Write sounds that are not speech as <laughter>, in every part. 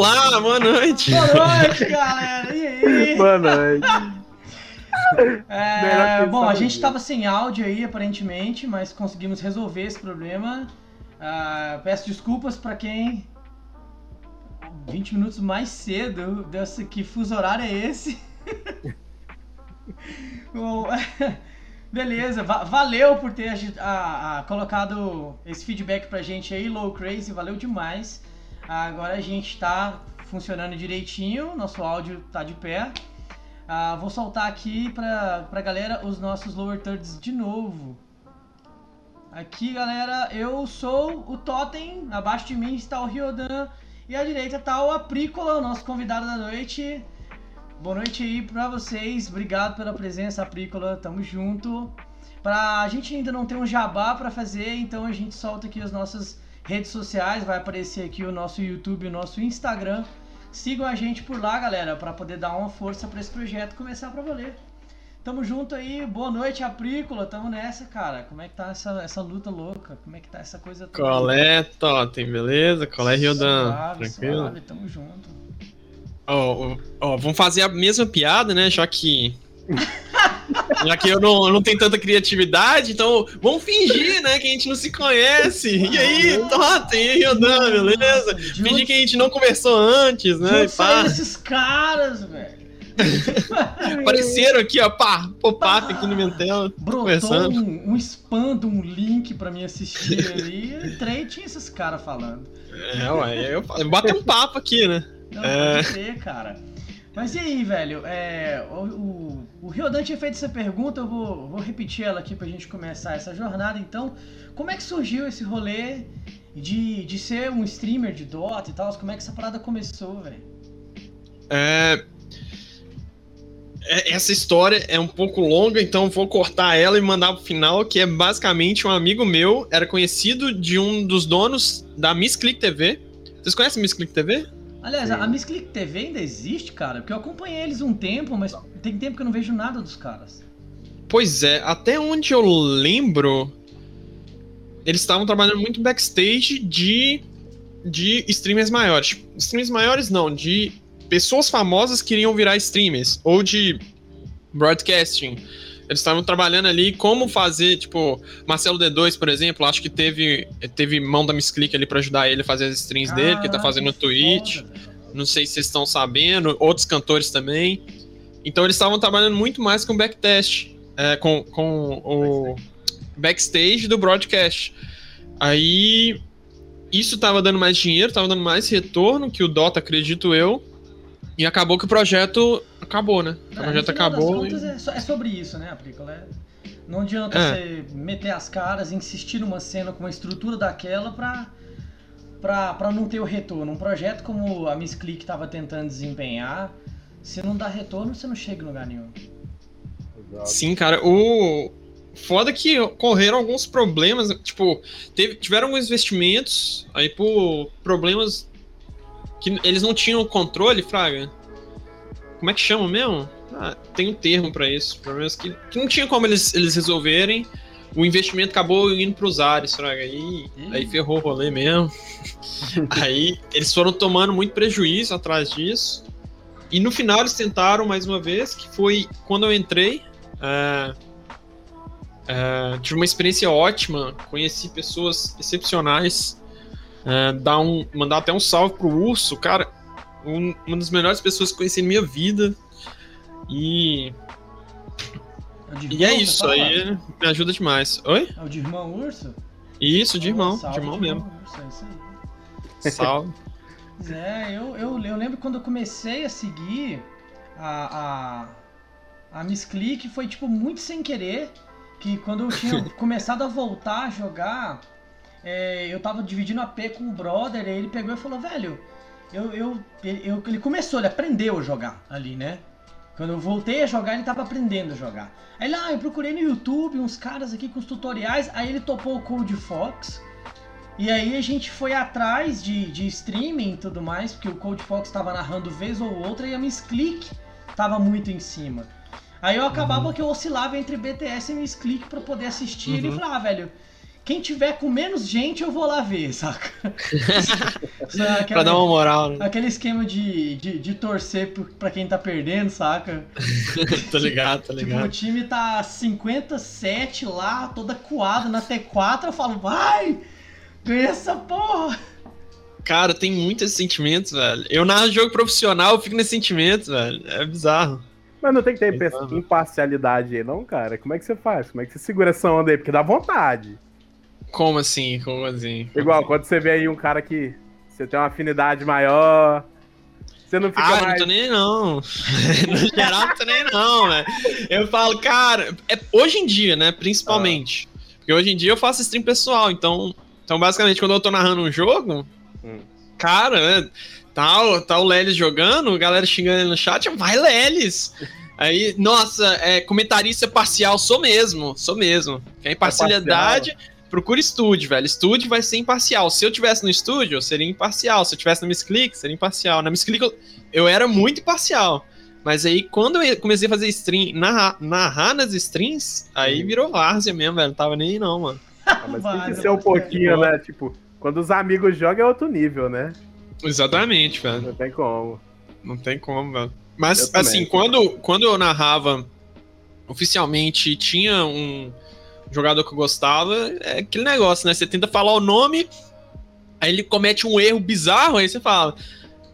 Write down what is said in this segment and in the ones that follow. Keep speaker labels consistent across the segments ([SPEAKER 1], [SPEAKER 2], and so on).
[SPEAKER 1] Olá, boa noite.
[SPEAKER 2] Boa noite, galera. E aí?
[SPEAKER 3] Boa noite. <laughs>
[SPEAKER 2] É, bom, a gente tava sem áudio aí, aparentemente, mas conseguimos resolver esse problema. Ah, peço desculpas pra quem 20 minutos mais cedo desse que fuso horário é esse. <laughs> Bom, <laughs> beleza, va- valeu por ter a- a- colocado esse feedback pra gente aí, Low Crazy, valeu demais. Agora a gente tá funcionando direitinho, nosso áudio tá de pé. Ah, vou soltar aqui pra, pra galera os nossos Lower Thirds de novo. Aqui, galera, eu sou o Totem, abaixo de mim está o Ryodan e à direita tá o Aprícola, o nosso convidado da noite. Boa noite aí pra vocês, obrigado pela presença, Aprícola, tamo junto. Pra a gente ainda não ter um jabá pra fazer, então a gente solta aqui as nossas redes sociais, vai aparecer aqui o nosso YouTube, o nosso Instagram. Sigam a gente por lá, galera, pra poder dar uma força pra esse projeto começar pra valer. Tamo junto aí, boa noite, Aprícola, tamo nessa, cara. Como é que tá essa, essa luta louca? Como é que tá essa coisa toda?
[SPEAKER 1] Colé, Totem, beleza? Colé Riodan, tranquilo?
[SPEAKER 2] suave, tamo junto.
[SPEAKER 1] Ó, ó, ó, vamos fazer a mesma piada, né? Já que. <laughs> Já que eu não, eu não tenho tanta criatividade, então vamos fingir, né? Que a gente não se conhece. E aí, Totem, e aí, Riodan, beleza? Fingir que a gente não conversou antes, né? E pá.
[SPEAKER 2] saíram esses caras, velho? <laughs>
[SPEAKER 1] Apareceram aqui, ó, pá, pop-up aqui no minha tela.
[SPEAKER 2] Brotou um, um spam um link pra mim assistir ali. Entrei e tinha esses caras falando.
[SPEAKER 1] É, ué, eu, eu um papo aqui, né?
[SPEAKER 2] Não,
[SPEAKER 1] É.
[SPEAKER 2] pode ser, cara. Mas e aí, velho? É, o, o, o Ryodan tinha feito essa pergunta, eu vou, vou repetir ela aqui pra gente começar essa jornada. Então, como é que surgiu esse rolê de, de ser um streamer de Dota e tal? Como é que essa parada começou, velho?
[SPEAKER 1] É, é- Essa história é um pouco longa, então vou cortar ela e mandar pro final, que é basicamente um amigo meu, era conhecido de um dos donos da Miss Click TV. Vocês conhecem Miss Click TV?
[SPEAKER 2] Aliás,
[SPEAKER 3] Sim.
[SPEAKER 2] a Miss Click TV ainda existe, cara? Porque eu acompanhei eles um tempo, mas tem tempo que eu não vejo nada dos caras.
[SPEAKER 1] Pois é, até onde eu lembro, eles estavam trabalhando muito backstage de, de streamers maiores. Streamers maiores não, de pessoas famosas que queriam virar streamers, ou de broadcasting. Eles estavam trabalhando ali como fazer, tipo, Marcelo D2, por exemplo, acho que teve, teve mão da Miss Click ali pra ajudar ele a fazer as streams dele, que tá
[SPEAKER 2] Caraca,
[SPEAKER 1] fazendo no Twitch.
[SPEAKER 2] foda.
[SPEAKER 1] Não sei se vocês estão sabendo, outros cantores também. Então eles estavam trabalhando muito mais com backtest, é, com, com o backstage do broadcast. Aí isso tava dando mais dinheiro, tava dando mais retorno que o Dota, acredito eu. E acabou que o projeto acabou, né? O
[SPEAKER 2] É,
[SPEAKER 1] projeto acabou. e-
[SPEAKER 2] é, so- é sobre isso, né, Apricola? É- Não adianta
[SPEAKER 1] É.
[SPEAKER 2] você meter as caras, insistir numa cena com uma estrutura daquela pra, pra, pra não ter o retorno. Um projeto como a Miss Click tava tentando desempenhar, se não dá retorno, você não chega em lugar nenhum.
[SPEAKER 3] Exato.
[SPEAKER 1] Sim, cara. O foda que ocorreram alguns problemas, tipo, teve- tiveram alguns investimentos aí por problemas que eles não tinham controle, Fraga. Como é que chama mesmo? Ah, tem um termo pra isso. Problemas que, que não tinha como eles, eles resolverem. O investimento acabou indo pros ares, Fraga. Aí,
[SPEAKER 2] Ih.
[SPEAKER 1] aí ferrou o rolê mesmo. <laughs> aí eles foram tomando muito prejuízo atrás disso. E no final eles tentaram mais uma vez, que foi quando eu entrei. é, é, tive uma experiência ótima, conheci pessoas excepcionais. É, dar um, mandar até um salve pro Urso, cara. um- uma das melhores pessoas que conheci na minha vida. E,
[SPEAKER 2] É
[SPEAKER 1] e é isso
[SPEAKER 2] fala?
[SPEAKER 1] aí, me ajuda demais. Oi?
[SPEAKER 2] É o de irmão urso?
[SPEAKER 1] Isso, de irmão, de irmão mesmo.
[SPEAKER 2] urso, é isso aí.
[SPEAKER 1] Salve.
[SPEAKER 2] É, eu, eu, eu lembro quando eu comecei a seguir a, a, a Miss Click, foi tipo muito sem querer, que quando eu tinha <laughs> começado a voltar a jogar, é, eu tava dividindo a P com o brother, aí ele pegou e falou, velho, eu, eu, ele, eu- ele começou, ele aprendeu a jogar ali, né? Quando eu voltei a jogar, ele tava aprendendo a jogar. Aí lá, eu procurei no YouTube uns caras aqui com os tutoriais, aí ele topou o Code Fox, e aí a gente foi atrás de, de streaming e tudo mais, porque o Cold Fox tava narrando vez ou outra e a Miss Click tava muito em cima. Aí eu acabava que eu oscilava entre BTS e Miss Click pra poder assistir
[SPEAKER 1] Uhum.
[SPEAKER 2] e falava, ah, velho, quem tiver com menos gente, eu vou lá ver, <laughs> saca?
[SPEAKER 1] Aquela, pra dar uma moral, né?
[SPEAKER 2] Aquele esquema de, de, de torcer pra quem tá perdendo, saca? <laughs>
[SPEAKER 1] tô ligado, tô ligado.
[SPEAKER 2] Tipo, o time tá 57 lá, toda coada na T4, eu falo, vai! Ganha essa porra!
[SPEAKER 1] Cara, tem muitos sentimentos, velho. Eu narro jogo profissional, eu fico nesse sentimento, velho. É bizarro.
[SPEAKER 3] Mas não tem que ter é imparcialidade aí, não, cara? Como é que você faz? Como é que você segura essa onda aí? Porque dá vontade.
[SPEAKER 1] Como assim? Como assim?
[SPEAKER 3] Igual, quando você vê aí um cara que você tem uma afinidade maior, você não fica ah, mais... <laughs>
[SPEAKER 1] não tô nem não. no geral, não tô nem não, velho. Eu falo, cara, é, hoje em dia, né, principalmente. Ah. Porque hoje em dia eu faço stream pessoal, então, então basicamente quando eu tô narrando um jogo, hum. cara, né, tá, tá o Lelis jogando, a galera xingando no chat, vai Lelis! Aí, nossa, é, comentarista parcial, sou mesmo, sou mesmo. Que a imparcialidade, é procura estúdio, velho. Estúdio vai ser imparcial. Se eu tivesse no estúdio, eu seria imparcial. Se eu tivesse na Misclick, seria imparcial. Na Misclick eu, eu era muito imparcial. Mas aí, quando eu comecei a fazer stream, narrar, narrar nas streams, aí virou várzea mesmo, velho. Não tava nem aí, não, mano. <laughs>
[SPEAKER 3] Ah, mas tem que ser um pouquinho, né? Tipo, quando os amigos jogam é outro nível, né?
[SPEAKER 1] Exatamente, velho.
[SPEAKER 3] Não tem como.
[SPEAKER 1] Não tem como, velho. Mas, assim, quando, quando eu narrava oficialmente, tinha um jogador que eu gostava, é aquele negócio, né? Você tenta falar o nome, aí ele comete um erro bizarro, aí você fala,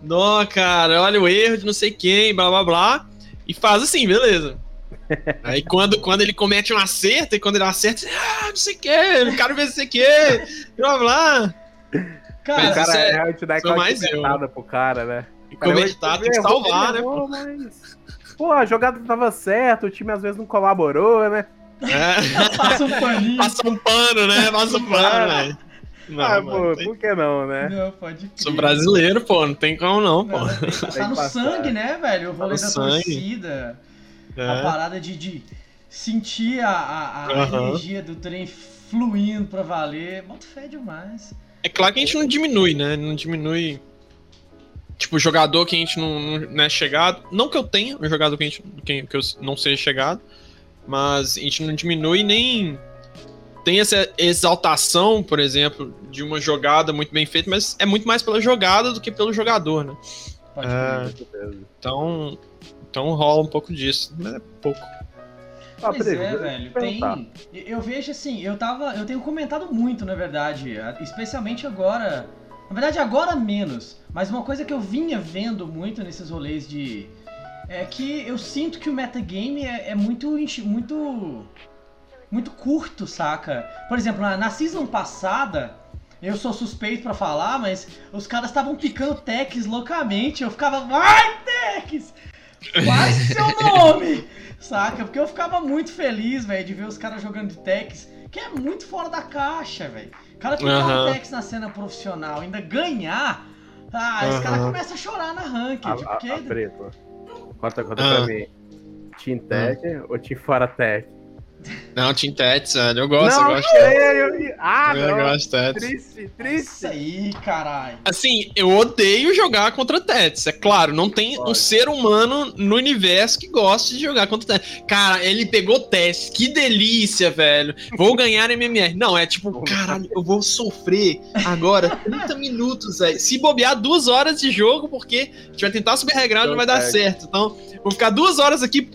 [SPEAKER 1] não, cara, olha o erro de não sei quem, blá blá blá, e faz assim, beleza. <laughs> Aí quando, quando ele comete um acerto, e quando ele acerta, você, ah, não sei o que, não quero ver não sei o que, blá blá.
[SPEAKER 3] Cara, o cara é, é, te dá aquela mais eu. pro cara, né?
[SPEAKER 1] E comentar, tem que salvar, né? Pô, mas...
[SPEAKER 3] pô, a jogada tava certa, o time às vezes não colaborou, né?
[SPEAKER 1] É. <laughs> Passa um paninho. Passa um pano, né? Passa um pano, velho.
[SPEAKER 3] Não, ah, pô, tem... por que não, né?
[SPEAKER 2] Não, pode crer.
[SPEAKER 1] Sou brasileiro, pô, não tem como não, pô. Não,
[SPEAKER 2] tem, no sangue, né, velho? O rolê tá da sangue. torcida. É. A parada de, de sentir a, a, a uhum. energia do trem fluindo pra valer. Bota fé demais.
[SPEAKER 1] É claro que a gente não diminui, né? Não diminui. Tipo, jogador que a gente não, não é chegado. Não que eu tenha um jogador que, a gente, que, que eu não seja chegado. Mas a gente não diminui nem tem essa exaltação, por exemplo, de uma jogada muito bem feita, mas é muito mais pela jogada do que pelo jogador, né? Pode é, então, então rola um pouco disso, mas é pouco.
[SPEAKER 2] Ah, pois é, velho. Tem. Eu vejo assim, eu tava. Eu tenho comentado muito, na verdade. Especialmente agora. Na verdade, agora menos. Mas uma coisa que eu vinha vendo muito nesses rolês de. É que eu sinto que o metagame é, é muito. muito. muito curto, saca? Por exemplo, na, na season passada. Eu sou suspeito para falar, mas os caras estavam picando techs loucamente. Eu ficava, vai, techs! Qual <laughs> seu nome? Saca? Porque eu ficava muito feliz, velho, de ver os caras jogando de Tex, que é muito fora da caixa, velho. O cara ficar uhum. Tex na cena profissional, ainda ganhar, ah, uhum. esse cara começa a chorar na ranked. A,
[SPEAKER 3] porque... a, a preto. Conta, conta uhum. pra mim. Team Tech ou Team Fora Tech?
[SPEAKER 1] Não, Team Tats, velho. Eu gosto,
[SPEAKER 3] não,
[SPEAKER 1] eu gosto. Eu,
[SPEAKER 3] eu, ah, eu
[SPEAKER 1] não. gosto Tats.
[SPEAKER 3] Triste, triste.
[SPEAKER 2] Isso aí, caralho.
[SPEAKER 1] Assim, eu odeio jogar contra Tats. É claro, não tem Pode. um ser humano no universo que goste de jogar contra Tats. Cara, ele pegou Tats. Que delícia, velho. Vou ganhar MMR. Não, é tipo, caralho, eu vou sofrer agora 30 minutos, velho. Se bobear duas horas de jogo, porque a gente vai tentar subir regrado, não vai dar certo. Então, vou ficar duas horas aqui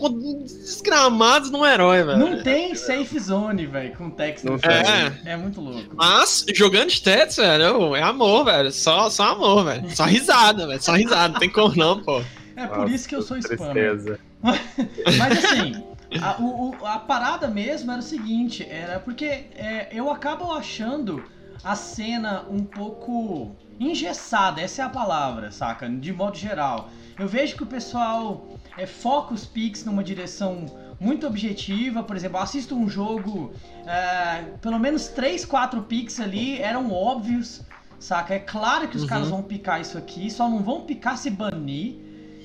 [SPEAKER 1] desgramados num herói, velho.
[SPEAKER 2] Não tem tem safe zone, velho, com Tex no é. é muito louco.
[SPEAKER 1] Mas, jogando de Tex, velho, é amor, velho. Só, só amor, velho. Só risada, velho. Só risada. Não tem como não, pô.
[SPEAKER 2] É por Nossa, isso que eu sou spammer. <laughs> Mas assim, a, o, a parada mesmo era o seguinte, era porque é, eu acabo achando a cena um pouco engessada, essa é a palavra, saca? De modo geral. Eu vejo que o pessoal é, foca os pics numa direção muito objetiva. Por exemplo, assisto um jogo, é, pelo menos 3, 4 picks ali eram óbvios, saca? É claro que os uhum. caras vão picar isso aqui, só não vão picar se banir.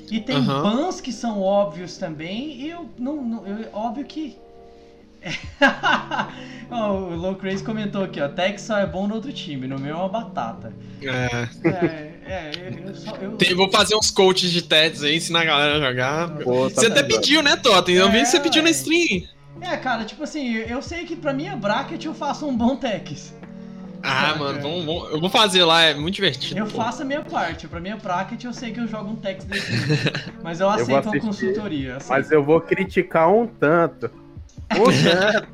[SPEAKER 2] E tem uhum. bans que são óbvios também, e eu não. não eu, óbvio que <laughs> o Low Crazy comentou aqui, ó. Tex só é bom no outro time, no meu é uma batata.
[SPEAKER 1] É. é, é eu, só, eu... Tem, vou fazer uns coaches de Tex aí, ensinar a galera a jogar. Pô, tá você até pediu, né, Tota? Eu vi que você pediu na stream.
[SPEAKER 2] É, cara, tipo assim, eu sei que pra minha bracket eu faço um bom Tex.
[SPEAKER 1] Ah, mano, vamos, vamos- eu vou fazer lá, é muito divertido.
[SPEAKER 2] Eu
[SPEAKER 1] pô.
[SPEAKER 2] faço a minha parte. Pra minha bracket eu sei que eu jogo um Tex desse. <laughs> Mas eu aceito uma
[SPEAKER 3] assistir,
[SPEAKER 2] consultoria. aceito.
[SPEAKER 3] Mas eu vou criticar um tanto. Um <laughs> tanto.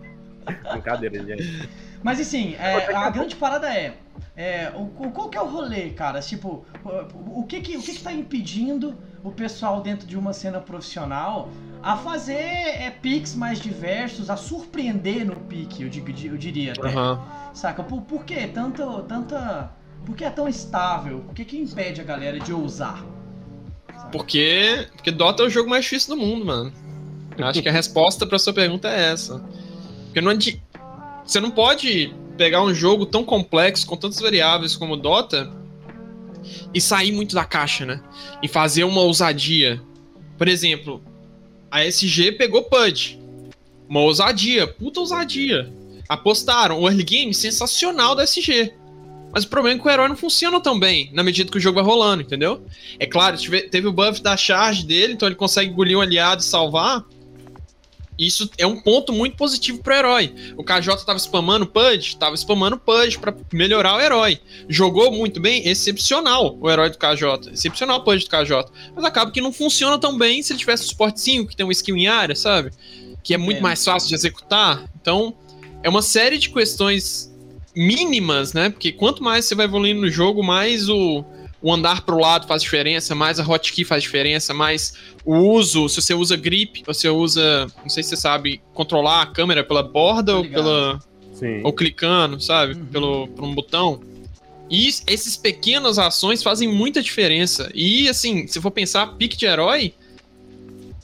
[SPEAKER 3] Brincadeira, gente.
[SPEAKER 2] Mas assim, é, a grande parada é. é, o, qual que é o rolê, cara? Tipo, o, o que que, o que que tá impedindo o pessoal dentro de uma cena profissional a fazer é, picks mais diversos, a surpreender no pique, eu, digo- eu diria até.
[SPEAKER 1] Aham.
[SPEAKER 2] Saca? Por, por que tanto, tanta. Por que é tão estável? Por que que impede a galera de ousar? Saca?
[SPEAKER 1] Porque, porque Dota é o jogo mais difícil do mundo, mano. Eu acho que a resposta pra sua pergunta é essa. Porque não adi- você não pode pegar um jogo tão complexo, com tantas variáveis como Dota, e sair muito da caixa, né? E fazer uma ousadia. Por exemplo, a SG pegou PUD. Uma ousadia, puta ousadia. Apostaram, o early game sensacional da SG. Mas o problema é que o herói não funciona tão bem na medida que o jogo vai rolando, entendeu? É claro, teve o buff da charge dele, então ele consegue engolir um aliado e salvar. Isso é um ponto muito positivo pro herói. O KJ tava spamando PUD, tava spamando PUD pra melhorar o herói. Jogou muito bem, excepcional o herói do KJ. Excepcional o PUD do KJ. Mas acaba que não funciona tão bem se ele tivesse o suporte 5, que tem um skill em área, sabe? Que é muito
[SPEAKER 2] Entendo.
[SPEAKER 1] mais fácil de executar. Então, é uma série de questões mínimas, né? Porque quanto mais você vai evoluindo no jogo, mais o, o andar pro lado faz diferença, mais a hotkey faz diferença, mais o uso, se você usa grip, você usa, não sei se você sabe, controlar a câmera pela borda ou pela
[SPEAKER 3] Sim.
[SPEAKER 1] ou clicando, sabe?
[SPEAKER 2] Uhum.
[SPEAKER 1] Pelo, por um botão. E es- essas pequenas ações fazem muita diferença. E assim, se for pensar, pique de herói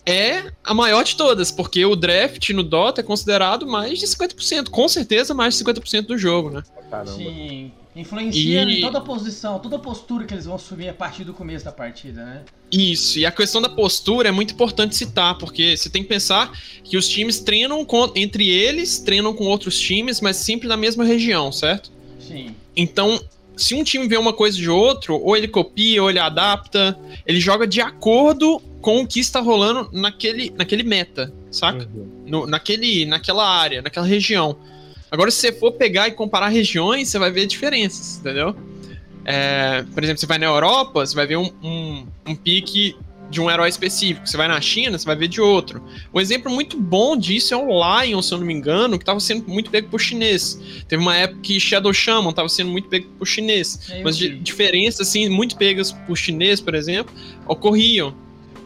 [SPEAKER 1] é a maior de todas, porque o draft no Dota é considerado mais de 50%, com certeza mais de 50% do jogo, né?
[SPEAKER 3] Caramba.
[SPEAKER 2] Sim. Influencia
[SPEAKER 1] E-
[SPEAKER 2] em toda a posição, toda a postura que eles vão assumir a partir do começo da partida, né?
[SPEAKER 1] Isso, e a questão da postura é muito importante citar, porque você tem que pensar que os times treinam com- entre eles, treinam com outros times, mas sempre na mesma região, certo?
[SPEAKER 2] Sim.
[SPEAKER 1] Então, se um time vê uma coisa de outro, ou ele copia, ou ele adapta, ele joga de acordo com o que está rolando naquele, naquele meta, saca?
[SPEAKER 3] Uhum.
[SPEAKER 1] No- naquele, naquela área, naquela região. Agora, se você for pegar e comparar regiões, você vai ver diferenças, entendeu? É, por exemplo, você vai na Europa, você vai ver um, um, um pique de um herói específico. Você vai na China, você vai ver de outro. Um exemplo muito bom disso é o Lion, se eu não me engano, que estava sendo muito pego por chinês. Teve uma época que Shadow Shaman estava sendo muito pego por chinês.
[SPEAKER 2] É,
[SPEAKER 1] Mas diferenças, assim, muito pegas por chinês, por exemplo, ocorriam.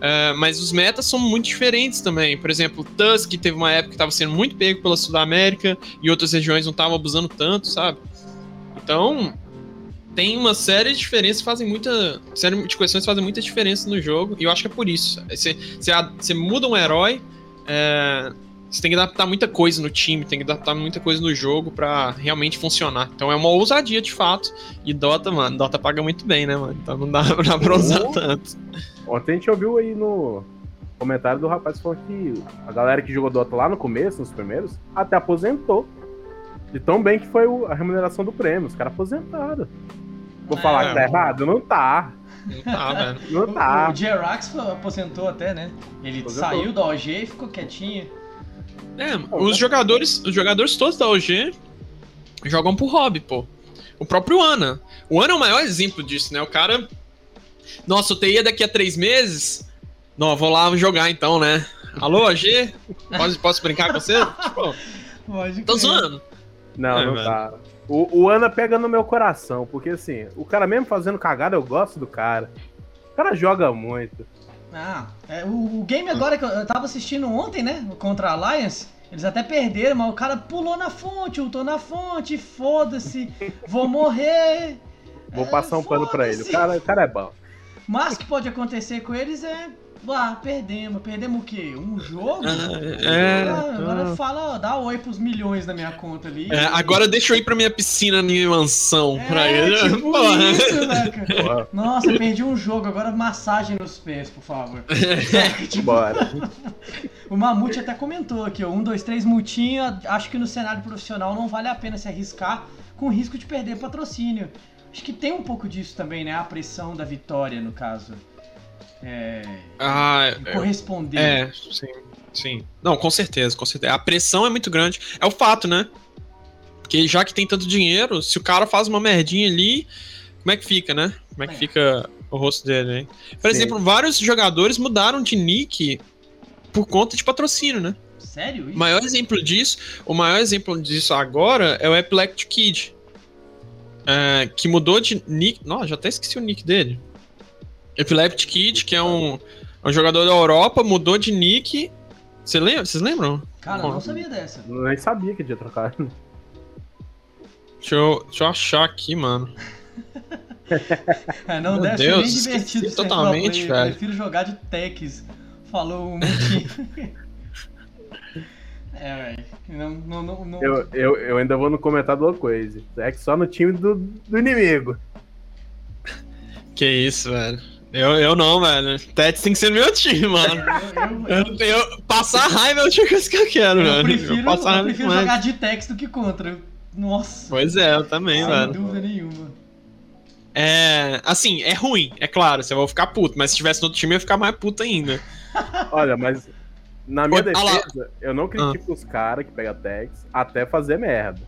[SPEAKER 1] É, mas os metas são muito diferentes também. Por exemplo, Tusk teve uma época que estava sendo muito pego pela Sudamérica e outras regiões não estavam abusando tanto, sabe? Então, tem uma série de diferenças que fazem muita. série de questões que fazem muita diferença no jogo, e eu acho que é por isso. Você, você, a- você muda um herói, é, você tem que adaptar muita coisa no time, tem que adaptar muita coisa no jogo pra realmente funcionar. Então é uma ousadia de fato. E Dota, mano, Dota paga muito bem, né, mano? Então não dá, não dá pra usar
[SPEAKER 3] Oh.
[SPEAKER 1] tanto.
[SPEAKER 3] Ontem a gente ouviu aí no comentário do rapaz falando que a galera que jogou Dota lá no começo, nos primeiros, até aposentou. De tão bem que foi o- a remuneração do prêmio. Os caras aposentaram. Vou
[SPEAKER 2] É.
[SPEAKER 3] falar que tá errado? Não tá.
[SPEAKER 1] Não tá, velho. <laughs>
[SPEAKER 3] Não
[SPEAKER 2] O,
[SPEAKER 3] tá.
[SPEAKER 2] o Jerax foi- aposentou até, né? Ele
[SPEAKER 3] Aposentou.
[SPEAKER 2] saiu da OG e ficou quietinho.
[SPEAKER 1] É, os jogadores, os jogadores todos da OG jogam por hobby, pô. O próprio Ana. O Ana é o maior exemplo disso, né? O cara. Nossa, o TI é daqui a três meses. Não, vou lá jogar então, né? Alô, OG? Posso, posso brincar com você? Tipo,
[SPEAKER 2] Pode
[SPEAKER 1] tô zoando.
[SPEAKER 3] Não,
[SPEAKER 1] É,
[SPEAKER 3] não tá. O, o Ana pega no meu coração, porque assim, o cara mesmo fazendo cagada, eu gosto do cara. O cara joga muito.
[SPEAKER 2] Ah, é, o, o game agora que eu, eu tava assistindo ontem, né? Contra a Alliance. Eles até perderam, mas o cara pulou na fonte, ultou na fonte, foda-se, vou morrer.
[SPEAKER 3] Vou
[SPEAKER 2] É,
[SPEAKER 3] passar um pano pra ele. O cara, o cara é bom.
[SPEAKER 2] Mas o que pode acontecer com eles é. Ah, perdemos. Perdemos o quê? Um jogo?
[SPEAKER 1] É,
[SPEAKER 2] Ah, agora
[SPEAKER 3] ah.
[SPEAKER 2] fala, ó, dá oi pros milhões na minha conta ali.
[SPEAKER 1] é, agora deixa eu ir pra minha piscina na minha mansão. pra
[SPEAKER 2] É,
[SPEAKER 1] ele.
[SPEAKER 2] tipo <laughs>
[SPEAKER 1] Porra.
[SPEAKER 2] isso, né, cara?
[SPEAKER 3] Porra,
[SPEAKER 2] Nossa, perdi um jogo, agora massagem nos pés, por favor. <laughs> tipo,
[SPEAKER 3] bora.
[SPEAKER 2] o Mamute até comentou aqui, ó, um, dois, três multinho, acho que no cenário profissional não vale a pena se arriscar com risco de perder patrocínio. Acho que tem um pouco disso também, né? A pressão da vitória, no caso. É,
[SPEAKER 1] Ah, é,
[SPEAKER 2] corresponder.
[SPEAKER 1] é, sim. Sim. Não, com certeza, com certeza. A pressão é muito grande. É o fato, né? Porque já que tem tanto dinheiro, se o cara faz uma merdinha ali, como é que fica, né? Como é que
[SPEAKER 2] É.
[SPEAKER 1] fica o rosto dele, hein? Por
[SPEAKER 3] Sim.
[SPEAKER 1] exemplo, vários jogadores mudaram de nick por conta de patrocínio, né?
[SPEAKER 2] Sério?
[SPEAKER 1] O
[SPEAKER 2] Isso?
[SPEAKER 1] maior exemplo disso, o maior exemplo disso agora é o Epileptic Kid. É, que mudou de nick. Nossa, já até esqueci o nick dele. Epileptic Kid, que é um, é um jogador da Europa, mudou de nick. Você lembra? Vocês lembram?
[SPEAKER 2] Cara, eu não sabia dessa.
[SPEAKER 3] Eu nem sabia que tinha trocado.
[SPEAKER 1] Deixa eu, deixa eu achar aqui, mano.
[SPEAKER 2] É, não
[SPEAKER 1] Meu
[SPEAKER 2] deve
[SPEAKER 1] Deus,
[SPEAKER 2] ser nem divertido
[SPEAKER 1] totalmente, velho.
[SPEAKER 2] Prefiro jogar de techs. Falou um. <laughs> é, velho. Não, não, não, não-
[SPEAKER 3] Eu, eu, eu ainda vou no comentário do coisa. É que só no time do, do inimigo.
[SPEAKER 1] Que isso, velho. Eu, eu não, velho. Tets tem que ser meu time, mano.
[SPEAKER 2] Eu, eu,
[SPEAKER 1] Eu, eu- passar raiva é o time que eu quero,
[SPEAKER 2] eu
[SPEAKER 1] velho.
[SPEAKER 2] prefiro,
[SPEAKER 1] passar
[SPEAKER 2] eu
[SPEAKER 1] raiva
[SPEAKER 2] prefiro jogar de techs do que contra. Nossa.
[SPEAKER 1] Pois é, eu também,
[SPEAKER 2] sem
[SPEAKER 1] velho.
[SPEAKER 2] dúvida nenhuma.
[SPEAKER 1] É. Assim, é ruim, é claro, você vai ficar puto, mas se tivesse no outro time, eu ia ficar mais puto ainda.
[SPEAKER 3] Olha, mas na minha
[SPEAKER 1] Olha lá.
[SPEAKER 3] defesa, eu não critico os caras que pegam tags até fazer merda.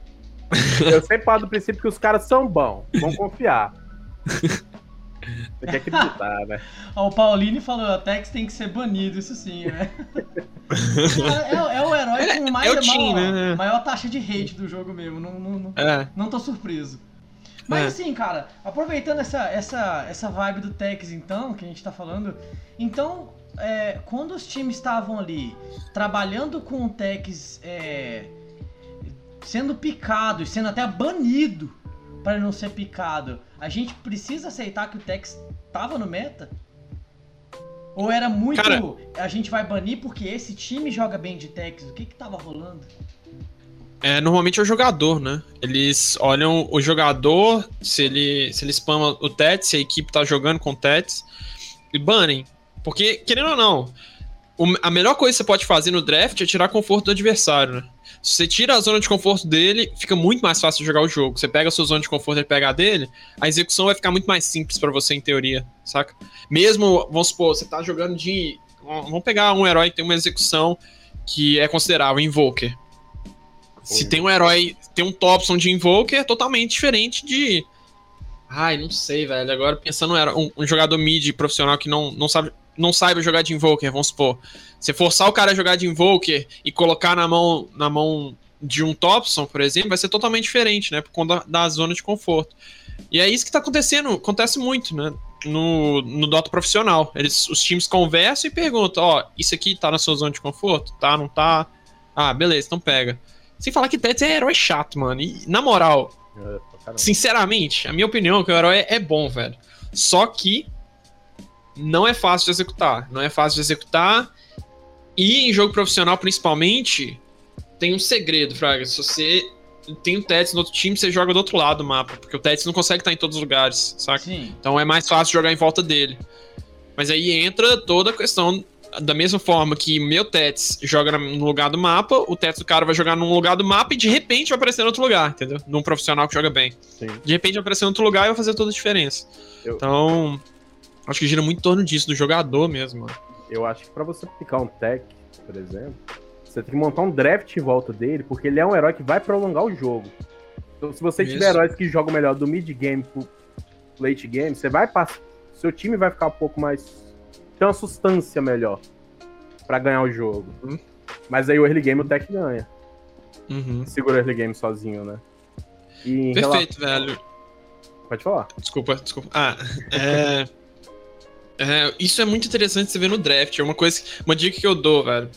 [SPEAKER 3] Eu sempre paro do princípio que os caras são bons, vão confiar. Tem que acreditar, né? <laughs>
[SPEAKER 2] Ó, o Pauline falou, a Tex tem que ser banido, isso sim, né? é, é- é o herói com mais,
[SPEAKER 1] é o Tim,
[SPEAKER 2] maior,
[SPEAKER 1] né?
[SPEAKER 2] maior taxa de hate do jogo mesmo. Não, não, não,
[SPEAKER 1] É.
[SPEAKER 2] não tô surpreso. Mas
[SPEAKER 1] É.
[SPEAKER 2] assim, cara, aproveitando essa, essa, essa vibe do Tex, então, que a gente tá falando, então, é, quando os times estavam ali trabalhando com o Tex é, sendo picado e sendo até banido para não ser picado, a gente precisa aceitar que o Tex tava no meta? Ou era muito.
[SPEAKER 1] Cara-
[SPEAKER 2] a gente vai banir porque esse time joga bem de Tex? O que que tava rolando?
[SPEAKER 1] É, normalmente é o jogador, né? Eles olham o jogador, se ele, se ele spama o Tets, se a equipe tá jogando com o Tets, e banem. Porque, querendo ou não, a melhor coisa que você pode fazer no draft é tirar conforto do adversário, né? Se você tira a zona de conforto dele, fica muito mais fácil de jogar o jogo. Você pega a sua zona de conforto e pega a dele, a execução vai ficar muito mais simples pra você, em teoria, saca? Mesmo, vamos supor, você tá jogando de. Vamos pegar um herói que tem uma execução que é considerável, Invoker. Se tem um herói, tem um Topson de Invoker, é totalmente diferente de. Ai, não sei, velho. Agora pensando herói- um, um jogador mid profissional que não, não, sabe, não saiba jogar de Invoker, vamos supor. Você forçar o cara a jogar de Invoker e colocar na mão, na mão de um Topson, por exemplo, vai ser totalmente diferente, né? Por conta da, da zona de conforto. E é isso que tá acontecendo, acontece muito, né? No, no Dota profissional. Eles, os times conversam e perguntam: ó, isso aqui tá na sua zona de conforto? Tá, não tá? Ah, beleza, então pega. Sem falar que Tets é herói chato, mano. E, na moral,
[SPEAKER 3] É, caramba.
[SPEAKER 1] sinceramente, a minha opinião é que o herói é bom, velho. Só que não é fácil de executar. Não é fácil de executar. E em jogo profissional, principalmente, tem um segredo, Fraga. Se você tem o Tets no outro time, você joga do outro lado do mapa. Porque o Tets não consegue estar em todos os lugares, saca?
[SPEAKER 2] Sim.
[SPEAKER 1] Então é mais fácil jogar em volta dele. Mas aí entra toda a questão. Da mesma forma que meu Tets joga no lugar do mapa, o Tets do cara vai jogar num lugar do mapa e de repente vai aparecer em outro lugar, entendeu? Num profissional que joga bem.
[SPEAKER 3] Sim.
[SPEAKER 1] De repente vai aparecer em outro lugar e vai fazer toda a diferença.
[SPEAKER 3] Eu-
[SPEAKER 1] Então, acho que gira muito em torno disso, do jogador mesmo. mano.
[SPEAKER 3] Eu acho que pra você picar um tech, por exemplo, você tem que montar um draft em volta dele, porque ele é um herói que vai prolongar o jogo. Então, se você tiver
[SPEAKER 1] Isso.
[SPEAKER 3] heróis que jogam melhor do mid game pro late game, você vai passar. Seu time vai ficar um pouco mais. Tem uma substância melhor pra ganhar o jogo.
[SPEAKER 1] Uhum.
[SPEAKER 3] Mas aí o early game o tech ganha.
[SPEAKER 1] Uhum.
[SPEAKER 3] Segura o early game sozinho, né?
[SPEAKER 1] Perfeito, velho.
[SPEAKER 3] Pode falar.
[SPEAKER 1] Desculpa, desculpa. Ah, <laughs> é... é, Isso é muito interessante você ver no draft. É uma coisa, uma dica que eu dou, velho.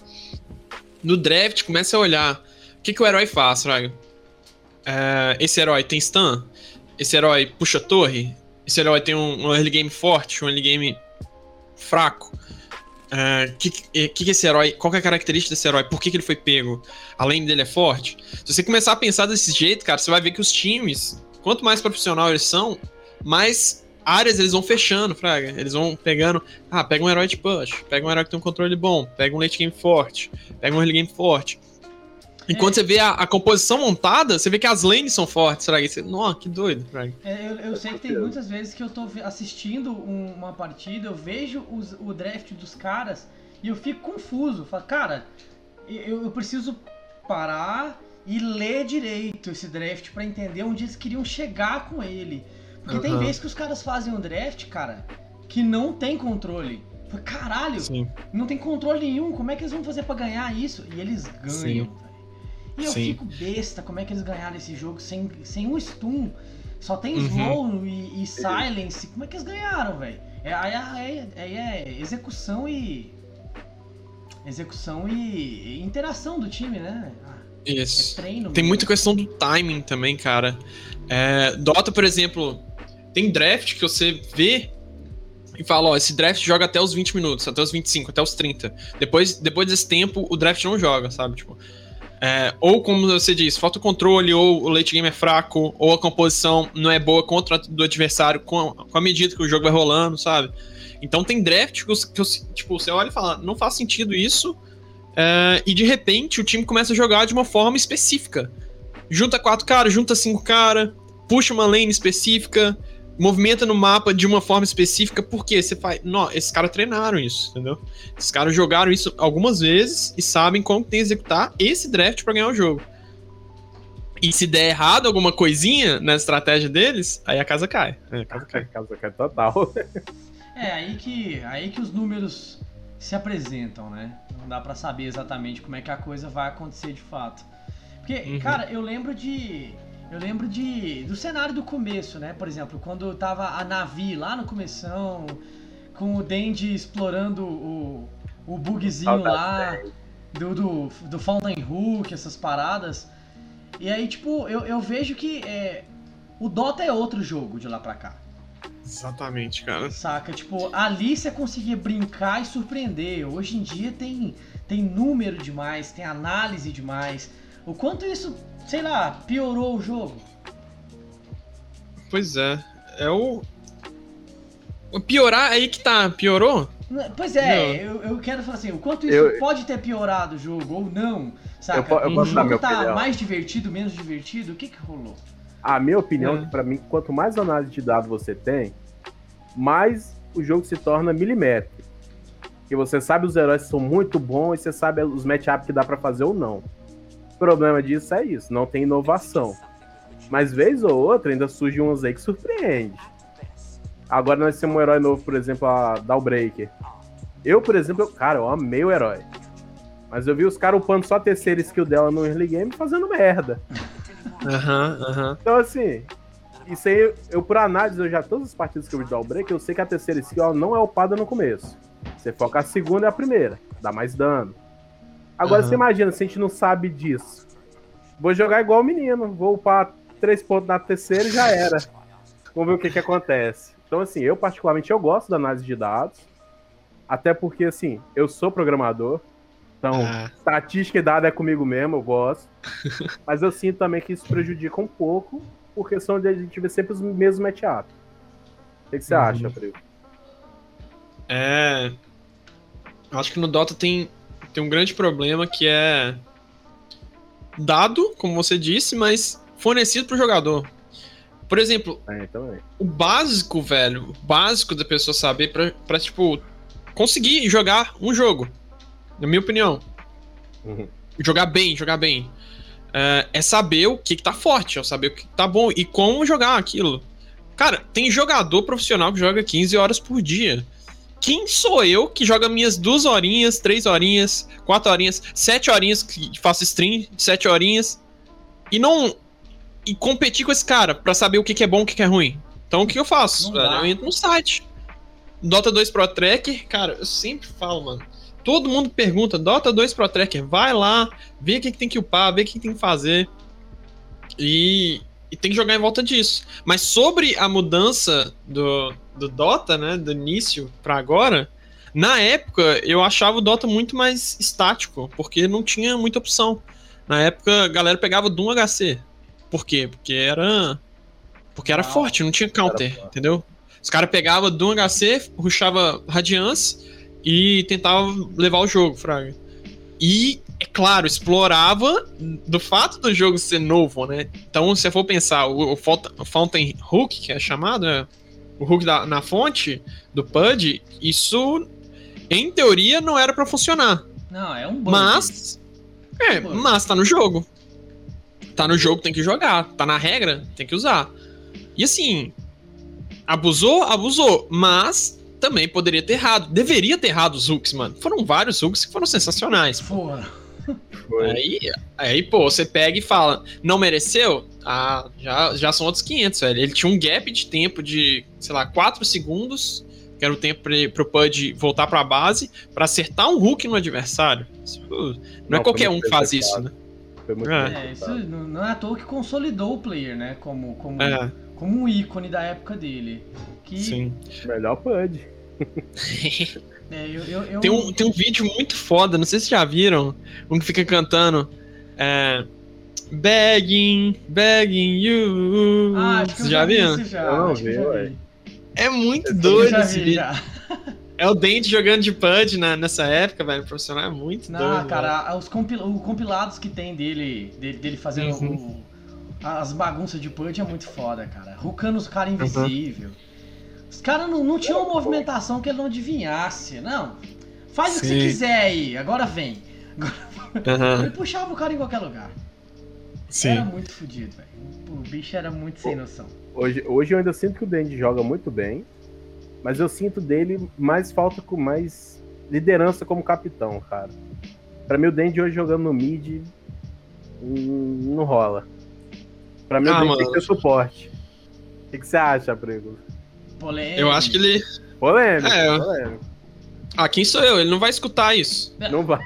[SPEAKER 1] No draft, comece a olhar o que, que o herói faz, Fraga. É, esse herói tem stun? Esse herói puxa torre? Esse herói tem um, um early game forte, um early game fraco? O que, que, esse herói. Qual é a característica desse herói? Por que, que ele foi pego? Além dele é forte? Se você começar a pensar desse jeito, cara, você vai ver que os times, quanto mais profissional eles são, mais áreas eles vão fechando, Fraga. Eles vão pegando. Ah, pega um herói de push, pega um herói que tem um controle bom, pega um late game forte, pega um early game forte. Enquanto você vê a, a composição montada, você vê que as lanes são fortes, Fraga. E Você, Nossa, que doido, Fraga.
[SPEAKER 2] É, eu, eu sei que tem muitas vezes que eu tô assistindo um- uma partida, eu vejo os- o draft dos caras E eu fico confuso. Falo, cara, eu, eu preciso parar e ler direito esse draft para entender onde eles queriam chegar com ele. Porque uhum. tem vezes que os caras fazem um draft, cara, que não tem controle. Caralho, Sim. não tem controle nenhum. Como é que eles vão fazer para ganhar isso? E eles ganham, E eu Sim. fico besta como é que eles ganharam esse jogo sem, sem um stun. Só tem uhum. slow e, e, silence. Como é que eles ganharam, velho? É, é, é, é, execução e. Execução e, e interação do time, né?
[SPEAKER 1] Ah, isso. É treino. Tem muita questão do timing também, cara. É, Dota, por exemplo, tem draft que você vê e fala, ó, esse draft joga até os 20 minutos, até os 25, até os 30. Depois, depois desse tempo, o draft não joga, sabe? Tipo, é, ou como você diz, falta o controle, ou o late game é fraco, ou a composição não é boa contra do adversário com, com a medida que o jogo vai rolando, sabe? Então tem draft que, que tipo, você olha e fala, não faz sentido isso, é, e de repente o time começa a jogar de uma forma específica. Junta quatro caras, junta cinco caras, puxa uma lane específica, movimenta no mapa de uma forma específica, porque você faz. Não, esses caras treinaram isso, entendeu? Esses caras jogaram isso algumas vezes e sabem como tem que executar esse draft para ganhar o jogo. E se der errado alguma coisinha na estratégia deles, aí a casa cai.
[SPEAKER 3] É, a casa cai. A casa cai total.
[SPEAKER 2] é, aí que, aí que os números se apresentam, né? Não dá para saber exatamente como é que a coisa vai acontecer de fato. Porque, uhum. cara, eu lembro de eu lembro de do cenário do começo, né? Por exemplo, quando tava a Navi lá no começão, com o Dendi explorando o, o bugzinho lá do, do, do Fountain Hook, essas paradas. E aí, tipo, eu, eu vejo que é, o Dota é outro jogo de lá pra cá.
[SPEAKER 1] Exatamente, cara.
[SPEAKER 2] Saca? Tipo, ali você conseguia brincar e surpreender. Hoje em dia tem, tem número demais, tem análise demais. O quanto isso sei lá, piorou o jogo.
[SPEAKER 1] Pois é. É o. Piorar aí que tá. Piorou?
[SPEAKER 2] Pois é, eu, eu, quero falar assim, o quanto isso eu, pode ter piorado o jogo ou não, saca? Eu, eu o jogo tá opinião. mais divertido, menos divertido, o que que rolou?
[SPEAKER 3] A minha opinião é que pra mim, quanto mais análise de dados você tem, mais o jogo se torna milimétrico. E você sabe os heróis são muito bons e você sabe os matchups que dá para fazer ou não. O problema disso é isso, não tem inovação. Mas vez ou outra ainda surge uns aí que surpreende. Agora nós temos um herói novo, por exemplo, a Dawbreaker. Eu, por exemplo, eu, cara, eu amei o herói. Mas eu vi os caras upando só a terceira skill dela no early game fazendo merda.
[SPEAKER 1] Aham, uhum, aham. Uhum.
[SPEAKER 3] Então, assim, isso aí, eu por análise, eu já todas as partidas que eu vi do Dawbreaker, eu sei que a terceira skill não é upada no começo. Você foca a segunda e a primeira, dá mais dano. Agora uhum. você imagina, se a gente não sabe disso. Vou jogar igual o menino, vou upar três pontos na terceira e já era. Vamos ver o que, que acontece. Então, assim, eu particularmente eu gosto da análise de dados. Até porque, assim, eu sou programador. Então, ah. estatística e dado é comigo mesmo, eu gosto. <laughs> Mas eu sinto também que isso prejudica um pouco, por questão de a gente ver sempre os mesmos matchups. O que, que você uhum. acha, Frio?
[SPEAKER 1] É. Acho que no Dota tem tem um grande problema que é dado, como você disse, mas fornecido para o jogador. Por exemplo, é, então é. o básico, velho, o básico da pessoa saber para tipo, conseguir jogar um jogo, na minha opinião. Uhum. Jogar bem, jogar bem. É, é, saber o que, que tá forte, é saber o que tá bom e como jogar aquilo. Cara, tem jogador profissional que joga 15 horas por dia quem sou eu que joga minhas duas horinhas, três horinhas, quatro horinhas, sete horinhas que faço stream, sete horinhas, e não. e competir com esse cara para saber o que, que, é bom e o que, que, é ruim? Então o que eu faço? Eu entro no site. Dota 2 Pro Tracker, cara, eu sempre falo, mano. Todo mundo pergunta, Dota 2 Pro Tracker, vai lá, vê o que, que tem que upar, vê o que, que tem que fazer. E, e tem que jogar em volta disso. Mas sobre a mudança do, do Dota, né, do início para agora, na época eu achava o Dota muito mais estático, porque não tinha muita opção. Na época a galera pegava Doom HC. Por quê? Porque era porque era forte, não tinha counter, entendeu? Os caras pegavam Doom HC, ruxava Radiance e tentava levar o jogo, fraga. E, é claro, explorava do fato do jogo ser novo, né? Então, se você for pensar, o, o Fountain Hook, que é chamado, é, o hook da, na fonte do PUD, isso Em teoria, não era pra funcionar.
[SPEAKER 2] Não, é um bug.
[SPEAKER 1] Mas. É,
[SPEAKER 2] Bug.
[SPEAKER 1] mas tá no jogo. Tá no jogo, tem que jogar. Tá na regra, tem que usar. E assim. Abusou? Abusou. Mas também poderia ter errado. Deveria ter errado os hooks, mano. Foram vários hooks que foram sensacionais.
[SPEAKER 2] Porra.
[SPEAKER 3] Foi.
[SPEAKER 1] Aí, aí, pô, você pega e fala, não mereceu? Ah, já, já são outros 500, velho. Ele tinha um gap de tempo de, sei lá, 4 segundos, que era o tempo pra ele- pro Pud voltar pra base, pra acertar um hook no adversário. Uh, não, é
[SPEAKER 3] Não,
[SPEAKER 1] qualquer um que faz isso, né?
[SPEAKER 3] Foi muito
[SPEAKER 1] É.
[SPEAKER 2] É, isso não não é à toa que consolidou o player, né? Como, como,
[SPEAKER 1] É,
[SPEAKER 2] como um ícone da época dele. Que,
[SPEAKER 1] sim.
[SPEAKER 3] Melhor Pud. <laughs>
[SPEAKER 2] é, eu, eu, eu-
[SPEAKER 1] Tem um, tem um vídeo muito foda, não sei se já viram, um que fica cantando. É, begging, begging you.
[SPEAKER 2] Ah, acho que eu
[SPEAKER 1] Vocês já
[SPEAKER 2] vi
[SPEAKER 1] viram?
[SPEAKER 2] isso já.
[SPEAKER 3] Eu não vi,
[SPEAKER 2] já.
[SPEAKER 1] É muito
[SPEAKER 2] Eu
[SPEAKER 1] doido esse vídeo. É o Dente jogando de Pud na, nessa época, velho. Profissional é muito
[SPEAKER 2] Não,
[SPEAKER 1] doido.
[SPEAKER 2] cara, os compil- o compilados que tem dele, dele, dele fazendo
[SPEAKER 1] Uhum.
[SPEAKER 2] o- as bagunças de punch é muito foda, cara. Rucando os caras invisível. Os caras não, não tinham uma movimentação que ele não adivinhasse. Não. Faz o que você
[SPEAKER 1] Sim.
[SPEAKER 2] quiser aí, agora vem.
[SPEAKER 1] velho. Aham, <laughs>
[SPEAKER 2] Ele puxava o cara em qualquer lugar.
[SPEAKER 1] Sim.
[SPEAKER 2] Era muito fodido, velho. O bicho era muito sem noção.
[SPEAKER 3] Hoje, hoje eu ainda sinto que o Dandy joga muito bem, mas eu sinto dele mais falta com mais liderança como capitão, cara. Pra mim o Dandy hoje jogando no mid hum, não rola. Pra mim
[SPEAKER 1] Ah,
[SPEAKER 3] o Dandy tem que ter suporte. O que, que você acha, Prego?
[SPEAKER 2] Polêmico.
[SPEAKER 1] Eu acho que ele.
[SPEAKER 3] Polêmico,
[SPEAKER 1] É,
[SPEAKER 3] polêmico.
[SPEAKER 1] Ah, quem sou eu? Ele não vai escutar isso.
[SPEAKER 3] Não vai.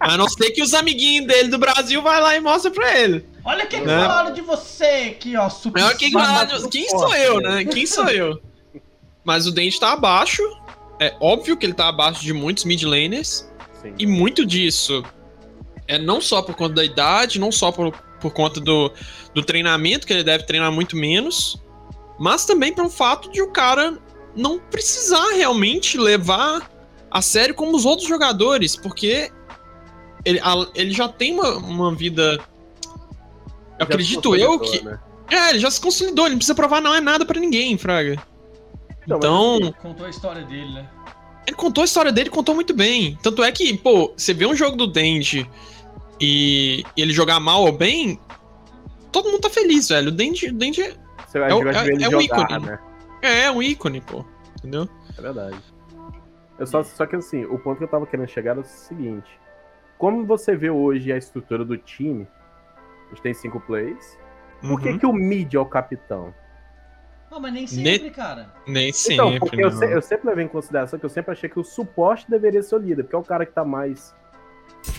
[SPEAKER 1] A não ser que os amiguinhos dele do Brasil vai lá e mostra pra ele.
[SPEAKER 2] Olha quem que
[SPEAKER 1] Né?
[SPEAKER 2] falaram de você aqui, ó. Super
[SPEAKER 1] É, quem, lá-
[SPEAKER 3] tudo
[SPEAKER 1] quem
[SPEAKER 3] forte,
[SPEAKER 1] sou eu,
[SPEAKER 3] né?
[SPEAKER 1] né? Quem sou eu? Mas o Dente tá abaixo. É óbvio que ele tá abaixo de muitos mid laners.
[SPEAKER 3] Sim.
[SPEAKER 1] E muito disso é não só por conta da idade, não só por, por conta do, do treinamento, que ele deve treinar muito menos, mas também pelo fato de o cara não precisar realmente levar a sério como os outros jogadores, porque ele, a- ele já tem uma, uma vida.
[SPEAKER 3] Já
[SPEAKER 1] acredito eu que.
[SPEAKER 3] né?
[SPEAKER 1] É, ele já se consolidou, ele não precisa provar não é nada pra ninguém, Fraga.
[SPEAKER 3] Mas
[SPEAKER 1] Então,
[SPEAKER 2] Contou a história dele, né?
[SPEAKER 1] ele contou a história dele, contou muito bem. Tanto é que, pô, você vê um jogo do Denji e ele jogar mal ou bem, todo mundo tá feliz, velho. O Denji, o é-
[SPEAKER 3] Você vai
[SPEAKER 1] É é-
[SPEAKER 3] ele
[SPEAKER 1] é um
[SPEAKER 3] jogar,
[SPEAKER 1] ícone.
[SPEAKER 3] né?
[SPEAKER 1] é um ícone, pô. Entendeu?
[SPEAKER 3] É verdade. Eu só, só que assim, o ponto que eu tava querendo chegar era o seguinte. Como você vê hoje a estrutura do time, a gente tem cinco plays. Por que,
[SPEAKER 1] Uhum.
[SPEAKER 3] que o mid é o capitão?
[SPEAKER 2] Não, mas nem
[SPEAKER 1] Ne-
[SPEAKER 2] sempre, cara.
[SPEAKER 1] Nem sempre.
[SPEAKER 3] então, porque eu,
[SPEAKER 1] não.
[SPEAKER 3] se- eu sempre levei em consideração que eu sempre achei que o suporte deveria ser o líder, porque é o cara que tá mais.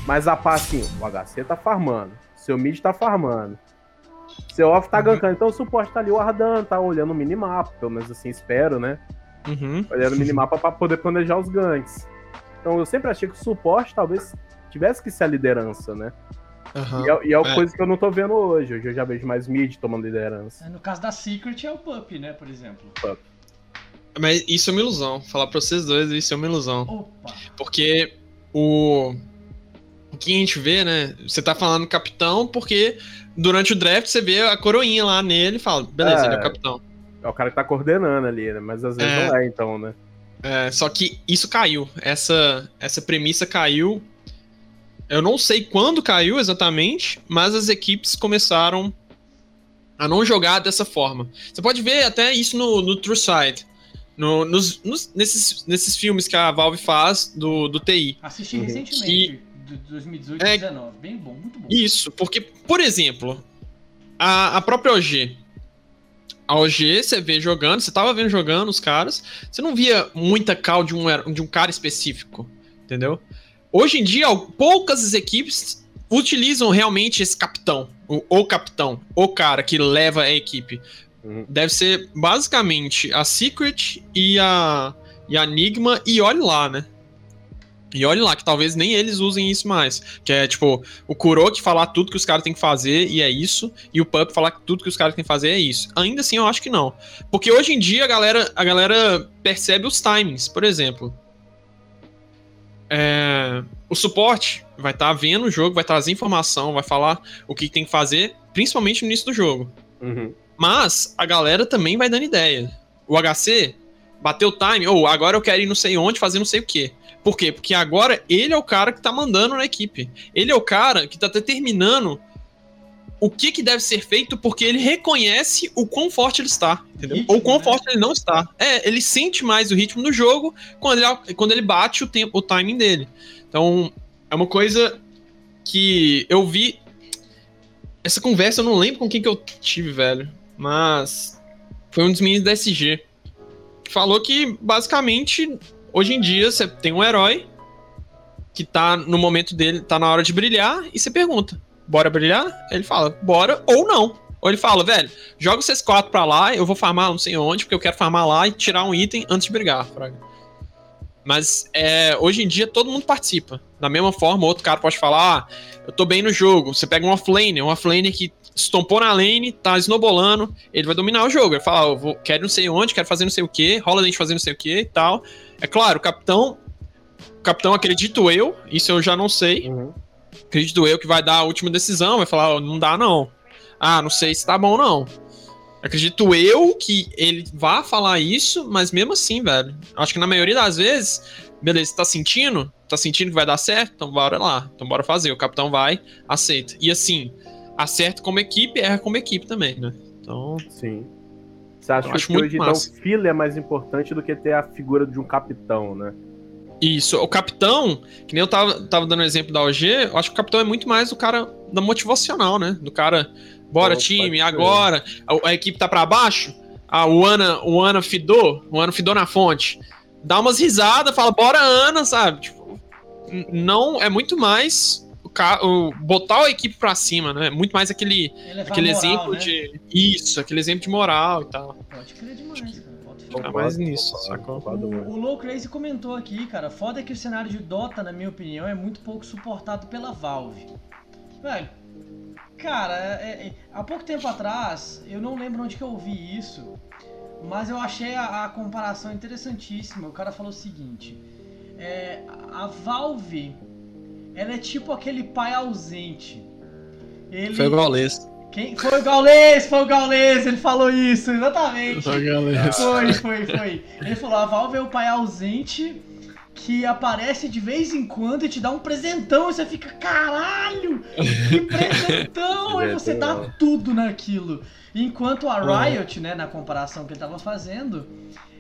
[SPEAKER 3] Mais a par, assim, o HC tá farmando, seu mid tá farmando, seu off tá
[SPEAKER 1] Uhum.
[SPEAKER 3] gankando, então o suporte tá ali guardando, tá olhando o minimapa, pelo menos assim espero, né?
[SPEAKER 1] Uhum.
[SPEAKER 3] olhando o minimapa pra poder planejar os ganks. Então eu sempre achei que o suporte talvez tivesse que ser a liderança, né?
[SPEAKER 1] Aham.
[SPEAKER 3] E é, e é uma
[SPEAKER 1] É.
[SPEAKER 3] coisa que eu não tô vendo hoje. Hoje eu já vejo mais mid tomando liderança.
[SPEAKER 2] No caso da Secret é o Pup, né, por exemplo.
[SPEAKER 1] Mas isso é uma ilusão. Falar pra vocês dois, isso é uma ilusão.
[SPEAKER 2] Opa!
[SPEAKER 1] Porque o. O que a gente vê, né? Você tá falando capitão porque durante o draft você vê a coroinha lá nele e fala, beleza,
[SPEAKER 3] É.
[SPEAKER 1] ele é o capitão.
[SPEAKER 3] É o cara que tá coordenando ali, né? Mas às vezes
[SPEAKER 1] É.
[SPEAKER 3] não é, então, né?
[SPEAKER 1] É, só que isso caiu. Essa, essa premissa caiu. Eu não sei quando caiu exatamente, mas as equipes começaram a não jogar dessa forma. Você pode ver até isso no, no True Side. No, nos, nos- nesses, nesses filmes que a Valve faz do, do TI.
[SPEAKER 2] Assisti
[SPEAKER 3] Uhum.
[SPEAKER 2] recentemente, de 2018
[SPEAKER 1] É-
[SPEAKER 2] e 2019. Bem bom, muito bom.
[SPEAKER 1] Isso, porque, por exemplo, a, a própria OG. A OG, você vê jogando, você tava vendo jogando os caras, você não via muita cal de um, de um cara específico, entendeu? Hoje em dia, poucas equipes utilizam realmente esse capitão, o, o capitão, o cara que leva a equipe.
[SPEAKER 3] Uhum.
[SPEAKER 1] Deve ser basicamente a Secret e a, e a Enigma, e olhe lá, né? E olhe lá, que talvez nem eles usem isso mais. Que é tipo, o Kuroki falar tudo que os caras têm que fazer e é isso, e o Pup falar que tudo que os caras têm que fazer é isso. Ainda assim, eu acho que não. Porque hoje em dia a galera, a galera percebe os timings, por exemplo. É, o suporte vai estar vendo o jogo, vai trazer informação, vai falar o que tem que fazer, principalmente no início do jogo.
[SPEAKER 3] Uhum.
[SPEAKER 1] Mas a galera também vai dando ideia. O HC, bateu o time, ou oh, agora eu quero ir não sei onde fazer não sei o quê. Por quê? Porque agora ele é o cara que tá mandando na equipe. Ele é o cara que tá determinando o que, que deve ser feito porque ele reconhece o quão forte ele está, entendeu? Ritmo, Ou quão né? forte ele não está. É, ele sente mais o ritmo do jogo quando ele, quando ele bate o tempo, o timing dele. Então, é uma coisa que eu vi. Essa conversa eu não lembro com quem que eu tive, velho. Mas foi um dos meninos da SG. Falou que, basicamente, hoje em dia você tem um herói que tá no momento dele, tá na hora de brilhar, e você pergunta: bora brilhar? Ele fala, bora ou não. Ou ele fala, velho, joga esses quatro pra lá, eu vou farmar não sei onde, porque eu quero farmar lá e tirar um item antes de brigar, fraga. Mas é, hoje em dia todo mundo participa. Da mesma forma, outro cara pode falar, ah, eu tô bem no jogo. Você pega um offlane, um offlane que estompou na lane, tá snowbolando, ele vai dominar o jogo. Ele fala, ah, eu vou, quero não sei onde, quero fazer não sei o que, rola a gente fazer não sei o que e tal. É claro, o capitão, o capitão acredito eu, isso eu já não sei. Uhum acredito eu que vai dar a última decisão, vai falar, oh, não dá não. Ah, não sei se tá bom não. Acredito eu que ele vá falar isso, mas mesmo assim, velho. Acho que na maioria das vezes, beleza, tá sentindo? Tá sentindo que vai dar certo? Então bora lá. Então bora fazer. O capitão vai, aceita. E assim, acerta como equipe, erra como equipe também, né? Então.
[SPEAKER 3] Sim. Você acha que hoje então fila é mais importante do que ter a figura de um capitão, né?
[SPEAKER 1] Isso, o capitão, que nem eu tava, tava dando o exemplo da OG, eu acho que o capitão é muito mais o cara da motivacional, né? Do cara, bora time, agora, a, a, equipe tá para baixo, a, o Ana, o Ana fidou, o Ana fidou na fonte, dá umas risadas, fala, bora Ana, sabe? Tipo, não, é muito mais o, botar a equipe pra cima, né? Muito mais aquele, aquele moral, exemplo né? de. Isso, aquele exemplo de moral e tal. Pode crer demais, Ficar mais nisso, sacou?
[SPEAKER 2] O, o Low Crazy comentou aqui, cara, foda é que o cenário de Dota, na minha opinião, é muito pouco suportado pela Valve. Velho, cara, é, é, há pouco tempo atrás, eu não lembro onde que eu ouvi isso, mas eu achei a, a comparação interessantíssima. O cara falou o seguinte: é, a Valve, ela é tipo aquele pai ausente.
[SPEAKER 1] Ele, Foi igual
[SPEAKER 2] quem? Foi o Gaules, foi o Gaules, ele falou isso, exatamente. Foi o Gaules. Foi, foi, foi. Ele falou, a Valve é o pai ausente que aparece de vez em quando e te dá um presentão e você fica, caralho, que <laughs> presentão! e você dá tudo naquilo. Enquanto a Riot, né, na comparação que ele tava fazendo,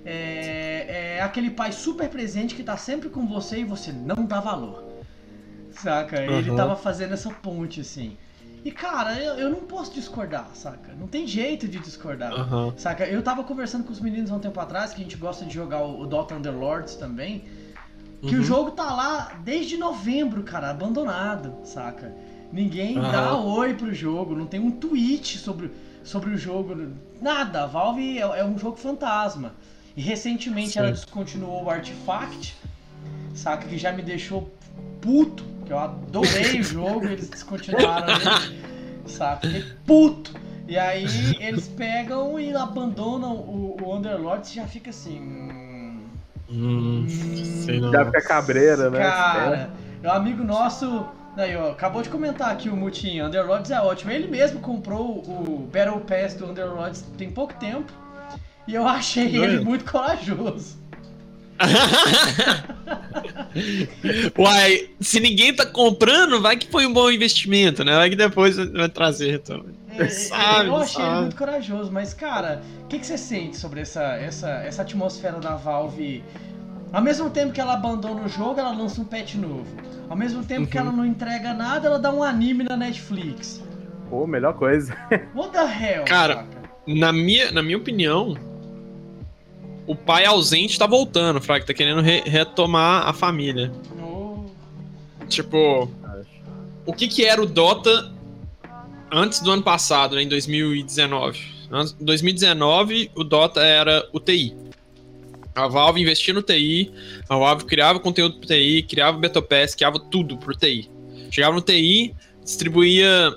[SPEAKER 2] é, é aquele pai super presente que tá sempre com você e você não dá valor. Saca? Ele uhum. tava fazendo essa ponte, assim. E cara, eu, eu não posso discordar, saca? Não tem jeito de discordar, uhum. saca? Eu tava conversando com os meninos há um tempo atrás, que a gente gosta de jogar o, o Dota Underlords também, que uhum. o jogo tá lá desde novembro, cara, abandonado, saca? Ninguém uhum. dá oi pro jogo, não tem um tweet sobre, sobre o jogo, nada. A Valve é, é um jogo fantasma. E recentemente Sim. ela descontinuou o Artifact, saca? Que já me deixou puto que eu adorei o jogo, eles descontinuaram ele, sabe? Fiquei puto. E aí eles pegam e abandonam o, o Underlord e já fica assim. Hum,
[SPEAKER 3] hum, já fica cabreira, né?
[SPEAKER 2] Cara, é um amigo nosso. Aí, ó, acabou de comentar aqui o Mutinho, Underlords é ótimo. Ele mesmo comprou o Battle Pass do Underlords tem pouco tempo. E eu achei ele muito corajoso. <laughs>
[SPEAKER 1] Uai, se ninguém tá comprando, vai que foi um bom investimento, né? Vai que depois vai trazer retorno.
[SPEAKER 2] É, sabe, eu achei sabe. ele muito corajoso, mas cara, o que, que você sente sobre essa, essa, essa atmosfera da Valve? Ao mesmo tempo que ela abandona o jogo, ela lança um patch novo. Ao mesmo tempo uhum. que ela não entrega nada, ela dá um anime na Netflix.
[SPEAKER 3] Pô, melhor coisa.
[SPEAKER 2] What the hell?
[SPEAKER 1] Cara, na minha, na minha opinião, o pai ausente tá voltando, Fraga, tá querendo re retomar a família. Oh. Tipo, o que que era o Dota antes do ano passado, né, em 2019? Em 2019, o Dota era o TI. A Valve investia no TI, a Valve criava conteúdo pro TI, criava Betopass, criava tudo pro TI. Chegava no TI, distribuía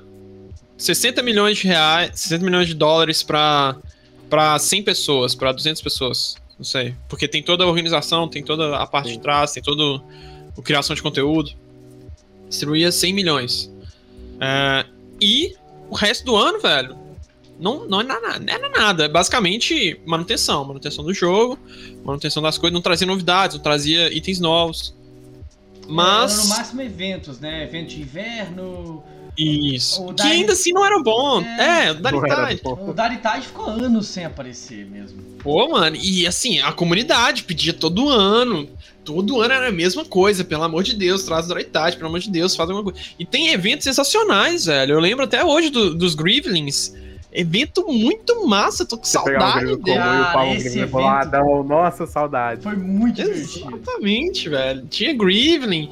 [SPEAKER 1] 60 milhões de reais, 60 milhões de dólares para para 100 pessoas, para 200 pessoas. Não sei. Porque tem toda a organização, tem toda a parte Sim. de trás, tem toda a criação de conteúdo. Distribuía 100 milhões. É, e o resto do ano, velho, não, não, era, nada, não era nada. É basicamente manutenção. Manutenção do jogo, manutenção das coisas. Não trazia novidades, não trazia itens novos. Mas.
[SPEAKER 2] Era no máximo eventos, né? Evento de inverno.
[SPEAKER 1] Isso.
[SPEAKER 2] O
[SPEAKER 1] Que
[SPEAKER 2] Dari-
[SPEAKER 1] ainda assim não era bom.
[SPEAKER 2] É.
[SPEAKER 1] É, o
[SPEAKER 3] bom.
[SPEAKER 2] O Daritide ficou anos sem aparecer mesmo.
[SPEAKER 1] Pô, mano, e assim, a comunidade pedia todo ano. Todo ano era a mesma coisa, pelo amor de Deus, traz o Daritide, pelo amor de Deus, faz alguma coisa. E tem eventos sensacionais, velho. Eu lembro até hoje do- dos Grievlings. Evento muito massa, tô com
[SPEAKER 3] Você
[SPEAKER 1] saudade dele.
[SPEAKER 3] comum e o Paulo
[SPEAKER 2] esse
[SPEAKER 3] Grêmio
[SPEAKER 2] evento-
[SPEAKER 3] boladão. Nossa, saudade.
[SPEAKER 2] Foi muito divertido.
[SPEAKER 1] Exatamente, velho. Tinha Grievling,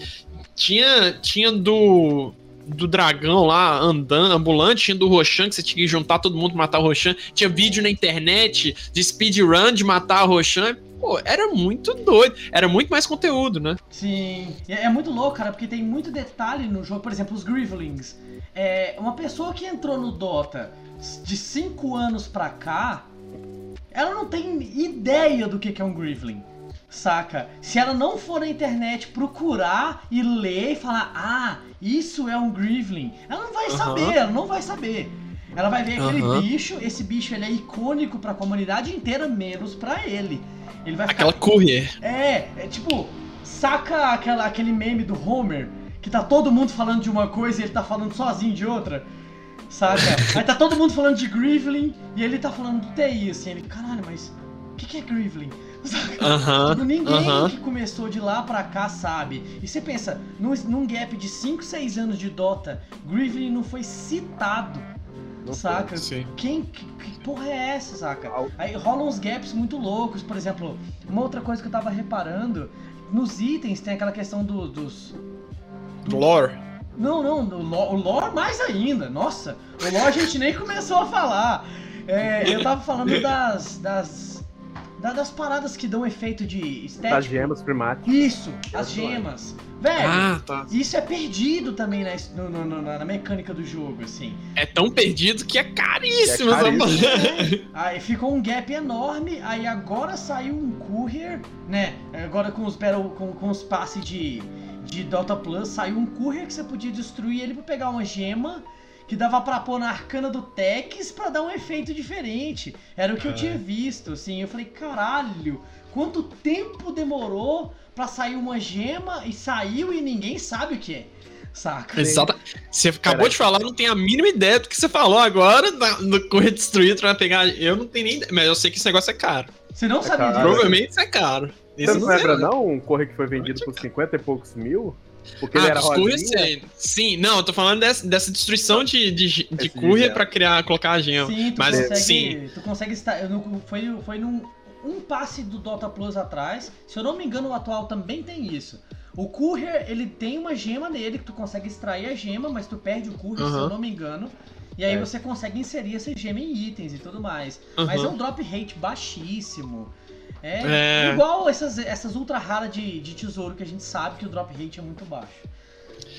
[SPEAKER 1] tinha, tinha do do dragão lá andando, ambulante, do Roshan, que você tinha que juntar todo mundo pra matar o Roshan. Tinha vídeo na internet de speedrun de matar o Roshan. Pô, era muito doido. Era muito mais conteúdo, né?
[SPEAKER 2] Sim, E é muito louco, cara, porque tem muito detalhe no jogo. Por exemplo, os Grievlings. É, uma pessoa que entrou no Dota de 5 anos pra cá, ela não tem ideia do que que é um Grievling. Saca? Se ela não for na internet procurar e ler e falar, ah, isso é um Grievling, ela não vai saber, ela não vai saber. Ela vai ver aquele bicho, esse bicho ele é icônico pra comunidade inteira, menos pra ele. Ele vai ficar
[SPEAKER 1] Aquela courier.
[SPEAKER 2] é, é tipo, saca aquela, aquele meme do Homer, que tá todo mundo falando de uma coisa e ele tá falando sozinho de outra? Saca? <laughs> Aí tá todo mundo falando de Grievling e ele tá falando do TI, assim, ele, caralho, mas o que, que é Grievling? <laughs> Tipo, ninguém
[SPEAKER 1] aham.
[SPEAKER 2] que começou de lá pra cá sabe. E você pensa, num, num gap de 5, 6 anos de Dota, Grievling não foi citado,
[SPEAKER 3] Não
[SPEAKER 2] saca?
[SPEAKER 1] Sim.
[SPEAKER 2] Quem, que, que porra é essa, saca? Aí rolam uns gaps muito loucos, por exemplo, uma outra coisa que eu tava reparando, nos itens tem aquela questão do- dos.
[SPEAKER 1] Lore.
[SPEAKER 2] Não, não, do lo- o lore mais ainda, nossa, o lore a gente nem começou a falar. É, eu tava falando <laughs> das. das. Da- das paradas que dão efeito de
[SPEAKER 3] Das
[SPEAKER 2] estética.
[SPEAKER 3] gemas primáticas.
[SPEAKER 2] Isso, as gemas. Velho,
[SPEAKER 1] Ah, tá.
[SPEAKER 2] isso é perdido também na, no- no- no- na mecânica do jogo, assim.
[SPEAKER 1] É tão perdido que é caríssimo.
[SPEAKER 3] É
[SPEAKER 1] essa
[SPEAKER 3] caríssimo.
[SPEAKER 2] Aí ficou um gap enorme, aí agora saiu um courier, né? Agora com os battle, com, com os passes de, de Dota Plus, saiu um courier que você podia destruir ele pra pegar uma gema que dava pra pôr na arcana do Tex pra dar um efeito diferente. Era o que eu
[SPEAKER 1] É.
[SPEAKER 2] tinha visto, assim. Eu falei, caralho, quanto tempo demorou pra sair uma gema e saiu e ninguém sabe o que é. Saca?
[SPEAKER 1] Exato. Você acabou
[SPEAKER 3] Peraí.
[SPEAKER 1] de falar, não tem a mínima ideia do que você falou agora na- no Correr Destruído pra pegar. Eu não tenho nem ideia, mas eu sei que esse negócio é caro.
[SPEAKER 2] Você não sabia
[SPEAKER 3] caro.
[SPEAKER 2] disso?
[SPEAKER 1] Provavelmente isso é caro.
[SPEAKER 3] Você
[SPEAKER 1] Isso eu
[SPEAKER 3] não
[SPEAKER 1] sei,
[SPEAKER 3] lembra,
[SPEAKER 1] não.
[SPEAKER 3] não? Um corre que foi vendido por 50 e poucos mil? Porque ele
[SPEAKER 1] Ah,
[SPEAKER 3] era
[SPEAKER 1] dos courier,
[SPEAKER 3] rosinha.
[SPEAKER 1] Sim, não, eu tô falando dessa, dessa destruição de, de, de
[SPEAKER 3] de
[SPEAKER 1] pra criar, colocar a gema.
[SPEAKER 2] Sim, tu
[SPEAKER 1] Mas,
[SPEAKER 2] consegue.
[SPEAKER 1] sim.
[SPEAKER 2] Tu consegue estar. no- Foi, foi num um passe do Dota Plus atrás. Se eu não me engano, o atual também tem isso. O Courier, ele tem uma gema nele que tu consegue extrair a gema, mas tu perde o Courier, se eu não me engano. E aí
[SPEAKER 3] É.
[SPEAKER 2] você consegue inserir essa gema em itens e tudo mais. Mas é um drop rate baixíssimo. É,
[SPEAKER 1] É.
[SPEAKER 2] igual essas, essas ultra raras de, de tesouro que a gente sabe que o drop rate é muito baixo.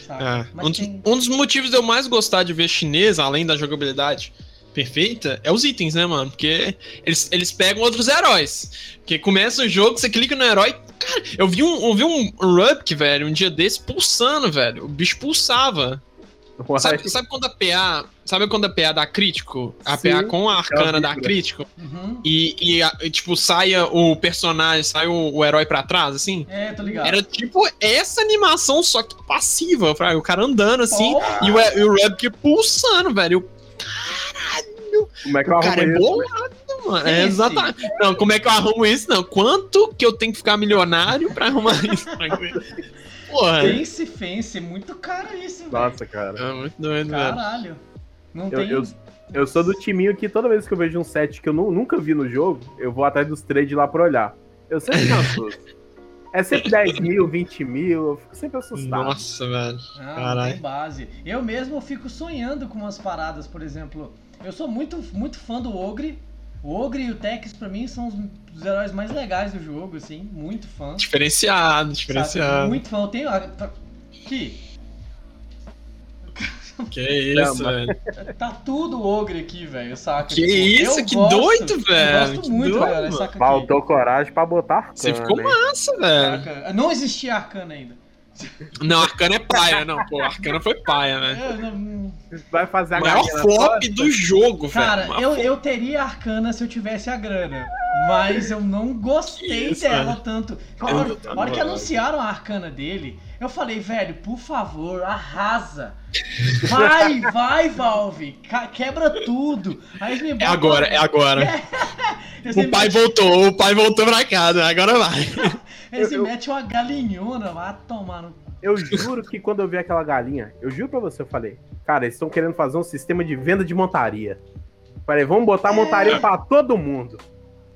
[SPEAKER 1] É. Um, dos,
[SPEAKER 2] tem.
[SPEAKER 1] um dos motivos de eu mais gostar de ver chinês, além da jogabilidade perfeita, é os itens, né, mano? Porque eles, eles pegam outros heróis. Porque começa o jogo, você clica no herói. Cara, eu vi um, eu vi um Rubk, velho, um dia desse pulsando, velho. O bicho pulsava. <laughs> Sabe, sabe quando a PA. Sabe quando a PA dá crítico? A
[SPEAKER 3] Sim,
[SPEAKER 1] PA com a arcana
[SPEAKER 3] vi,
[SPEAKER 1] dá crítico?
[SPEAKER 2] Uhum.
[SPEAKER 1] E, e, a- e, tipo, saia o personagem, sai o, o herói pra trás, assim?
[SPEAKER 2] É, tô ligado.
[SPEAKER 1] Era tipo essa animação, só que passiva. Fraga, O cara andando assim. E o, e o Rubk pulsando, velho. Eu,
[SPEAKER 3] Como é que eu
[SPEAKER 1] O cara é
[SPEAKER 3] arrumo isso?
[SPEAKER 1] bolado, mano. É exatamente. Não, como é que eu arrumo isso? Não. Quanto que eu tenho que ficar milionário pra arrumar isso? <laughs> Porra.
[SPEAKER 2] Fence, fence, muito caro isso, velho.
[SPEAKER 3] Nossa, cara.
[SPEAKER 1] É muito doido, velho.
[SPEAKER 2] Caralho. Não
[SPEAKER 3] Eu,
[SPEAKER 2] tem.
[SPEAKER 3] eu, eu sou do timinho que toda vez que eu vejo um set que eu nu- nunca vi no jogo, eu vou atrás dos trades lá pra olhar. Eu sempre me assusto. <laughs> É sempre 10 mil, 20 mil, eu fico sempre assustado.
[SPEAKER 1] Nossa, velho.
[SPEAKER 2] Ah, não
[SPEAKER 1] Caralho.
[SPEAKER 2] tem base. Eu mesmo fico sonhando com umas paradas, por exemplo. Eu sou muito, muito fã do Ogre. O Ogre e o Tex, pra mim, são os, os heróis mais legais do jogo, assim. Muito fã.
[SPEAKER 1] Diferenciado,
[SPEAKER 2] sabe?
[SPEAKER 1] diferenciado.
[SPEAKER 2] Muito fã. Eu tenho. a- tá- Que?
[SPEAKER 1] Que isso,
[SPEAKER 3] Chama.
[SPEAKER 1] velho.
[SPEAKER 2] Tá tudo Ogre aqui, velho, saca?
[SPEAKER 1] Que
[SPEAKER 2] Tipo,
[SPEAKER 1] isso, que
[SPEAKER 2] gosto,
[SPEAKER 1] doido, velho.
[SPEAKER 2] Eu gosto muito,
[SPEAKER 1] doido,
[SPEAKER 2] galera.
[SPEAKER 1] mano.
[SPEAKER 2] Saca aqui.
[SPEAKER 3] Faltou coragem pra botar arcana,
[SPEAKER 1] Você ficou massa, velho.
[SPEAKER 2] Saca? Não existia Arcana ainda.
[SPEAKER 1] Não, Arcana é paia, não, pô. Arcana foi paia, né?
[SPEAKER 2] Não-
[SPEAKER 3] Vai fazer a
[SPEAKER 1] O maior
[SPEAKER 3] na
[SPEAKER 1] flop do jogo,
[SPEAKER 2] Cara,
[SPEAKER 1] velho.
[SPEAKER 2] eu, eu teria Arcana se eu tivesse a grana. Mas eu não gostei
[SPEAKER 1] Isso,
[SPEAKER 2] dela
[SPEAKER 1] mano.
[SPEAKER 2] tanto. A
[SPEAKER 1] Eu-
[SPEAKER 2] hora, hora que anunciaram a Arcana dele, eu falei, velho, por favor, arrasa. Vai, <laughs> vai, Valve. quebra tudo. Aí me
[SPEAKER 1] É agora, é agora. <laughs> O pai voltou, o pai voltou pra casa, agora vai. <laughs>
[SPEAKER 2] Eles me
[SPEAKER 3] Eu- eu-
[SPEAKER 2] metem uma galinhona, vai tomar no.
[SPEAKER 3] Eu juro que quando eu vi aquela galinha, eu juro pra você, eu falei, cara, eles estão querendo fazer um sistema de venda de montaria. Falei, vamos botar montaria pra todo mundo.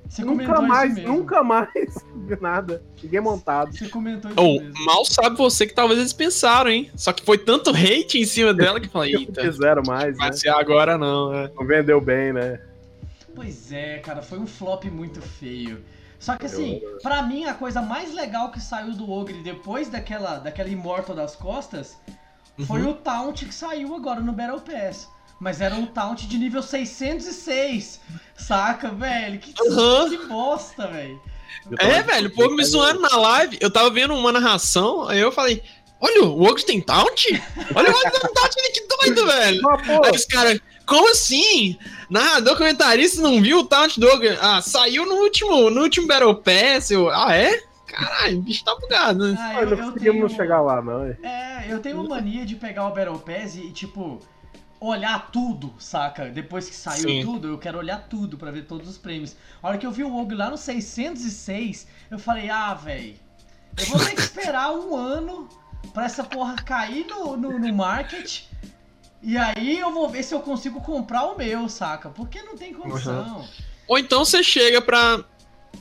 [SPEAKER 2] Você
[SPEAKER 3] nunca mais,
[SPEAKER 2] isso mesmo.
[SPEAKER 3] nunca mais <laughs> nada. Ninguém montado.
[SPEAKER 2] Você comentou isso
[SPEAKER 1] Ou,
[SPEAKER 2] mesmo.
[SPEAKER 1] mal sabe você que talvez eles pensaram, hein? Só que foi tanto hate em cima dela que eu falei,
[SPEAKER 3] Não
[SPEAKER 1] eita,
[SPEAKER 3] fizeram mais, né?
[SPEAKER 1] vai ser agora não, né?
[SPEAKER 3] Não vendeu bem, né?
[SPEAKER 2] Pois é, cara, foi um flop muito feio. Só que assim, pra mim a coisa mais legal que saiu do Ogre depois daquela, daquela Immortal das costas foi
[SPEAKER 1] Uhum.
[SPEAKER 2] o Taunt que saiu agora no Battle Pass. Mas era um Taunt de nível 606, saca, velho? Que,
[SPEAKER 1] Aham.
[SPEAKER 2] que bosta, velho.
[SPEAKER 1] É, velho, o povo me zoando na live. Eu tava vendo uma narração, aí eu falei, olha, o Ogre tem taunt? Olha o Ogre dando taunt, ele que doido, <laughs> velho.
[SPEAKER 3] Pô,
[SPEAKER 1] Aí os caras, como assim? Narrador comentarista não viu o taunt do Ogre? Ah, saiu no último, no último Battle Pass. Eu, ah, é? Caralho, o bicho tá bugado, né?
[SPEAKER 2] Ah,
[SPEAKER 3] nós não conseguimos chegar lá, não. é.
[SPEAKER 2] É, eu tenho uma mania de pegar o Battle Pass e, tipo, olhar tudo, saca? Depois que saiu
[SPEAKER 1] Sim.
[SPEAKER 2] tudo, eu quero olhar tudo pra ver todos os prêmios. A hora que eu vi o Ogre lá no 606, eu falei, ah, velho, eu vou ter que esperar um ano pra essa porra cair no, no, no market. E aí eu vou ver se eu consigo comprar o meu, saca? Porque não tem condição.
[SPEAKER 1] Ou então você chega pra.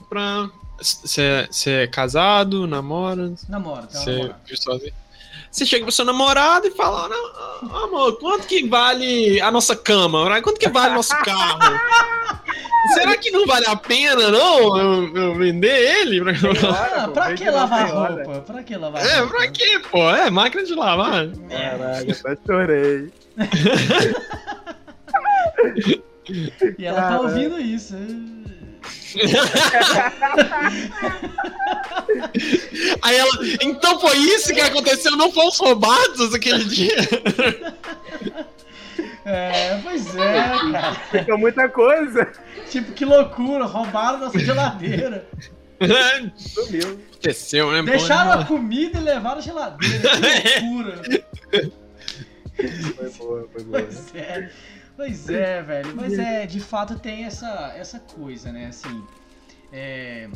[SPEAKER 1] pra você é casado, namora,
[SPEAKER 2] Namora, tá?
[SPEAKER 1] você vive sozinho. Você chega pro seu namorado e fala, "Não, amor, quanto que vale a nossa cama? Quanto que vale nosso carro? Será que não vale a pena, não, eu, eu vender ele? Pra...
[SPEAKER 2] Ah, pra que lavar roupa? Pra que lavar
[SPEAKER 1] É,
[SPEAKER 2] roupa?
[SPEAKER 1] pra quê, pô? É máquina de lavar.
[SPEAKER 3] Caraca, até <laughs> chorei.
[SPEAKER 2] E ela tá ouvindo isso. <laughs>
[SPEAKER 1] Aí ela, então foi isso que aconteceu, não foram os roubados aquele dia.
[SPEAKER 2] É, pois é, cara.
[SPEAKER 3] Fica muita coisa.
[SPEAKER 2] Tipo, que loucura, roubaram nossa geladeira.
[SPEAKER 3] Sumiu.
[SPEAKER 1] Aconteceu, né?
[SPEAKER 2] Deixaram a comida e levaram a geladeira. Que <laughs> loucura.
[SPEAKER 3] Foi boa, foi boa.
[SPEAKER 2] Pois é. Pois é, velho. Mas é, de fato tem essa, essa coisa, né? Assim. É,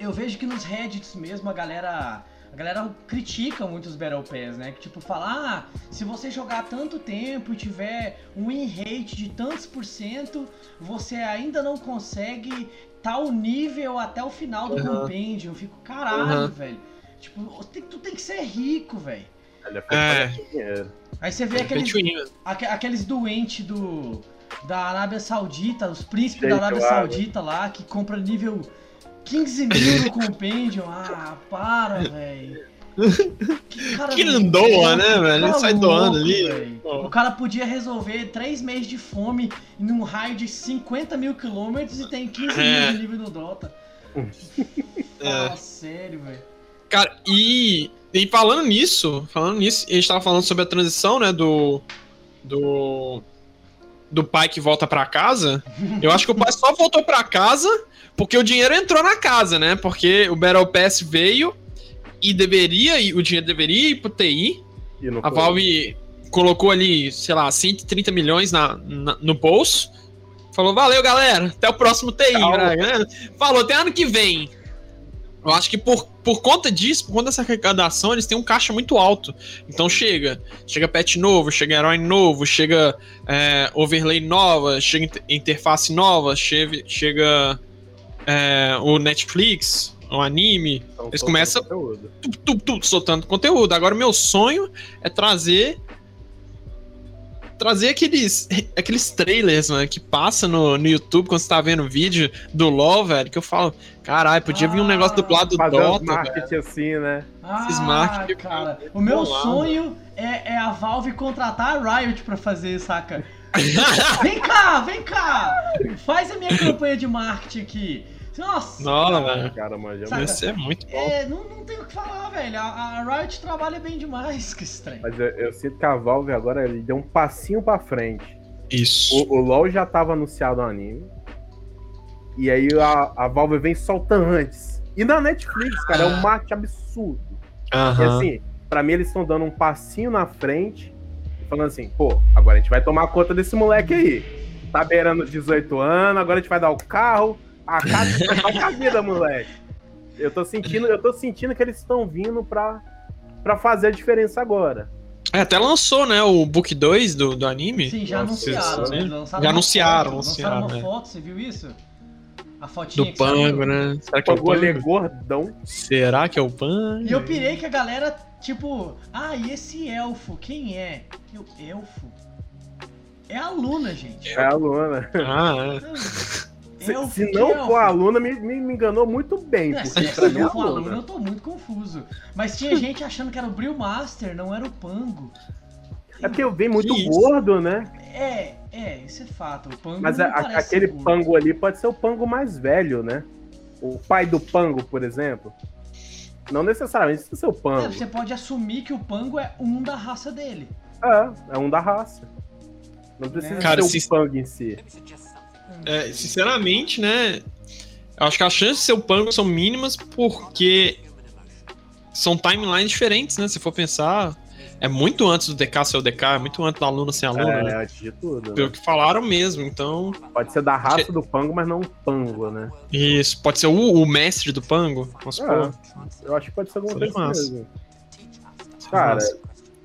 [SPEAKER 2] eu vejo que nos Reddits mesmo a galera. A galera critica muito os Battle Pass, né? Que tipo, fala, ah, se você jogar tanto tempo e tiver um win rate de tantos por cento, você ainda não consegue tal nível até o final do
[SPEAKER 1] Uhum.
[SPEAKER 2] compêndio. Eu fico, caralho,
[SPEAKER 1] Uhum.
[SPEAKER 2] velho. Tipo, tu tem que ser rico, velho.
[SPEAKER 3] Ele
[SPEAKER 1] É.
[SPEAKER 3] dinheiro.
[SPEAKER 2] Aí você vê aqueles,
[SPEAKER 1] Aqueles...
[SPEAKER 2] Aque- aqueles doentes do da Arábia Saudita, os príncipes
[SPEAKER 3] Gente,
[SPEAKER 2] da Arábia. Saudita lá, que compra nível 15 mil no compêndio. Ah, para, velho. Que, cara
[SPEAKER 1] Que não doa, né, velho? Ele sai doando ali.
[SPEAKER 2] O cara podia resolver 3 meses de fome num raio de 50 mil quilômetros e tem 15
[SPEAKER 1] É.
[SPEAKER 2] mil de nível no Dota. <laughs>
[SPEAKER 1] É.
[SPEAKER 2] Ah, sério, velho.
[SPEAKER 1] Cara, e, e falando nisso, falando nisso, a gente tava falando sobre a transição, né, do do do pai que volta pra casa. Eu acho que o pai só voltou pra casa porque o dinheiro entrou na casa, né? Porque o Battle Pass veio e deveria, e o dinheiro deveria ir pro TI.
[SPEAKER 3] E não
[SPEAKER 1] A
[SPEAKER 3] foi.
[SPEAKER 1] Valve colocou ali, sei lá, 130 milhões na, na- no bolso. Falou, valeu, galera. Até o próximo TI. Né? Falou, até ano que vem. Eu acho que por, por conta disso, por conta dessa arrecadação, eles têm um caixa muito alto. Então chega. Chega patch novo, chega herói novo, chega é, overlay nova, chega inter- interface nova, chega, chega é, o Netflix, o anime.
[SPEAKER 3] Então,
[SPEAKER 1] eles começam- tudo, tudo, soltando conteúdo. Agora, o meu sonho é trazer. Trazer aqueles, aqueles trailers, mano, que passa no, no YouTube quando você tá vendo vídeo do LoL, velho, que eu falo, caralho, podia vir um
[SPEAKER 2] Ah,
[SPEAKER 1] negócio do lado do
[SPEAKER 3] uns
[SPEAKER 1] Dota, velho.
[SPEAKER 3] marketing assim, né?
[SPEAKER 2] Ah,
[SPEAKER 1] Esses marketing-
[SPEAKER 2] cara. O meu
[SPEAKER 1] Bolado.
[SPEAKER 2] sonho é, é a Valve contratar a Riot pra fazer, saca? <laughs> vem cá, vem cá! Faz a minha campanha de marketing aqui. Nossa!
[SPEAKER 1] Nossa, velho.
[SPEAKER 3] Cara, manja
[SPEAKER 2] Sabe-
[SPEAKER 1] Esse é muito bom.
[SPEAKER 2] É, não, não tem o que falar, velho. A, a Riot trabalha bem demais esse trem.
[SPEAKER 3] Mas eu, eu sinto que a Valve agora ele deu um passinho pra frente.
[SPEAKER 1] Isso.
[SPEAKER 3] O, o LoL já tava anunciado no anime. E aí a, a Valve vem soltando antes. E na Netflix, cara, é um mate absurdo. E
[SPEAKER 1] Aham.
[SPEAKER 3] assim, pra mim eles estão dando um passinho na frente e falando assim, pô, agora a gente vai tomar conta desse moleque aí. Tá beirando 18 anos, agora a gente vai dar o carro, a casa a vida, moleque. Eu tô sentindo, eu tô sentindo que eles estão vindo pra, pra fazer a diferença agora.
[SPEAKER 1] É, até lançou, né, o Book 2 do, do anime.
[SPEAKER 2] Sim, já anunciaram. né?
[SPEAKER 1] né?
[SPEAKER 2] Lançaram
[SPEAKER 1] Já anunciaram,
[SPEAKER 2] foto,
[SPEAKER 1] anunciaram,
[SPEAKER 2] Lançaram uma
[SPEAKER 1] né?
[SPEAKER 2] foto, você viu isso? A fotinha
[SPEAKER 1] Do
[SPEAKER 2] saiu.
[SPEAKER 1] Pango, né? Será que é o
[SPEAKER 3] ele é
[SPEAKER 1] Pango?
[SPEAKER 3] gordão.
[SPEAKER 1] Será que é o Pango?
[SPEAKER 2] E eu pirei que a galera, tipo, ah, e esse elfo, quem é? Eu, elfo? É a Luna, gente.
[SPEAKER 3] É a Luna.
[SPEAKER 1] Ah, é.
[SPEAKER 3] Se,
[SPEAKER 2] Elfo,
[SPEAKER 3] se não for a Luna, me, me, me enganou muito bem.
[SPEAKER 2] É,
[SPEAKER 3] Porque
[SPEAKER 2] se
[SPEAKER 3] pra mim é
[SPEAKER 2] não for a Luna,
[SPEAKER 3] Luna.
[SPEAKER 2] eu tô muito confuso. Mas tinha gente achando que era o Brill Master, não era o Pango.
[SPEAKER 3] É porque eu vi muito
[SPEAKER 1] isso?
[SPEAKER 3] gordo, né?
[SPEAKER 2] É, é, isso é fato. O Pango
[SPEAKER 3] Mas a- aquele
[SPEAKER 2] gordo.
[SPEAKER 3] pango ali pode ser o pango mais velho, né? O pai do pango, por exemplo. Não necessariamente precisa ser o
[SPEAKER 2] É,
[SPEAKER 3] pango.
[SPEAKER 2] você pode assumir que o Pango é um da raça dele.
[SPEAKER 3] É, é um da raça. Não precisa
[SPEAKER 1] Cara,
[SPEAKER 3] ser
[SPEAKER 1] se-
[SPEAKER 3] o pango em si.
[SPEAKER 1] É, sinceramente, né? Eu acho que as chances de ser o Pango são mínimas porque são timelines diferentes, né? Se for pensar, é muito antes do DK ser o DK, é muito antes da Luna ser a Luna,
[SPEAKER 3] É,
[SPEAKER 1] né?
[SPEAKER 3] antes de tudo.
[SPEAKER 1] Pelo
[SPEAKER 3] Né?
[SPEAKER 1] que falaram mesmo, então.
[SPEAKER 3] Pode ser da raça do pango, mas não um pango, né?
[SPEAKER 1] Isso, pode ser o, o mestre do Pango. Vamos
[SPEAKER 3] É.
[SPEAKER 1] supor.
[SPEAKER 3] Eu acho que pode ser alguma
[SPEAKER 1] Seria
[SPEAKER 3] coisa
[SPEAKER 1] massa.
[SPEAKER 3] mesmo. Cara,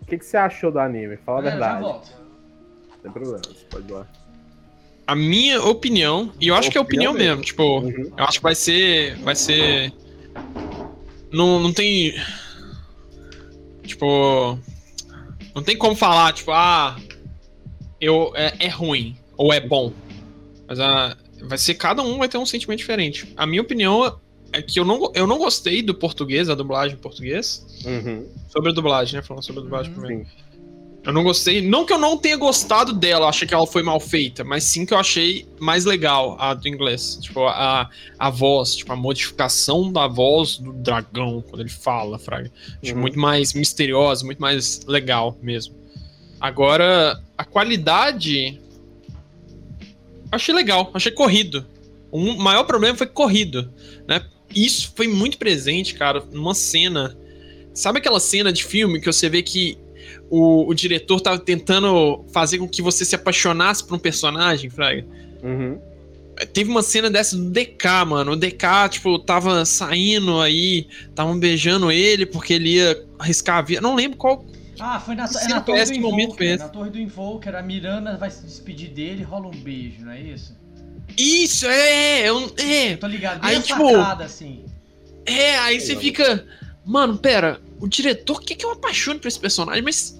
[SPEAKER 3] o que, que você achou do anime? Fala a
[SPEAKER 2] É, já
[SPEAKER 3] verdade. tem problema, você pode ir lá.
[SPEAKER 1] A minha opinião, e eu acho que é opinião mesmo, tipo,
[SPEAKER 3] Uhum.
[SPEAKER 1] eu acho que vai ser. Vai ser. Não, não tem. Tipo. Não tem como falar, tipo, ah. Eu, é, é ruim ou é bom. Mas ah, vai ser. Cada um vai ter um sentimento diferente. A minha opinião é que eu não, eu não gostei do português, da dublagem em português.
[SPEAKER 3] Uhum.
[SPEAKER 1] Sobre a dublagem, né? Falando sobre a dublagem
[SPEAKER 2] Uhum.
[SPEAKER 1] primeiro.
[SPEAKER 3] Sim.
[SPEAKER 1] Eu não gostei. Não que eu não tenha gostado dela, achei que ela foi mal feita, mas sim que eu achei mais legal a do inglês. Tipo, a, a voz, tipo, a modificação da voz do dragão quando ele fala, Fraga.
[SPEAKER 3] Uhum.
[SPEAKER 1] muito mais misteriosa, muito mais legal mesmo. Agora, a qualidade. Achei legal, achei corrido. O maior problema foi corrido, né? Isso foi muito presente, cara, numa cena. Sabe aquela cena de filme que você vê que o, o diretor tava tentando fazer com que você se apaixonasse por um personagem, Fraga?
[SPEAKER 3] Uhum.
[SPEAKER 1] Teve uma cena dessa do DK, mano. O DK, tipo, tava saindo aí, estavam beijando ele porque ele ia arriscar a vida. Não lembro qual.
[SPEAKER 2] Ah, foi na, é na torre do
[SPEAKER 1] momento
[SPEAKER 2] Invoker.
[SPEAKER 1] foi esse?
[SPEAKER 2] Na torre do Invoker, a Miranda vai se despedir dele e rola um beijo, não é isso?
[SPEAKER 1] Isso, é, eu, é,
[SPEAKER 2] Eu tô ligado, bem
[SPEAKER 1] Aí, tipo,
[SPEAKER 2] sacada, assim.
[SPEAKER 1] é. Aí você fica. Mano, pera, o diretor quer que eu apaixone por esse personagem, mas.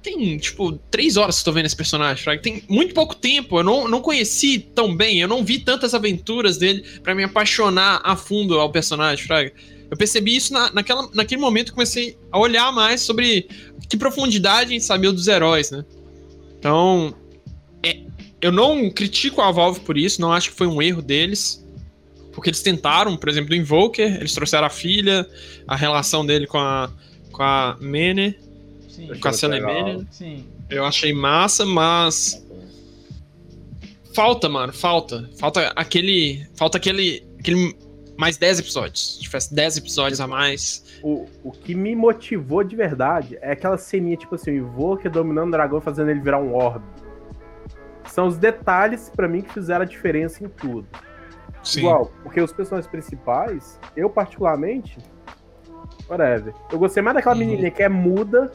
[SPEAKER 1] Tem, tipo, três horas que eu tô vendo esse personagem, Fraga. Tem muito pouco tempo. Eu não, não conheci tão bem. Eu não vi tantas aventuras dele pra me apaixonar a fundo ao personagem, Fraga. Eu percebi isso na, naquela, naquele momento que comecei a olhar mais sobre que profundidade a gente sabia dos heróis, né? Então, é, eu não critico a Valve por isso, não acho que foi um erro deles. Porque eles tentaram, por exemplo, do Invoker, eles trouxeram a filha, a relação dele com a, com a Mene,
[SPEAKER 2] Sim,
[SPEAKER 1] com a
[SPEAKER 2] sim.
[SPEAKER 1] Eu achei massa, mas falta, mano, falta. Falta aquele. Falta aquele. aquele mais 10 episódios. Se tivesse 10 episódios a mais.
[SPEAKER 3] O, o que me motivou de verdade é aquela ceninha, tipo assim, o Invoker dominando o dragão e fazendo ele virar um orbe. São os detalhes, pra mim, que fizeram a diferença em tudo.
[SPEAKER 1] Sim.
[SPEAKER 3] Igual, porque os personagens principais, eu particularmente, whatever. Eu gostei mais daquela
[SPEAKER 1] Uhum.
[SPEAKER 3] menininha que é muda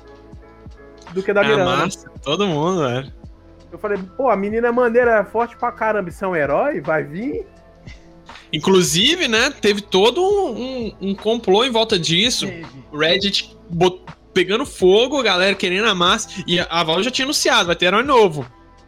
[SPEAKER 3] do que da
[SPEAKER 1] É
[SPEAKER 3] Miranda.
[SPEAKER 1] massa, todo mundo, velho.
[SPEAKER 3] Eu falei, pô, a menina é maneira, é forte pra caramba, isso é um herói? Vai vir?
[SPEAKER 1] Inclusive, né, teve todo um, um, um complô em volta disso.
[SPEAKER 2] Teve.
[SPEAKER 1] Reddit bot- pegando fogo, a galera querendo a massa. E a Valve já tinha anunciado, vai ter herói novo.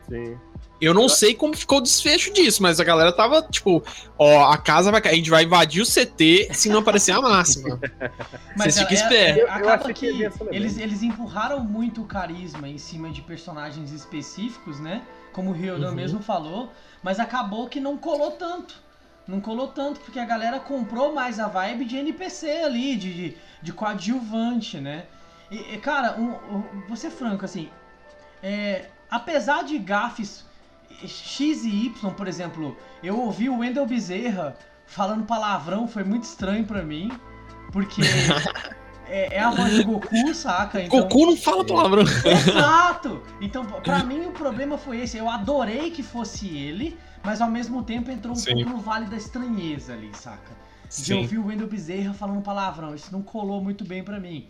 [SPEAKER 3] Sim.
[SPEAKER 1] Eu não sei como ficou o desfecho disso, mas a galera tava, tipo, ó, a casa vai cair, a gente vai invadir o CT se não aparecer a máxima. <laughs>
[SPEAKER 2] Mas
[SPEAKER 1] Vocês ficam
[SPEAKER 2] é-
[SPEAKER 1] espertos.
[SPEAKER 2] é-
[SPEAKER 3] Eu- eu
[SPEAKER 2] acaba
[SPEAKER 3] que
[SPEAKER 2] que eles, eles empurraram muito o carisma em cima de personagens específicos, né? Como o Ryodan
[SPEAKER 1] Uhum.
[SPEAKER 2] mesmo falou, mas acabou que não colou tanto. Não colou tanto, porque a galera comprou mais a vibe de NPC ali, de, de, de coadjuvante, né? E, e, cara, um, um, vou ser franco, assim, é, apesar de gafes X e Y, por exemplo, eu ouvi o Wendell Bezerra falando palavrão, foi muito estranho para mim, porque <laughs> é, é, a voz do Goku, saca?
[SPEAKER 1] Então, Goku não fala palavrão.
[SPEAKER 2] Exato! Então, pra mim o problema foi esse. Eu adorei que fosse ele, mas ao mesmo tempo entrou um Sim. pouco no vale da estranheza ali, saca? De Sim. ouvir o Wendell Bezerra falando palavrão. Isso não colou muito bem para mim.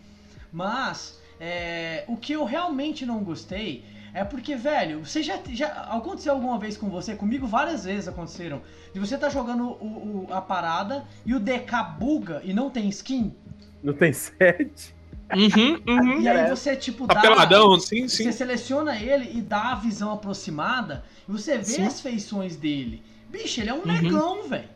[SPEAKER 2] Mas, é, o que eu realmente não gostei é porque, velho, você já, já aconteceu alguma vez com você? Comigo várias vezes aconteceram. De você tá jogando o, o, a parada e o DK buga e não tem skin.
[SPEAKER 3] Não tem set.
[SPEAKER 1] Uhum, uhum.
[SPEAKER 2] E aí você, tipo,
[SPEAKER 1] dá. Papeladão, sim, sim.
[SPEAKER 2] Você seleciona ele e dá a visão aproximada e você vê sim. as feições dele. Bicho, ele é um uhum. negão, velho.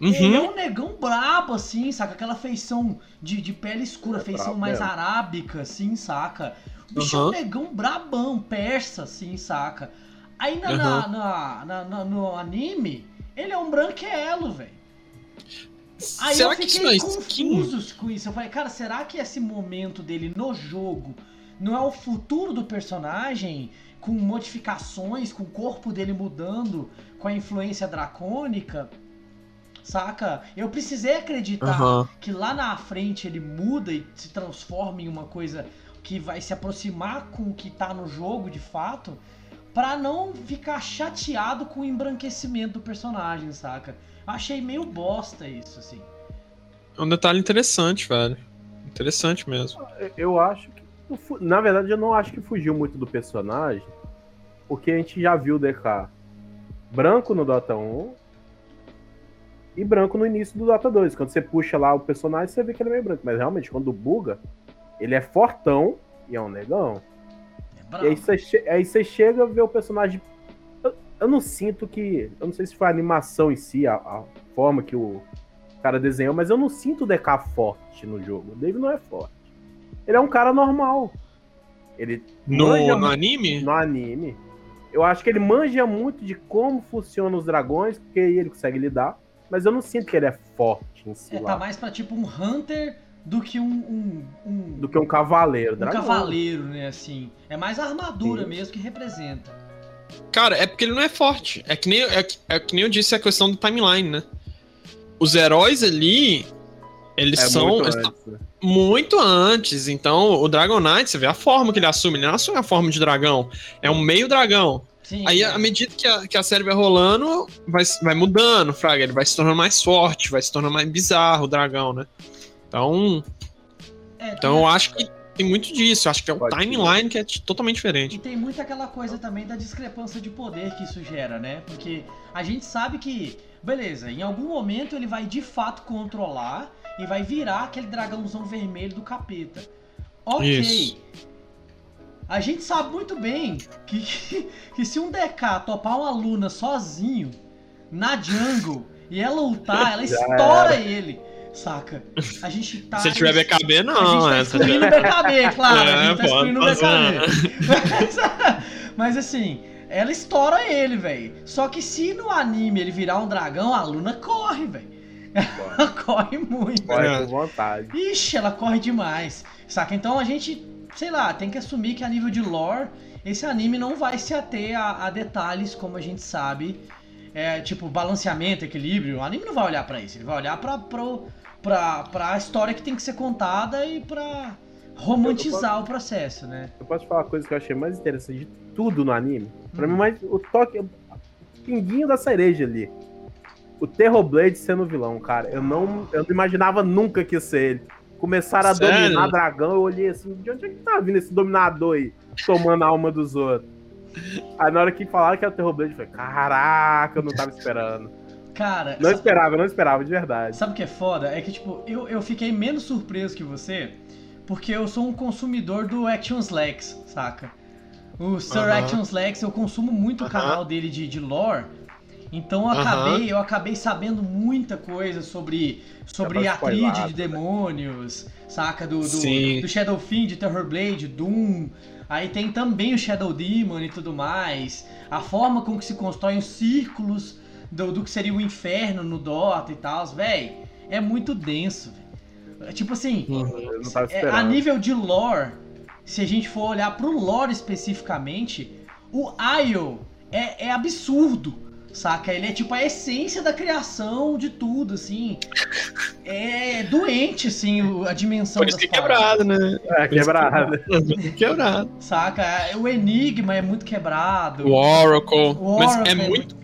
[SPEAKER 2] Uhum. Ele é um negão brabo, assim, saca? Aquela feição de, de pele escura, é feição mais mesmo. arábica, assim, saca? Bicho uhum. é um negão brabão, persa, assim, saca? Aí na, uhum. na, na, na, no anime, ele é um branquelo, velho. Aí será eu fiquei que isso confuso com isso. Eu falei, cara, será que esse momento dele no jogo não é o futuro do personagem? Com modificações, com o corpo dele mudando, com a influência dracônica? Saca? Eu precisei acreditar uhum. que lá na frente ele muda e se transforma em uma coisa que vai se aproximar com o que tá no jogo de fato, para não ficar chateado com o embranquecimento do personagem, saca? Achei meio bosta isso, assim.
[SPEAKER 1] É um detalhe interessante, velho. Interessante mesmo.
[SPEAKER 3] Eu acho que. Na verdade, eu não acho que fugiu muito do personagem. Porque a gente já viu o DK branco no Dota 1 e branco no início do Dota 2. Quando você puxa lá o personagem, você vê que ele é meio branco. Mas realmente, quando buga, ele é fortão e é um negão. É e aí você, aí você chega a ver o personagem eu não sinto que. Eu não sei se foi a animação em si, a, a forma que o cara desenhou, mas eu não sinto o DK forte no jogo. O Dave não é forte. Ele é um cara normal. Ele.
[SPEAKER 1] No, no muito, anime?
[SPEAKER 3] No anime. Eu acho que ele manja muito de como funcionam os dragões, porque ele consegue lidar. Mas eu não sinto que ele é forte em si.
[SPEAKER 2] É,
[SPEAKER 3] lá.
[SPEAKER 2] tá mais pra tipo um Hunter do que um. um, um
[SPEAKER 3] do que um cavaleiro.
[SPEAKER 2] Um cavaleiro, né? Assim. É mais a armadura Sim. mesmo que representa.
[SPEAKER 1] Cara, é porque ele não é forte. É que nem, é, é que nem eu disse a questão do timeline, né? Os heróis ali, eles é são muito antes. Né? muito antes. Então, o Dragon Knight, você vê a forma que ele assume. Ele não assume a forma de dragão. É um meio dragão. Sim, Aí, à medida que a, que a série vai rolando, vai, vai mudando, Fraga. Ele vai se tornando mais forte, vai se tornando mais bizarro o dragão, né? Então. É, então, eu acho que tem muito disso. Acho que é o Pode timeline que é totalmente diferente.
[SPEAKER 2] E tem muito aquela coisa também da discrepância de poder que isso gera, né? Porque a gente sabe que, beleza, em algum momento ele vai de fato controlar e vai virar aquele dragãozão vermelho do capeta. Ok. Isso. A gente sabe muito bem que, que, <laughs> que se um DK topar uma Luna sozinho na jungle e ela lutar, ela estoura ele. Saca? A gente tá.
[SPEAKER 1] Se tiver BKB, não.
[SPEAKER 2] A gente tá excluindo BKB, <laughs> claro. É, a gente tá excluindo BKB. Mas, <laughs> mas assim, ela estoura ele, velho. Só que se no anime ele virar um dragão, a Luna corre, velho. <laughs> Ela corre muito.
[SPEAKER 3] Corre com vontade.
[SPEAKER 2] Ixi, ela corre demais. Saca? Então a gente, sei lá, tem que assumir que a nível de lore, esse anime não vai se ater a, a detalhes como a gente sabe. É, tipo, balanceamento, equilíbrio. O anime não vai olhar para isso. Ele vai olhar pra, pro, pra, pra história que tem que ser contada e pra romantizar posso, o processo, né?
[SPEAKER 3] Eu posso falar uma coisa que eu achei mais interessante de tudo no anime? Pra mim, hum. mais o toque, o pinguinho da cereja ali. O Terrorblade sendo vilão, cara. Eu não, eu não imaginava nunca que ia ser ele. Começaram a Sério? dominar dragão, eu olhei assim, de onde é que tá vindo esse dominador aí, tomando a alma dos outros? Aí na hora que falaram que era o Terrorblade, eu falei, caraca, eu não tava esperando.
[SPEAKER 2] Cara.
[SPEAKER 3] Não sabe... esperava, não esperava, de verdade.
[SPEAKER 2] Sabe o que é foda? É que, tipo, eu, eu fiquei menos surpreso que você, porque eu sou um consumidor do Action Slacks, saca? O Sir uh -huh. Action Slacks, eu consumo muito uh -huh. o canal dele de, de lore. Então eu acabei, uh -huh. eu acabei sabendo muita coisa sobre, sobre a tríade de demônios, saca? Do, do, do Shadowfiend, de Terrorblade, Doom. Aí tem também o Shadow Demon e tudo mais. A forma com que se constroem os círculos do, do que seria o inferno no Dota e tal, velho, é muito denso, velho. É Tipo assim,
[SPEAKER 3] tava
[SPEAKER 2] é, a nível de lore, se a gente for olhar pro lore especificamente, o Io é, é absurdo, saca? Ele é tipo a essência da criação de tudo, assim. É doente, assim, a dimensão
[SPEAKER 1] Por isso
[SPEAKER 2] das
[SPEAKER 1] que é quebrado, né?
[SPEAKER 3] É, quebrado. <laughs>
[SPEAKER 1] quebrado.
[SPEAKER 2] Saca? É, O Enigma é muito quebrado.
[SPEAKER 1] O Oracle.
[SPEAKER 2] O
[SPEAKER 1] Mas
[SPEAKER 2] Oracle
[SPEAKER 1] é muito,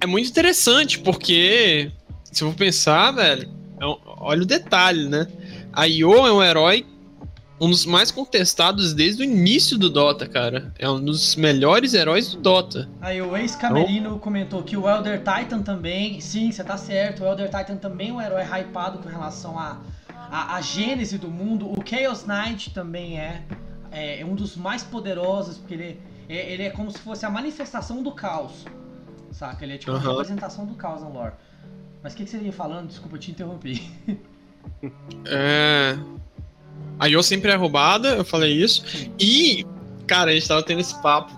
[SPEAKER 1] é muito interessante, porque se eu for pensar, velho, é um- olha o detalhe, né? A Io é um herói, um dos mais contestados desde o início do Dota, cara. É um dos melhores heróis do Dota.
[SPEAKER 2] Aí o ex-camerino comentou que o Elder Titan também, sim, você tá certo, o Elder Titan também é um herói hypado com relação à a, a, gênese do mundo. O Chaos Knight também é, é, é um dos mais poderosos, porque ele é, ele é como se fosse a manifestação do caos, saca? Ele é tipo a
[SPEAKER 1] Aham.
[SPEAKER 2] representação do caos no lore. Mas o que, que você ia falando? Desculpa, eu te interrompi. <laughs>
[SPEAKER 1] É. A Io sempre é roubada, eu falei isso.
[SPEAKER 2] Sim.
[SPEAKER 1] E, cara, a gente tava tendo esse papo.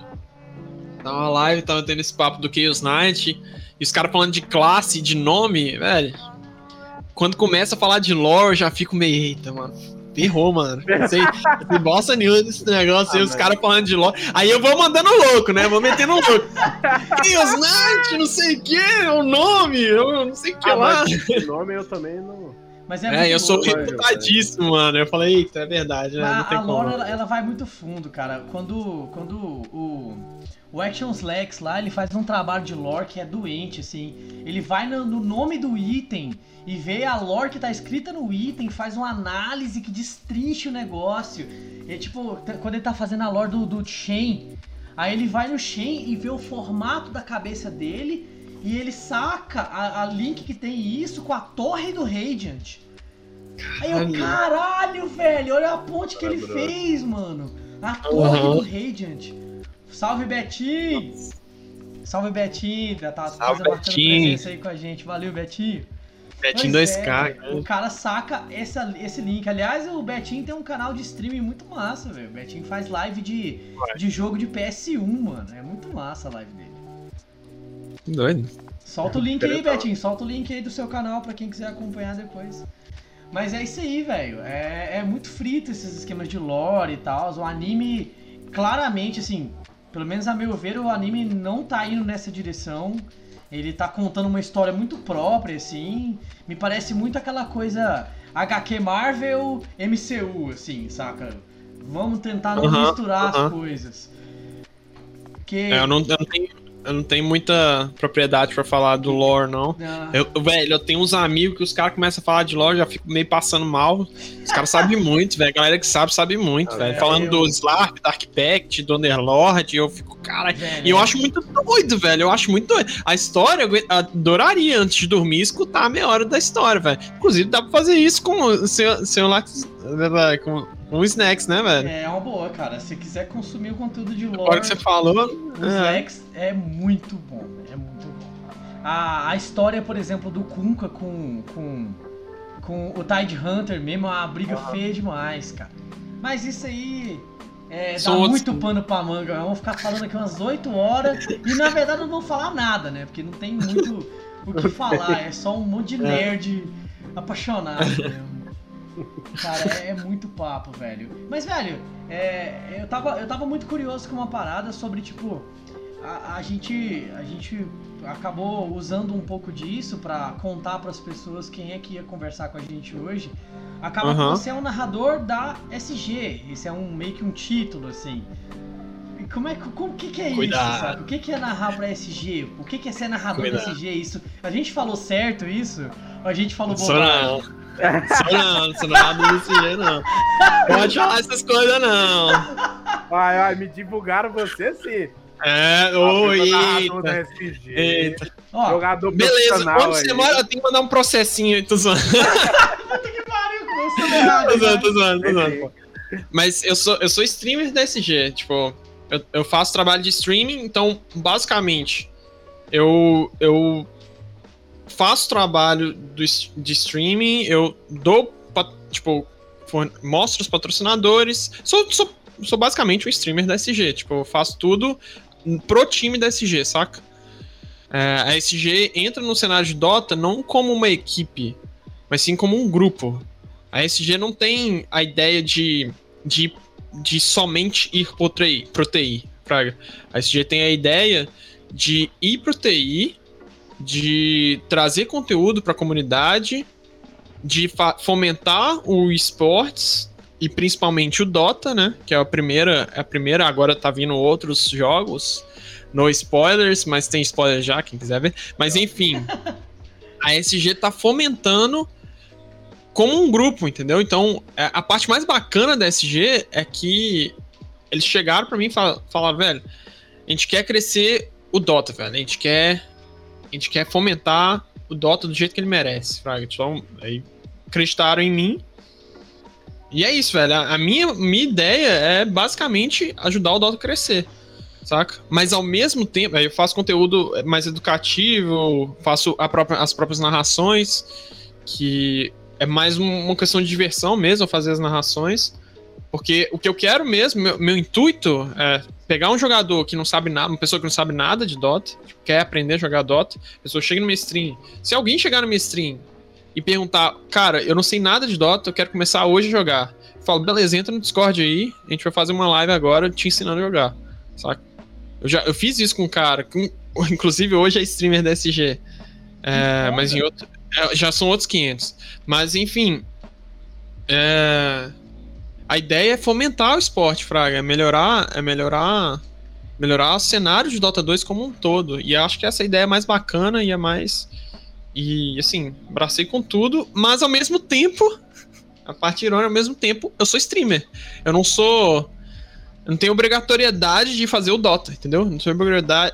[SPEAKER 1] Tava uma live, tava tendo esse papo do Chaos Knight. E os caras falando de classe, de nome, velho. Quando começa a falar de lore, eu já fico meio, eita, mano. Ferrou, mano. Sei, <laughs> sei bosta nenhuma desse negócio aí,
[SPEAKER 3] Ah,
[SPEAKER 1] os
[SPEAKER 3] mas-
[SPEAKER 1] caras falando de lore. Aí eu vou mandando louco, né? Vou metendo louco. Knight, não sei o que, o nome, eu não sei o que
[SPEAKER 3] Ah,
[SPEAKER 1] lá.
[SPEAKER 3] mas <laughs> esse nome eu também não.
[SPEAKER 2] Mas é,
[SPEAKER 1] É, eu sou reputadíssimo, mano. Eu falei, eita, é verdade, né? Não
[SPEAKER 2] A,
[SPEAKER 1] tem
[SPEAKER 2] a lore, ela, ela vai muito fundo, cara. Quando, quando o, o Actions Lex lá, ele faz um trabalho de lore que é doente, assim. Ele vai no, no nome do item e vê a lore que tá escrita no item, faz uma análise que destrincha o negócio. E, tipo, t- quando ele tá fazendo a lore do, do Shen, aí ele vai no Shen e vê o formato da cabeça dele e ele saca a, a link que tem isso com a torre do Radiant. Aí eu,
[SPEAKER 1] Caralho.
[SPEAKER 2] velho, olha a ponte que ele fez, mano. A torre
[SPEAKER 1] Aham.
[SPEAKER 2] do Radiant. Salve, Betinho! Salve, Betinho! Já tá
[SPEAKER 1] Salve, Betinho.
[SPEAKER 2] presença aí com a gente. Valeu, Betinho.
[SPEAKER 1] Betinho
[SPEAKER 2] Pois
[SPEAKER 1] 2K.
[SPEAKER 2] é,
[SPEAKER 1] cara.
[SPEAKER 2] o cara saca essa, esse link. Aliás, o Betinho tem um canal de streaming muito massa, velho. O Betinho faz live de, de jogo de PS1, mano. É muito massa a live dele.
[SPEAKER 1] Doido.
[SPEAKER 2] Solta o link aí. Betinho. Solta o link aí do seu canal pra quem quiser acompanhar depois. Mas é isso aí, velho. É, é muito frito esses esquemas de lore e tal. O anime, claramente, assim, pelo menos a meu ver, o anime não tá indo nessa direção. Ele tá contando uma história muito própria, assim. Me parece muito aquela coisa HQ Marvel MCU, assim, saca? Vamos tentar não
[SPEAKER 1] Aham,
[SPEAKER 2] misturar as
[SPEAKER 1] aham.
[SPEAKER 2] coisas. Porque.
[SPEAKER 1] É, eu, não, eu, não tenho, eu não tenho muita propriedade pra falar do lore, não.
[SPEAKER 2] Ah,
[SPEAKER 1] Eu, velho, eu tenho uns amigos que os caras começam a falar de lore, já fico meio passando mal. Os caras sabem <laughs> muito, velho. A galera que sabe, sabe muito,
[SPEAKER 3] Ah,
[SPEAKER 1] velho.
[SPEAKER 2] é,
[SPEAKER 1] Falando
[SPEAKER 2] eu-
[SPEAKER 1] do Slarp, Dark Pact, do Underlord, eu fico, cara.
[SPEAKER 2] velho,
[SPEAKER 1] E eu acho muito doido, velho. Eu acho muito doido. A história, eu adoraria antes de dormir escutar a meia hora da história, velho. Inclusive, dá pra fazer isso com o seu, seu Lax, com, com Snacks, né, velho?
[SPEAKER 2] É uma boa, cara. Se quiser consumir o conteúdo de lore,
[SPEAKER 1] Agora que você falou.
[SPEAKER 2] o
[SPEAKER 1] é.
[SPEAKER 2] Slex é muito bom. É muito bom. A, a história, por exemplo, do Kunka com, com, com o Tide Hunter mesmo é uma briga feia demais, cara. Mas isso aí é, dá
[SPEAKER 1] outros-
[SPEAKER 2] muito pano pra manga. Vamos ficar falando aqui umas 8 horas e na verdade não vamos falar nada, né? Porque não tem muito o que <laughs> falar. É só um monte de nerd apaixonado mesmo. Cara, é, é muito papo, velho. Mas, velho, é, eu, tava, eu tava muito curioso com uma parada sobre, tipo, a, a gente, a gente acabou usando um pouco disso pra contar pras pessoas quem é que ia conversar com a gente hoje. Acaba que
[SPEAKER 1] Aham.
[SPEAKER 2] você é um narrador da SG. Esse é um meio que um título, assim. Como é que, como, que, que é
[SPEAKER 1] Cuidado.
[SPEAKER 2] isso, sabe? O que, que é narrar pra SG? O que, que é ser narrador da
[SPEAKER 1] Cuidado.
[SPEAKER 2] SG? Isso, a gente falou certo isso? Ou a gente falou bobagem?
[SPEAKER 1] não. Só não, só não nada desse jeito, não. Pode falar essas coisas, não.
[SPEAKER 3] Ai, ai, me divulgaram você sim.
[SPEAKER 1] É, oi,
[SPEAKER 3] jogador
[SPEAKER 1] Beleza, onde você mora? Eu tenho que mandar um processinho aí, tô zoando.
[SPEAKER 2] pariu, começou errado.
[SPEAKER 1] Tô zoando, tô zoando, tô zoando.
[SPEAKER 3] Beleza.
[SPEAKER 1] Mas eu sou, eu sou streamer da SG, tipo, eu, eu faço trabalho de streaming, então, basicamente, eu, eu faço trabalho do, de streaming, eu dou, tipo, mostro os patrocinadores, sou, sou, sou basicamente um streamer da SG, tipo, eu faço tudo pro time da SG, saca? É, a SG entra no cenário de Dota não como uma equipe, mas sim como um grupo. A SG não tem a ideia de, de, de somente ir pro TI, pro TI, Fraga. A SG tem a ideia de ir pro TI, de trazer conteúdo para a comunidade, de fomentar o esportes e principalmente o Dota, né? Que é a primeira, é a primeira, agora tá vindo outros jogos. No spoilers, mas tem spoiler já, quem quiser ver. Mas enfim, a SG tá fomentando como um grupo, entendeu? Então, é, a parte mais bacana da SG é que eles chegaram para mim e falaram, velho, a gente quer crescer o Dota, velho. A gente quer a gente quer fomentar o Dota do jeito que ele merece, Fraga. Então, aí acreditaram em mim. E é isso, velho. A minha, minha ideia é basicamente ajudar o Dota a crescer saca? Mas ao mesmo tempo, eu faço conteúdo mais educativo, faço própria, as próprias narrações, que é mais uma questão de diversão mesmo, fazer as narrações. Porque o que eu quero mesmo, meu, meu intuito é pegar um jogador que não sabe nada, uma pessoa que não sabe nada de Dota, tipo, quer aprender a jogar Dota, a pessoa chega no stream. Se alguém chegar no minha stream e perguntar, cara, eu não sei nada de Dota, eu quero começar hoje a jogar. Eu falo, beleza, entra no Discord aí, a gente vai fazer uma live agora te ensinando a jogar, saca? Eu, já, eu fiz isso com um cara, com, <laughs> inclusive hoje é streamer da SG. É, mas em outro, é, já são outros 500. Mas enfim, é, a ideia é fomentar o esporte, Fraga, é melhorar, é melhorar, melhorar o cenário de Dota 2 como um todo. E acho que essa ideia é mais bacana e é mais e assim, abracei com tudo, mas ao mesmo tempo, a parte irônica, ao mesmo tempo, eu sou streamer. Eu não sou não tem obrigatoriedade de fazer o Dota, entendeu? Não tem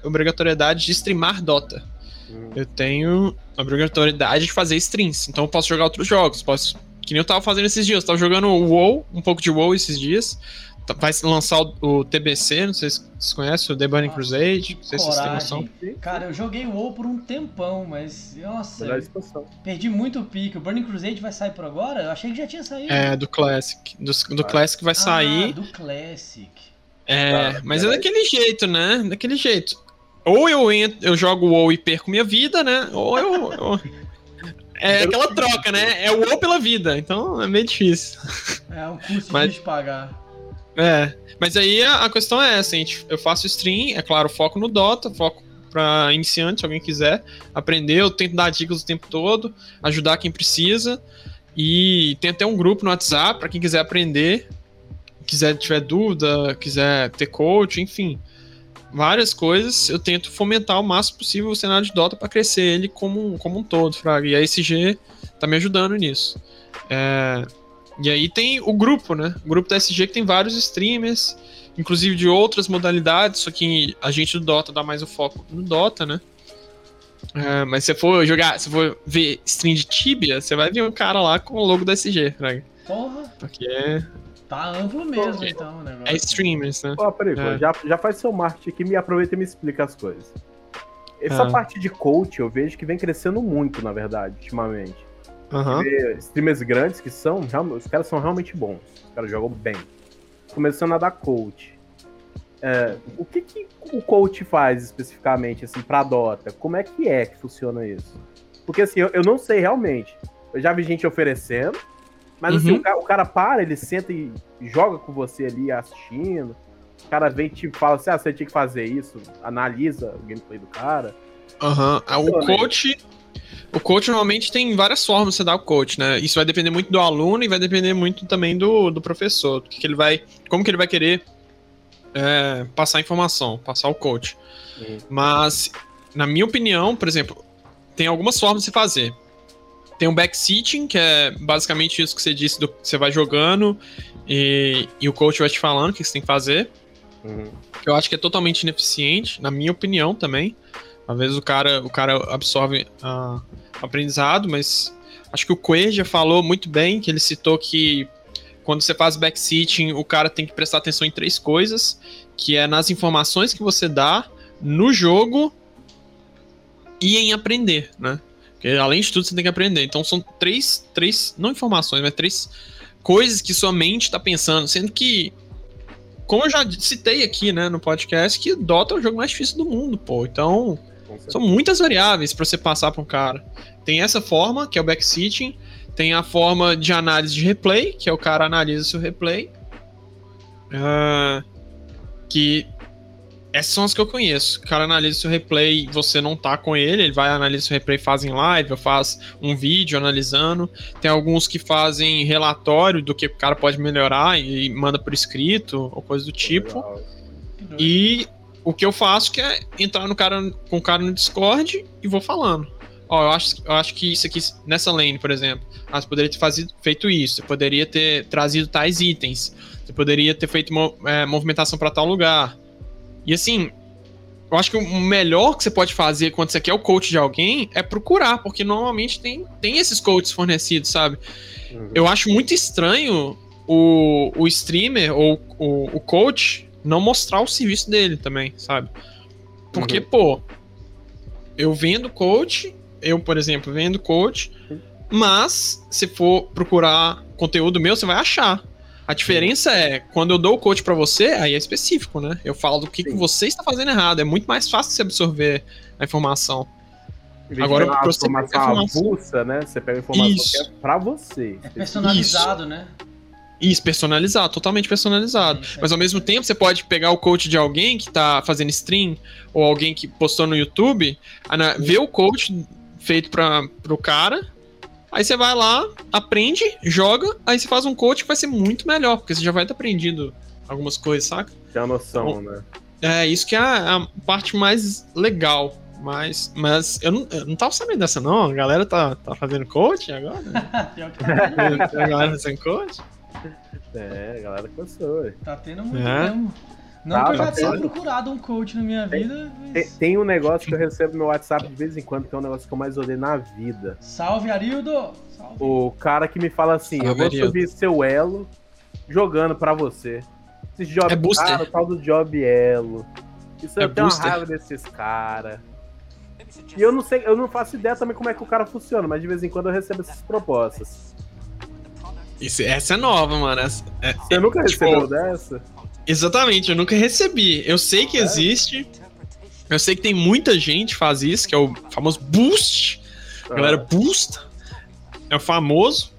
[SPEAKER 1] obrigatoriedade de streamar Dota. Hum. Eu tenho obrigatoriedade de fazer streams. Então eu posso jogar outros jogos. Posso. Que nem eu tava fazendo esses dias. Eu tava jogando o WoW, um pouco de WoW esses dias. Tá, vai lançar o, o TBC, não sei se vocês conhecem, o The Burning ah, Crusade. Não sei se vocês têm noção.
[SPEAKER 2] Cara, eu joguei o WoW por um tempão, mas. Nossa. Perdi muito o pique. O Burning Crusade vai sair por agora? Eu achei que já tinha saído.
[SPEAKER 1] É, do Classic. Do, do ah. Classic vai sair.
[SPEAKER 2] Ah, do Classic.
[SPEAKER 1] É, tá, mas é daquele jeito, né? Daquele jeito. Ou eu entro, eu jogo o WoW e perco minha vida, né? Ou eu. eu... É aquela troca, né? É o WoW pela vida, então é meio difícil.
[SPEAKER 2] É um custo mas... de pagar.
[SPEAKER 1] É, mas aí a, a, questão é essa, gente, eu faço stream, é claro, foco no Dota, foco para iniciante, se alguém quiser aprender, eu tento dar dicas o tempo todo, ajudar quem precisa, e tem até um grupo no WhatsApp para quem quiser aprender, quiser tiver dúvida, quiser ter coach, enfim, várias coisas, eu tento fomentar o máximo possível o cenário de Dota para crescer ele como, como um todo, Fraga. E a SG tá me ajudando nisso. É, e aí tem o grupo, né? O grupo da SG que tem vários streamers, inclusive de outras modalidades, só que a gente do Dota dá mais o foco no Dota, né? É, mas se for jogar, se for ver stream de Tibia, você vai ver um cara lá com o logo da SG, Fraga.
[SPEAKER 2] Porra!
[SPEAKER 1] Porque é
[SPEAKER 2] Tá amplo mesmo, então, o negócio.
[SPEAKER 1] É streamers, né?
[SPEAKER 3] Ó, peraí, é. já, já faz seu marketing aqui, me aproveita e me explica as coisas. Essa ah. parte de coach eu vejo que vem crescendo muito, na verdade, ultimamente.
[SPEAKER 1] Uhum.
[SPEAKER 3] Streamers grandes que são, os caras são realmente bons. Os caras jogam bem. Começando a dar coach. É, o que, que o coach faz especificamente, assim, pra Dota? Como é que é que funciona isso? Porque, assim, eu, eu não sei realmente. Eu já vi gente oferecendo, mas assim, uhum. assim, o cara, o cara, para, ele senta e joga com você ali assistindo. O cara vem e te fala assim: ah, você tinha que fazer isso, analisa o gameplay do cara.
[SPEAKER 1] Aham. Uhum. O coach. O coach normalmente tem várias formas de você dar o coach, né? Isso vai depender muito do aluno e vai depender muito também do, do professor. Que, que ele vai. Como que ele vai querer é, passar informação, passar o coach. Uhum. Mas, na minha opinião, por exemplo, tem algumas formas de se fazer. Tem um backseating, que é basicamente isso que você disse, do, você vai jogando e, e o coach vai te falando o que você tem que fazer. Uhum. Que eu acho que é totalmente ineficiente, na minha opinião também. Às vezes o cara, o cara absorve uh, aprendizado, mas acho que o Quay já falou muito bem, que ele citou que quando você faz backseating, o cara tem que prestar atenção em três coisas, que é nas informações que você dá, no jogo e em aprender, né? Porque além de tudo, você tem que aprender. Então são três, três não informações, mas três coisas que sua mente está pensando. Sendo que, como eu já citei aqui, né, no podcast, que Dota é o jogo mais difícil do mundo, pô. Então, São muitas variáveis para você passar para um cara. Tem essa forma, que é o backsitting, tem a forma de análise de replay, que é o cara analisa seu replay. Uh, que essas são as que eu conheço. O cara analisa seu replay você não tá com ele, ele vai analisar seu replay, faz em live, faz um vídeo analisando. Tem alguns que fazem relatório do que o cara pode melhorar e manda por escrito, ou coisa do tipo. E o que eu faço que é entrar no cara, com o cara no Discord e vou falando. Ó, eu acho, eu acho que isso aqui, nessa lane, por exemplo, ah, você poderia ter fazido, feito isso, você poderia ter trazido tais itens, você poderia ter feito é, movimentação para tal lugar. E assim, eu acho que o melhor que você pode fazer quando você quer o coach de alguém é procurar, porque normalmente tem, tem esses coaches fornecidos, sabe? Uhum. Eu acho muito estranho o, o streamer ou o, o coach não mostrar o serviço dele também, sabe? Porque, uhum. pô, eu vendo coach, eu, por exemplo, vendo coach, mas se for procurar conteúdo meu, você vai achar. A diferença é, quando eu dou o coach para você, aí é específico, né? Eu falo do que, que você está fazendo errado. É muito mais fácil você absorver a informação.
[SPEAKER 3] Agora, pra você informação, avulsa, né? Você pega a informação Isso. que é pra você.
[SPEAKER 2] É personalizado, Isso. né?
[SPEAKER 1] Isso, personalizado, totalmente personalizado. Sim, Mas ao mesmo tempo, você pode pegar o coach de alguém que tá fazendo stream, ou alguém que postou no YouTube, ver o coach feito para pro cara, Aí você vai lá, aprende, joga, aí você faz um coach que vai ser muito melhor, porque você já vai ter aprendido algumas coisas, saca?
[SPEAKER 3] Tem a noção, então, né?
[SPEAKER 1] É, isso que é a, a, parte mais legal. Mas, mas eu, não, eu não tava sabendo dessa, não. A galera tá, tá fazendo coach agora? <laughs> a galera tá fazendo coach?
[SPEAKER 3] É, a galera cansou.
[SPEAKER 2] Tá tendo muito é. mesmo. Não tá, que eu já tenha procurado um coach na minha
[SPEAKER 3] tem,
[SPEAKER 2] vida.
[SPEAKER 3] Mas... Tem, um negócio que eu recebo no meu WhatsApp de vez em quando, que é um negócio que eu mais odeio na vida.
[SPEAKER 2] Salve, Arildo!
[SPEAKER 3] Salve. O cara que me fala assim: Salve, eu vou Arildo. subir seu elo jogando pra você. Esse job é booster. cara, o tal do job elo. Isso é eu tenho booster. uma raiva desses caras. E eu não sei, eu não faço ideia também como é que o cara funciona, mas de vez em quando eu recebo essas propostas.
[SPEAKER 1] Isso, essa é nova, mano. Essa, é,
[SPEAKER 3] Você nunca tipo, recebeu dessa?
[SPEAKER 1] Exatamente, eu nunca recebi. Eu sei que é. existe. Eu sei que tem muita gente que faz isso, que é o famoso boost. A galera boost. É o famoso.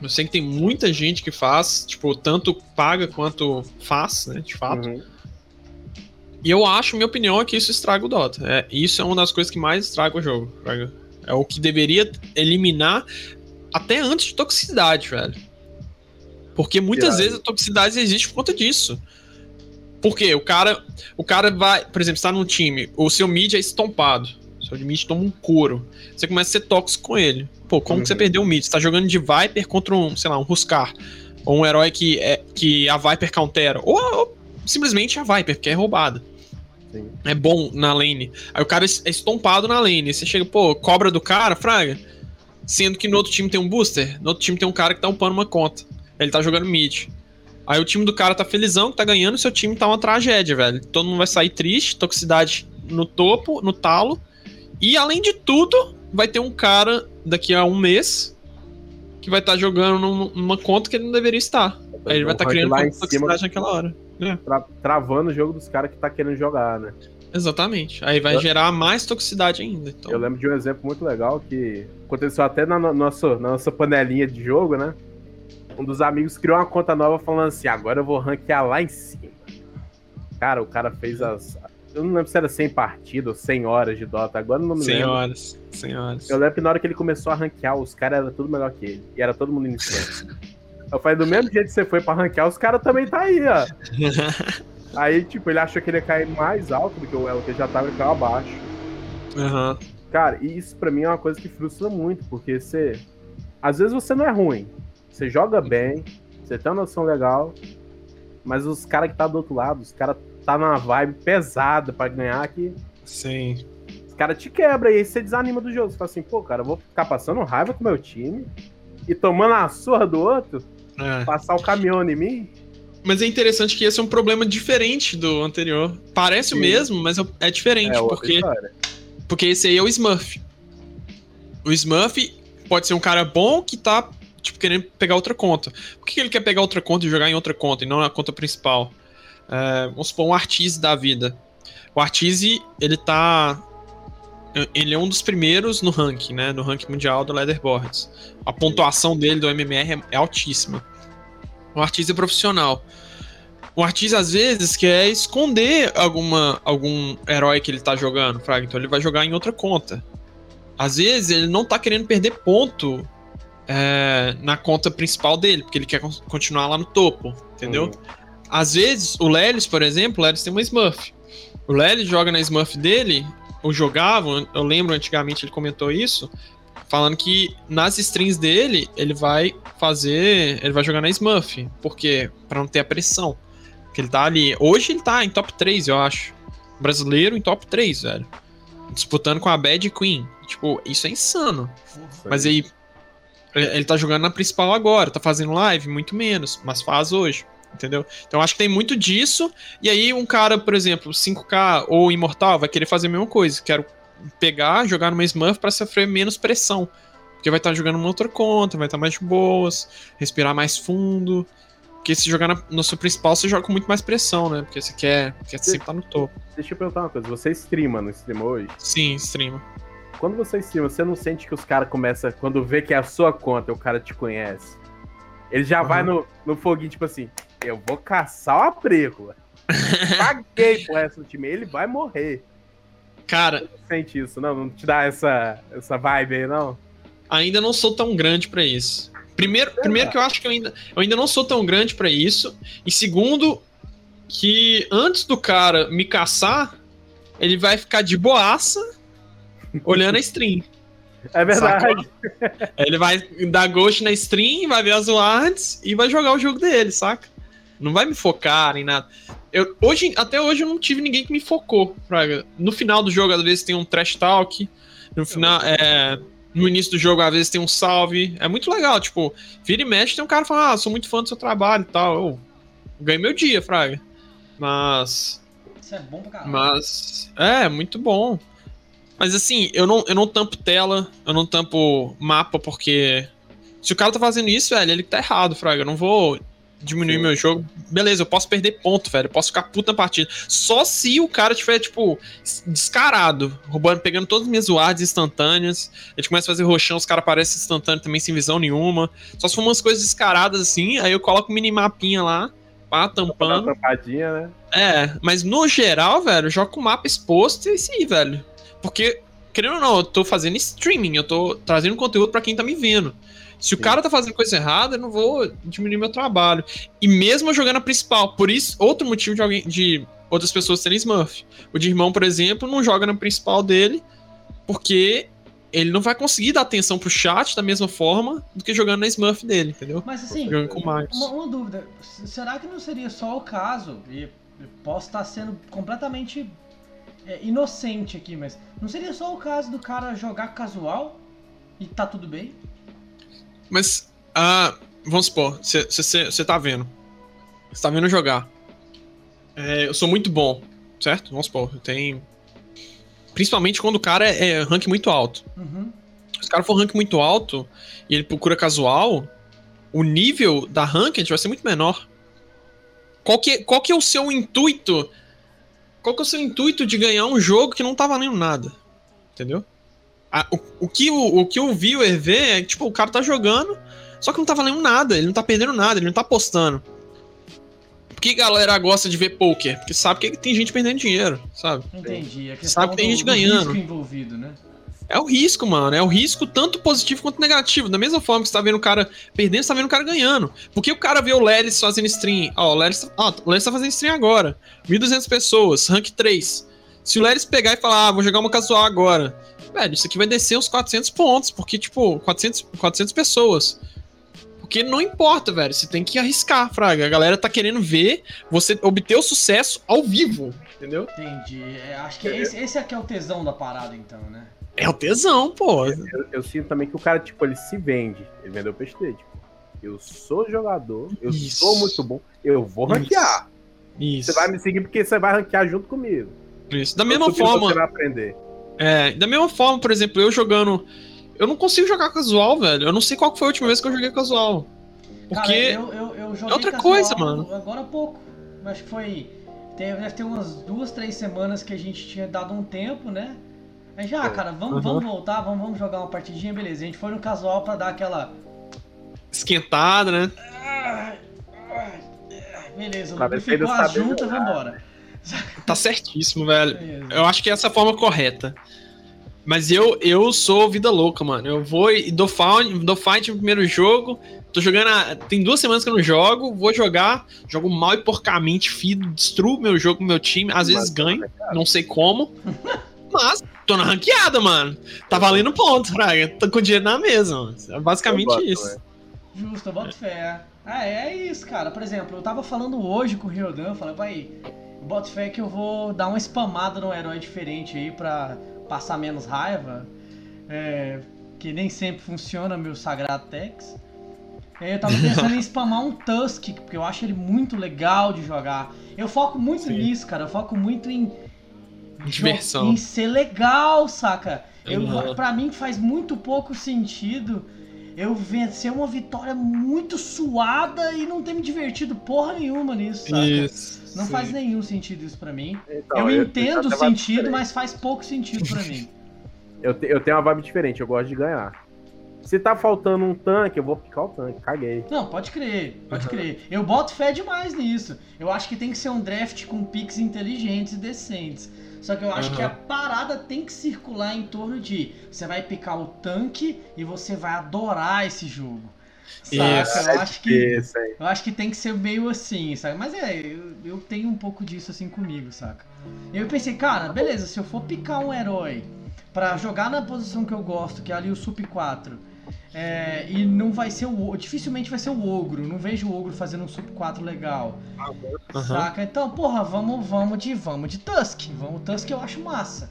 [SPEAKER 1] Eu sei que tem muita gente que faz, tipo, tanto paga quanto faz, né, de fato. Uhum. E eu acho, minha opinião, é que isso estraga o Dota. É, isso é uma das coisas que mais estraga o jogo. É o que deveria eliminar até antes de toxicidade, velho. Porque muitas vezes a toxicidade existe por conta disso. Porque o cara, o cara vai, por exemplo, está num time, o seu mid é estompado. O seu mid toma um couro. Você começa a ser tóxico com ele. Pô, como uhum. que você uhum. perdeu o mid? Você tá jogando de Viper contra um, sei lá, um Ruscar. Ou um herói que, é, que a Viper countera. Ou, ou simplesmente a Viper, que é roubada. Sim. É bom na lane. Aí o cara é estompado na lane. Você chega, pô, cobra do cara, fraga. Sendo que no outro time tem um booster, no outro time tem um cara que tá upando uma conta. Ele tá jogando mid. Aí o time do cara tá felizão, que tá ganhando, seu time tá uma tragédia, velho. Todo mundo vai sair triste, toxicidade no topo, no talo. E além de tudo, vai ter um cara daqui a um mês que vai estar tá jogando numa conta que ele não deveria estar. Aí ele vai estar tá criando toxicidade naquela hora.
[SPEAKER 3] É. Tra travando o jogo dos caras que tá querendo jogar, né?
[SPEAKER 1] Exatamente. Aí vai eu... gerar mais toxicidade ainda. Então.
[SPEAKER 3] Eu lembro de um exemplo muito legal que aconteceu até na, no nossa, na nossa panelinha de jogo, né? Um dos amigos criou uma conta nova falando assim: agora eu vou ranquear lá em cima. Cara, o cara fez as. Eu não lembro se era 100 partidas ou 100 horas de Dota, agora não me 100
[SPEAKER 1] lembro. 100 horas, 100 horas.
[SPEAKER 3] Eu lembro que na hora que ele começou a ranquear, os caras eram tudo melhor que ele. E era todo mundo iniciante. eu falei: do mesmo jeito que você foi pra ranquear, os caras também tá aí, ó. <laughs> aí, tipo, ele achou que ele ia cair mais alto do que o Elo, que ele já tava, ele abaixo.
[SPEAKER 1] Uhum.
[SPEAKER 3] Cara, e isso pra mim é uma coisa que frustra muito, porque você. Às vezes você não é ruim, você joga bem, você tem uma noção legal, mas os caras que tá do outro lado, os caras tá numa vibe pesada para ganhar que.
[SPEAKER 1] Sim.
[SPEAKER 3] Os caras te quebram e aí você desanima do jogo. Você fala assim, pô, cara, eu vou ficar passando raiva com o meu time e tomando a surra do outro, é. passar o caminhão em mim.
[SPEAKER 1] Mas é interessante que esse é um problema diferente do anterior. Parece Sim. o mesmo, mas é diferente, é porque. Porque esse aí é o Smurf. O Smurf pode ser um cara bom que tá tipo, querendo pegar outra conta. Por que ele quer pegar outra conta e jogar em outra conta e não na conta principal? É, vamos supor, um Artise da vida. O Artise, ele tá ele é um dos primeiros no ranking, né? No ranking mundial do Leaderboards. A pontuação dele do MMR é, é altíssima. O artista é profissional. O artista, às vezes, quer esconder alguma, algum herói que ele tá jogando, Fraga. Então ele vai jogar em outra conta. Às vezes ele não tá querendo perder ponto é, na conta principal dele, porque ele quer continuar lá no topo, entendeu? Uhum. Às vezes, o Lelis, por exemplo, o Lelis tem uma Smurf. O Lelis joga na Smurf dele, ou jogava, eu lembro antigamente ele comentou isso, falando que nas strings dele ele vai fazer, ele vai jogar na Smurf, porque para não ter a pressão. Que ele tá ali, hoje ele tá em top 3, eu acho. Brasileiro em top 3, velho. Disputando com a Bad Queen. Tipo, isso é insano. Mas aí ele tá jogando na principal agora, tá fazendo live muito menos, mas faz hoje entendeu? Então acho que tem muito disso. E aí um cara, por exemplo, 5K ou Imortal vai querer fazer a mesma coisa. Quero pegar, jogar numa Smurf para sofrer menos pressão. Porque vai estar tá jogando uma outra conta, vai estar tá mais de boas, respirar mais fundo. Porque se jogar na, no seu principal, você joga com muito mais pressão, né? Porque você quer, quer sempre estar tá no topo.
[SPEAKER 3] Deixa eu perguntar uma coisa, você streama no stream hoje?
[SPEAKER 1] Sim, streama.
[SPEAKER 3] Quando você streama, você não sente que os caras começam, quando vê que é a sua conta, o cara te conhece, ele já uhum. vai no, no foguinho, tipo assim, eu vou caçar o abrigo. <laughs> Paguei pro resto do time. Ele vai morrer.
[SPEAKER 1] Cara.
[SPEAKER 3] Não sente isso, não? Não te dá essa, essa vibe aí, não?
[SPEAKER 1] Ainda não sou tão grande para isso. Primeiro, primeiro que eu acho que eu ainda, eu ainda não sou tão grande para isso. E segundo, que antes do cara me caçar, ele vai ficar de boaça olhando a stream.
[SPEAKER 3] É verdade.
[SPEAKER 1] Saca? Ele vai dar ghost na stream, vai ver as wards e vai jogar o jogo dele, saca? Não vai me focar em nada. Eu, hoje, até hoje eu não tive ninguém que me focou. Fraga. No final do jogo, às vezes tem um trash talk. No final, é, no início do jogo, às vezes tem um salve. É muito legal, tipo, vira e mexe, tem um cara falando, ah, sou muito fã do seu trabalho e tal. Eu ganhei meu dia, Fraga. Mas.
[SPEAKER 2] Isso é bom pra caralho.
[SPEAKER 1] Mas. É, muito bom. Mas assim, eu não, eu não tampo tela, eu não tampo mapa, porque. Se o cara tá fazendo isso, velho, ele tá errado, Fraga. Eu não vou diminuir Sim. meu jogo, beleza, eu posso perder ponto, velho. Eu posso ficar puta na partida. Só se o cara tiver, tipo, descarado, roubando, pegando todas as minhas wards instantâneas. A gente começa a fazer roxão, os caras aparecem instantâneo também, sem visão nenhuma. Só se for umas coisas descaradas assim, aí eu coloco o minimapinha lá, pá, tampando.
[SPEAKER 3] Tampadinha, né?
[SPEAKER 1] É, mas no geral, velho, eu jogo com o mapa exposto e é isso aí, velho. Porque, querendo ou não, eu tô fazendo streaming, eu tô trazendo conteúdo para quem tá me vendo. Se o cara tá fazendo coisa errada, eu não vou diminuir meu trabalho. E mesmo jogando a principal, por isso, outro motivo de alguém de outras pessoas terem Smurf. O de irmão, por exemplo, não joga na principal dele, porque ele não vai conseguir dar atenção pro chat da mesma forma do que jogando na Smurf dele, entendeu?
[SPEAKER 2] Mas assim, jogando com uma, uma, dúvida, será que não seria só o caso, e posso estar sendo completamente é, inocente aqui, mas não seria só o caso do cara jogar casual e tá tudo bem?
[SPEAKER 1] Mas, ah, vamos supor, você tá vendo. Você tá vendo jogar. É, eu sou muito bom, certo? Vamos supor, eu tenho. Principalmente quando o cara é, é rank muito alto. Uhum. Se o cara for rank muito alto e ele procura casual, o nível da ranked vai ser muito menor. Qual que, qual que é o seu intuito? Qual que é o seu intuito de ganhar um jogo que não tá valendo nada? Entendeu? A, o, o, que o, o que o viewer vê é tipo, o cara tá jogando, só que não tá valendo nada, ele não tá perdendo nada, ele não tá apostando. Por que galera gosta de ver poker? Porque sabe que tem gente perdendo dinheiro, sabe?
[SPEAKER 2] Entendi. A
[SPEAKER 1] sabe que tem gente ganhando.
[SPEAKER 2] envolvido, né?
[SPEAKER 1] É o risco, mano. É o risco tanto positivo quanto negativo. Da mesma forma que você tá vendo o cara perdendo, você tá vendo o cara ganhando. Porque o cara vê o Lelis fazendo stream. Ó, o Lelis, ó, o Lelis tá fazendo stream agora. 1.200 pessoas, rank 3. Se o Leris pegar e falar, ah, vou jogar uma casual agora, velho, isso aqui vai descer uns 400 pontos, porque, tipo, 400, 400 pessoas. Porque não importa, velho, você tem que arriscar, Fraga. A galera tá querendo ver você obter o sucesso ao vivo, entendeu?
[SPEAKER 2] Entendi. É, acho que esse, esse aqui é o tesão da parada, então, né?
[SPEAKER 1] É o tesão, pô.
[SPEAKER 3] Eu, eu, eu, sinto também que o cara, tipo, ele se vende. Ele vendeu o peixe dele. Tipo, eu sou jogador, eu Isso. sou muito bom, eu vou ranquear. Isso. Você vai me seguir porque você vai ranquear junto comigo.
[SPEAKER 1] Isso. Da mesma forma. Você vai aprender. É, da mesma forma, por exemplo, eu jogando. Eu não consigo jogar casual, velho. Eu não sei qual foi a última vez que eu joguei casual. Porque.
[SPEAKER 2] Cara, eu, eu, eu joguei
[SPEAKER 1] é outra coisa, mano.
[SPEAKER 2] Agora há pouco. Acho que foi. Deve ter umas duas, três semanas que a gente tinha dado um tempo, né? Aí já, cara, vamos,
[SPEAKER 1] Uhum.
[SPEAKER 2] vamos voltar, vamos, vamos jogar uma partidinha, beleza. A gente foi no casual pra dar aquela.
[SPEAKER 1] Esquentada, né?
[SPEAKER 2] Beleza,
[SPEAKER 3] se ele
[SPEAKER 2] lubrificou juntas,
[SPEAKER 3] jogar.
[SPEAKER 2] vambora. <laughs>
[SPEAKER 1] Tá certíssimo, velho.
[SPEAKER 2] Beleza.
[SPEAKER 1] Eu acho que essa é a forma correta. Mas eu, eu sou vida louca, mano. Eu vou e dou fight, dou fight no primeiro jogo. Tô jogando. há- tem duas semanas que eu não jogo. Vou jogar. Jogo mal e porcamente, fido, destruo meu jogo, meu time. Às vezes
[SPEAKER 3] Mas,
[SPEAKER 1] ganho,
[SPEAKER 3] né, cara?
[SPEAKER 1] não sei como. <laughs> Mas tô na ranqueada, mano. Tá valendo ponto, Fraga. Tô com dinheiro na mesa, mano. É basicamente
[SPEAKER 3] gosto,
[SPEAKER 1] isso.
[SPEAKER 2] Justo, eu boto fé. Ah, é isso, cara. Por exemplo, eu tava falando hoje com o Ryodan, eu falei, pai, boto fé que eu vou dar uma spamada num herói diferente aí pra passar menos raiva. É, que nem sempre funciona meu Sagrado Tex. É, Eu tava pensando em <laughs> spamar um Tusk, porque eu acho ele muito legal de jogar. Eu foco muito
[SPEAKER 1] Sim.
[SPEAKER 2] nisso, cara. Eu foco muito em.
[SPEAKER 1] Diversão.
[SPEAKER 2] Em ser legal, saca? Eu,
[SPEAKER 1] Uhum.
[SPEAKER 2] Pra mim faz muito pouco sentido eu vencer uma vitória muito suada e não ter me divertido porra nenhuma nisso, saca?
[SPEAKER 1] Isso.
[SPEAKER 2] Não
[SPEAKER 1] sim.
[SPEAKER 2] faz nenhum sentido isso pra mim.
[SPEAKER 3] Então,
[SPEAKER 2] eu entendo o sentido,
[SPEAKER 3] diferente.
[SPEAKER 2] mas faz pouco sentido pra mim. <laughs>
[SPEAKER 3] Eu, te- eu tenho uma vibe diferente, eu gosto de ganhar. Se tá faltando um tanque, eu vou picar o tanque, caguei.
[SPEAKER 2] Não, pode crer, pode
[SPEAKER 1] Uhum.
[SPEAKER 2] crer. Eu boto fé demais nisso. Eu acho que tem que ser um draft com picks inteligentes e decentes. Só que eu acho
[SPEAKER 1] Uhum.
[SPEAKER 2] que a parada tem que circular em torno de você vai picar o tanque e você vai adorar esse jogo. Saca?
[SPEAKER 1] Isso.
[SPEAKER 2] Eu acho que
[SPEAKER 3] Isso aí.
[SPEAKER 2] eu acho que tem que ser meio assim, sabe? Mas é, eu, eu tenho um pouco disso assim comigo, saca? E eu pensei, cara, beleza, se eu for picar um herói pra jogar na posição que eu gosto, que é ali o Sup 4, é, e não vai ser o. Dificilmente vai ser o ogro. Não vejo o ogro fazendo um Sup 4 legal.
[SPEAKER 1] Aham.
[SPEAKER 2] Saca? Então, porra, vamos, vamos de. Vamos de Tusk. Vamos, Tusk eu acho massa.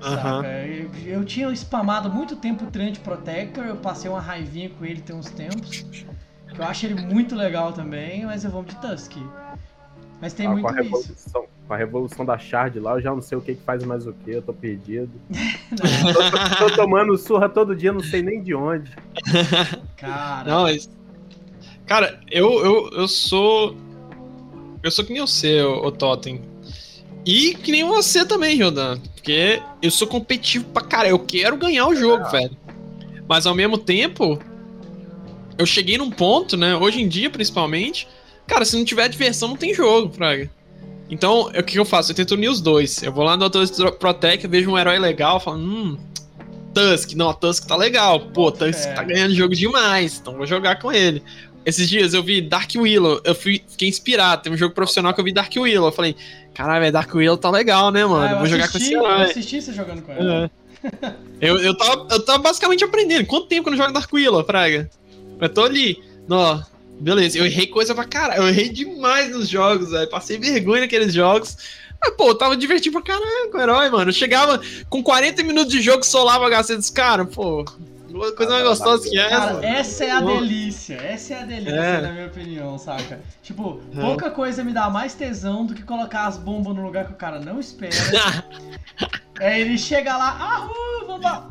[SPEAKER 2] Saca? Eu, eu tinha spamado muito tempo o Trent Protector, eu passei uma raivinha com ele tem uns tempos. Que eu acho ele muito legal também, mas eu vou de Tusk. Mas tem
[SPEAKER 3] Ah,
[SPEAKER 2] muito isso.
[SPEAKER 3] revolução, com a revolução da Shard lá, eu já não sei o que, que faz mais o que, eu tô perdido. <laughs> tô, tô tomando surra todo dia, não sei nem de onde.
[SPEAKER 2] Cara,
[SPEAKER 1] Não, mas. Cara, eu, eu, eu sou. Eu sou que nem você, o, o Totem. E que nem você também, Jordan. Porque eu sou competitivo pra cara. Eu quero ganhar o jogo, velho. Mas ao mesmo tempo, eu cheguei num ponto, né? Hoje em dia, principalmente. Cara, se não tiver diversão, não tem jogo, Fraga. Então, o que, eu faço? Eu tento unir os dois. Eu vou lá no Auto Protect, eu vejo um herói legal, falo, hum, Tusk, não, Tusk tá legal. Pô, Tusk
[SPEAKER 2] fé.
[SPEAKER 1] tá ganhando jogo demais, então vou jogar com ele. Esses dias eu vi Dark Willow, eu fui, fiquei inspirado. Tem um jogo profissional que eu vi Dark Willow. Eu falei, caralho, Dark Willow tá legal, né, mano?
[SPEAKER 2] Ah, eu
[SPEAKER 1] vou jogar com
[SPEAKER 2] assisti,
[SPEAKER 1] esse
[SPEAKER 2] Eu
[SPEAKER 1] herói.
[SPEAKER 2] assisti você jogando com ela.
[SPEAKER 1] É. Eu, eu, tava, eu tava basicamente aprendendo. Quanto tempo que eu não jogo Dark Willow, Praga? Eu tô ali. Ó, beleza, eu errei coisa pra caralho. Eu errei demais nos jogos, velho. Passei vergonha naqueles jogos. Mas, pô, eu tava divertido pra caralho com o herói, mano. Eu chegava com 40 minutos de jogo, solava HC dos caras, pô. Coisa mais gostosa que essa.
[SPEAKER 2] Cara, essa é a delícia. Essa é a delícia,
[SPEAKER 1] É.
[SPEAKER 2] na minha opinião, saca? Tipo,
[SPEAKER 1] É.
[SPEAKER 2] pouca coisa me dá mais tesão do que colocar as bombas no lugar que o cara não espera. <laughs> É, ele chega lá, ah, vamos lá.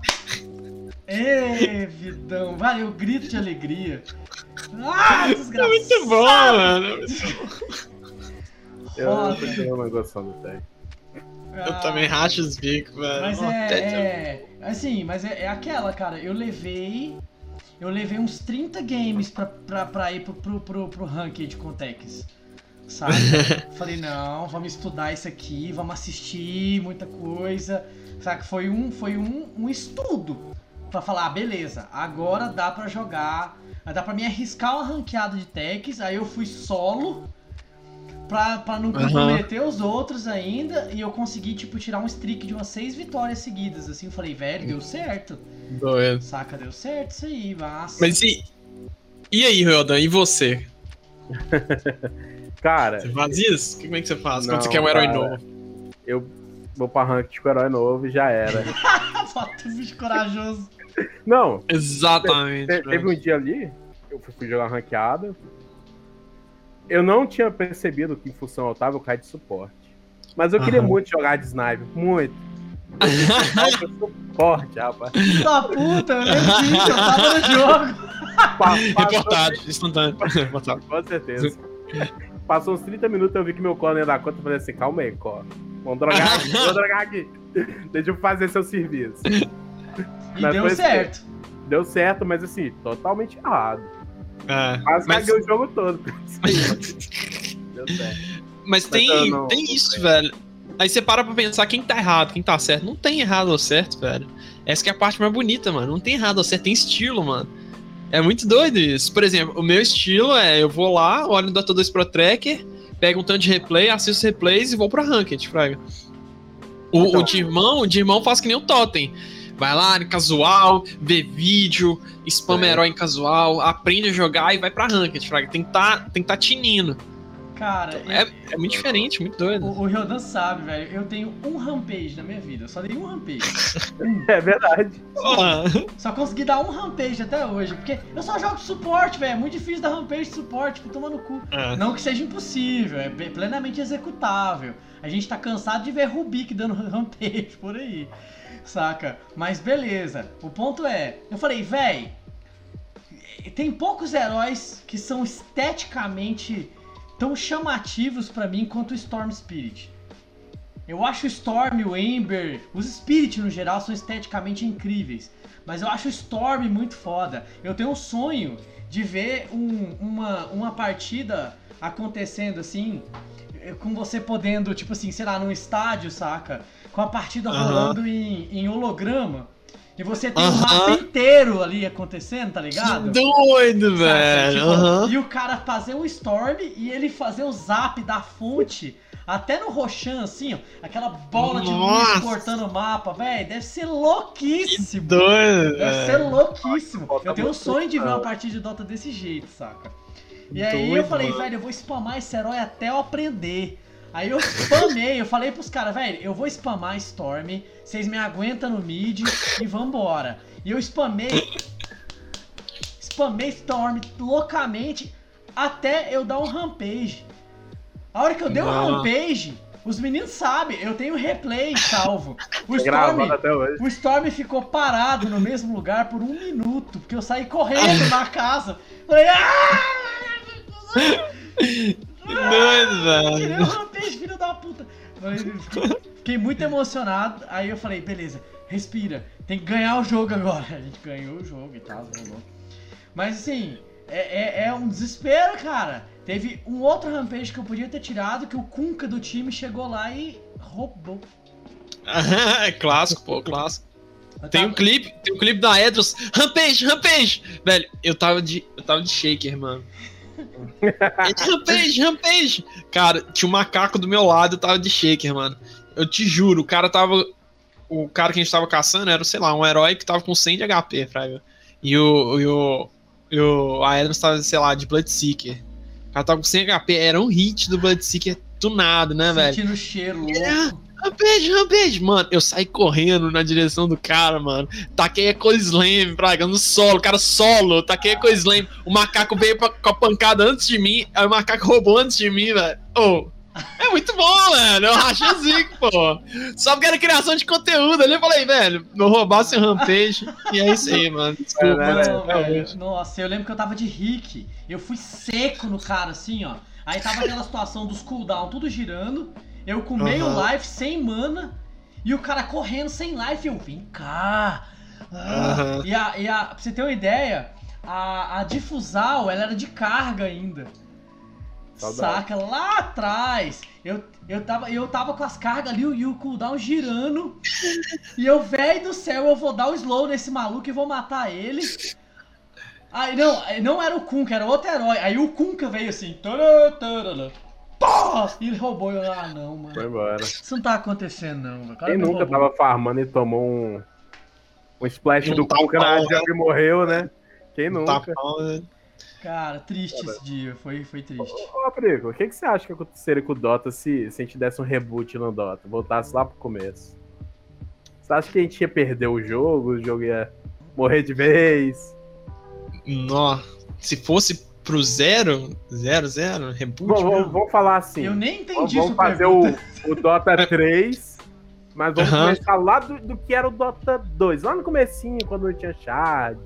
[SPEAKER 2] Ê, vidão, vai, eu grito de alegria. Ah, desgraçado.
[SPEAKER 1] Muito bom, mano.
[SPEAKER 3] Eu
[SPEAKER 2] Roda.
[SPEAKER 3] continuo não gostando do.
[SPEAKER 1] Eu
[SPEAKER 2] Ah,
[SPEAKER 1] também racho os bicos, velho.
[SPEAKER 2] Mas é, é. Assim, mas é, é aquela, cara. Eu levei. Eu levei uns 30 games pra, pra, pra ir pro, pro, pro, pro ranked com Tex. Sabe? <laughs> Falei, não, vamos estudar isso aqui, vamos assistir muita coisa. Sabe? Foi um, foi um, um estudo. Pra falar, ah, beleza, agora dá pra jogar. Dá pra me arriscar uma ranqueada de Tex. Aí eu fui solo. Pra, pra não comprometer os outros ainda. E eu consegui, tipo, tirar um streak de umas seis vitórias seguidas. Assim, eu falei, velho, deu certo.
[SPEAKER 1] Doido.
[SPEAKER 2] Saca, deu certo isso aí, massa.
[SPEAKER 1] Mas e. E aí, Rodan, e você? <laughs>
[SPEAKER 3] Cara,
[SPEAKER 1] Você faz isso? Como é que você faz
[SPEAKER 3] Não,
[SPEAKER 1] quando você quer um herói
[SPEAKER 3] cara.
[SPEAKER 1] novo?
[SPEAKER 3] eu vou pra rank com o herói novo e já era. <laughs>
[SPEAKER 2] Bota o bicho corajoso.
[SPEAKER 3] Não,
[SPEAKER 1] Exatamente.
[SPEAKER 3] te- teve um dia ali, eu fui, jogar ranqueada. Eu não tinha percebido que em função eu tava, eu caí de suporte. Mas eu queria
[SPEAKER 1] Aham.
[SPEAKER 3] muito jogar de sniper, muito. <laughs> Suporte, rapaz.
[SPEAKER 2] Da puta, eu lembro disso, eu tava no jogo. <laughs>
[SPEAKER 1] Reportagem, instantâneo.
[SPEAKER 3] Com certeza. Passou uns 30 minutos eu vi que meu clone ia dar conta e falei assim, calma aí, Có. Vamos drogar aqui, vamos drogar aqui. Deixa eu fazer seu serviço.
[SPEAKER 2] E
[SPEAKER 3] Mas
[SPEAKER 2] deu certo.
[SPEAKER 3] Deu certo, mas assim, totalmente errado.
[SPEAKER 1] É,
[SPEAKER 3] Quase
[SPEAKER 1] mas,
[SPEAKER 3] caguei o jogo todo. Mas <laughs> Deu certo.
[SPEAKER 1] mas tem,
[SPEAKER 3] eu não-
[SPEAKER 1] tem
[SPEAKER 3] não
[SPEAKER 1] isso,
[SPEAKER 3] sei.
[SPEAKER 1] velho. Aí você para pra pensar quem tá errado, quem tá certo. Não tem errado ou certo, velho. Essa que é a parte mais bonita, mano. Não tem errado ou certo, tem estilo, mano. É muito doido isso. Por exemplo, o meu estilo é: eu vou lá, olho no Dota 2 Pro Tracker, pego um tanto de replay, assisto replays e vou pra Ranked, fraga. O,
[SPEAKER 3] Então.
[SPEAKER 1] o de irmão, o de irmão faz que nem o Totem. Vai lá no casual, vê vídeo, spam
[SPEAKER 3] É.
[SPEAKER 1] herói em casual, aprende a jogar e vai pra Ranked, fraga. Tem que tá, tem que tá tinindo.
[SPEAKER 2] Cara,
[SPEAKER 1] É, é muito diferente, muito doido.
[SPEAKER 2] o, o Ryodan sabe, velho. Eu tenho um rampage na minha vida. Eu só dei um rampage. <laughs>
[SPEAKER 3] É verdade.
[SPEAKER 1] Porra.
[SPEAKER 2] Só consegui dar um rampage até hoje. Porque eu só jogo de suporte, velho. É muito difícil dar rampage de suporte, tipo, toma no cu.
[SPEAKER 1] É.
[SPEAKER 2] Não que seja impossível, é plenamente executável. A gente tá cansado de ver Rubik dando <laughs> rampage por aí, saca? Mas beleza. O ponto é, eu falei, véi, tem poucos heróis que são esteticamente tão chamativos pra mim quanto o Storm Spirit. Eu acho o Storm, o Ember, os Spirit no geral são esteticamente incríveis. Mas eu acho o Storm muito foda. Eu tenho um sonho de ver um- uma, uma partida acontecendo assim, com você podendo, tipo assim, sei lá, num estádio, saca? Com a partida
[SPEAKER 1] Aham.
[SPEAKER 2] rolando em, em holograma. E você tem o
[SPEAKER 1] Aham.
[SPEAKER 2] mapa inteiro ali acontecendo, tá
[SPEAKER 1] Que
[SPEAKER 2] ligado?
[SPEAKER 1] doido,
[SPEAKER 2] Saca?
[SPEAKER 1] velho.
[SPEAKER 2] Tipo,
[SPEAKER 1] Aham.
[SPEAKER 2] E o cara fazer um storm e ele fazer o zap da fonte até no Roshan, assim, ó. Aquela bola de luz
[SPEAKER 1] Nossa.
[SPEAKER 2] cortando o mapa, velho. Deve ser louquíssimo.
[SPEAKER 1] Doido,
[SPEAKER 2] Deve ser louquíssimo. Eu tenho um sonho de ver uma partida de Dota desse jeito, saca? E aí eu
[SPEAKER 1] Doido,
[SPEAKER 2] falei,
[SPEAKER 1] mano.
[SPEAKER 2] velho, eu vou spamar esse herói até eu aprender. Aí eu spamei, eu falei pros caras, velho, eu vou spamar Storm, vocês me aguentam no mid e vambora. E eu spamei. Spamei Storm loucamente até eu dar um rampage. A hora que eu dei um rampage, os meninos sabem, eu tenho replay salvo. O Storm, o Storm ficou parado no mesmo lugar por um minuto, porque eu saí correndo na casa. Falei, ah! <laughs>
[SPEAKER 1] Que doido,
[SPEAKER 2] Tirei
[SPEAKER 1] velho.
[SPEAKER 2] o rampage, filho da puta. Fiquei, muito emocionado. Aí eu falei, beleza, respira. Tem que ganhar o jogo agora. <laughs> A gente ganhou o jogo e tal, rolou. Mas assim, é, é- é um desespero, cara. Teve um outro rampage que eu podia ter tirado, que o Kunka do time chegou lá e roubou. <laughs>
[SPEAKER 1] É clássico, pô, clássico.
[SPEAKER 2] Eu
[SPEAKER 1] Tem um clipe, tem um clipe da Edros. Rampage, Rampage! Velho, eu tava de. Eu tava de shaker, mano. <laughs> Rampage, Rampage! Cara, tinha um macaco do meu lado, eu tava de shaker, mano. Eu te juro, o cara tava. O cara que a gente tava caçando era, sei lá, um herói que tava com 100 de HP, fraga. E o. E o. E o a Edros tava, sei lá, de Bloodseeker. O cara tava com 100 HP, era um hit do Bloodseeker tunado, né, velho?
[SPEAKER 2] Sentindo o cheiro
[SPEAKER 1] É.
[SPEAKER 2] louco.
[SPEAKER 1] Rampage, Rampage! Mano, eu saí correndo na direção do cara, mano. Taquei Eco Slam, praga, no solo, cara solo. Taquei Eco Slam. O macaco veio pra- com a pancada antes de mim, aí o macaco roubou antes de mim, velho. Oh, é muito bom, velho. Eu rachei o <laughs> zico, pô. Só porque era criação de conteúdo ali. Eu falei, velho, não roubasse o Rampage. E é isso aí, mano. Desculpa,
[SPEAKER 2] Não,
[SPEAKER 1] né?
[SPEAKER 2] velho. Nossa, eu lembro que eu tava de rick. Eu fui seco no cara, assim, ó. Aí tava aquela situação dos cooldown tudo girando. Eu com meio
[SPEAKER 1] Aham.
[SPEAKER 2] life, sem mana. E o cara correndo sem life. Eu, vem cá. Ah.
[SPEAKER 1] Aham.
[SPEAKER 2] E, a, e a, pra você ter uma ideia, a, a difusal, ela era de carga ainda.
[SPEAKER 3] Saudade.
[SPEAKER 2] Saca? Lá atrás. Eu, eu, tava, eu tava com as cargas ali e o cooldown girando. e eu, velho do céu, eu vou dar o slow nesse maluco e vou matar ele. Aí não, não era o Kunka, era outro herói. Aí o Kunka veio assim. tará, tará, pá, E ele roubou. Eu, ah, não, mano.
[SPEAKER 3] Foi embora.
[SPEAKER 2] Isso não tá acontecendo, não. cara
[SPEAKER 3] Quem nunca
[SPEAKER 2] roubou.
[SPEAKER 3] tava farmando e tomou um. Um splash
[SPEAKER 1] Um
[SPEAKER 3] do Kuka na
[SPEAKER 1] tapão,
[SPEAKER 3] jungle e morreu, né? Quem nunca?
[SPEAKER 1] Tapão, né?
[SPEAKER 2] Cara, triste esse dia. Foi, foi triste.
[SPEAKER 3] Ô, Prico, o que, que você acha que aconteceria com o Dota se, se a gente desse um reboot no Dota? Voltasse lá pro começo? Você acha que a gente ia perder o jogo? O jogo ia morrer de vez?
[SPEAKER 1] Nó. Se fosse pro zero, zero, zero, reboot.
[SPEAKER 3] Vamos, vamos- falar assim.
[SPEAKER 2] Eu nem
[SPEAKER 3] Vamos,
[SPEAKER 2] entendi
[SPEAKER 3] vamos
[SPEAKER 2] isso.
[SPEAKER 3] fazer o, o Dota <laughs> 3, mas vamos
[SPEAKER 1] Aham.
[SPEAKER 3] começar lá do, do que era o Dota 2. Lá no comecinho, quando não tinha shard.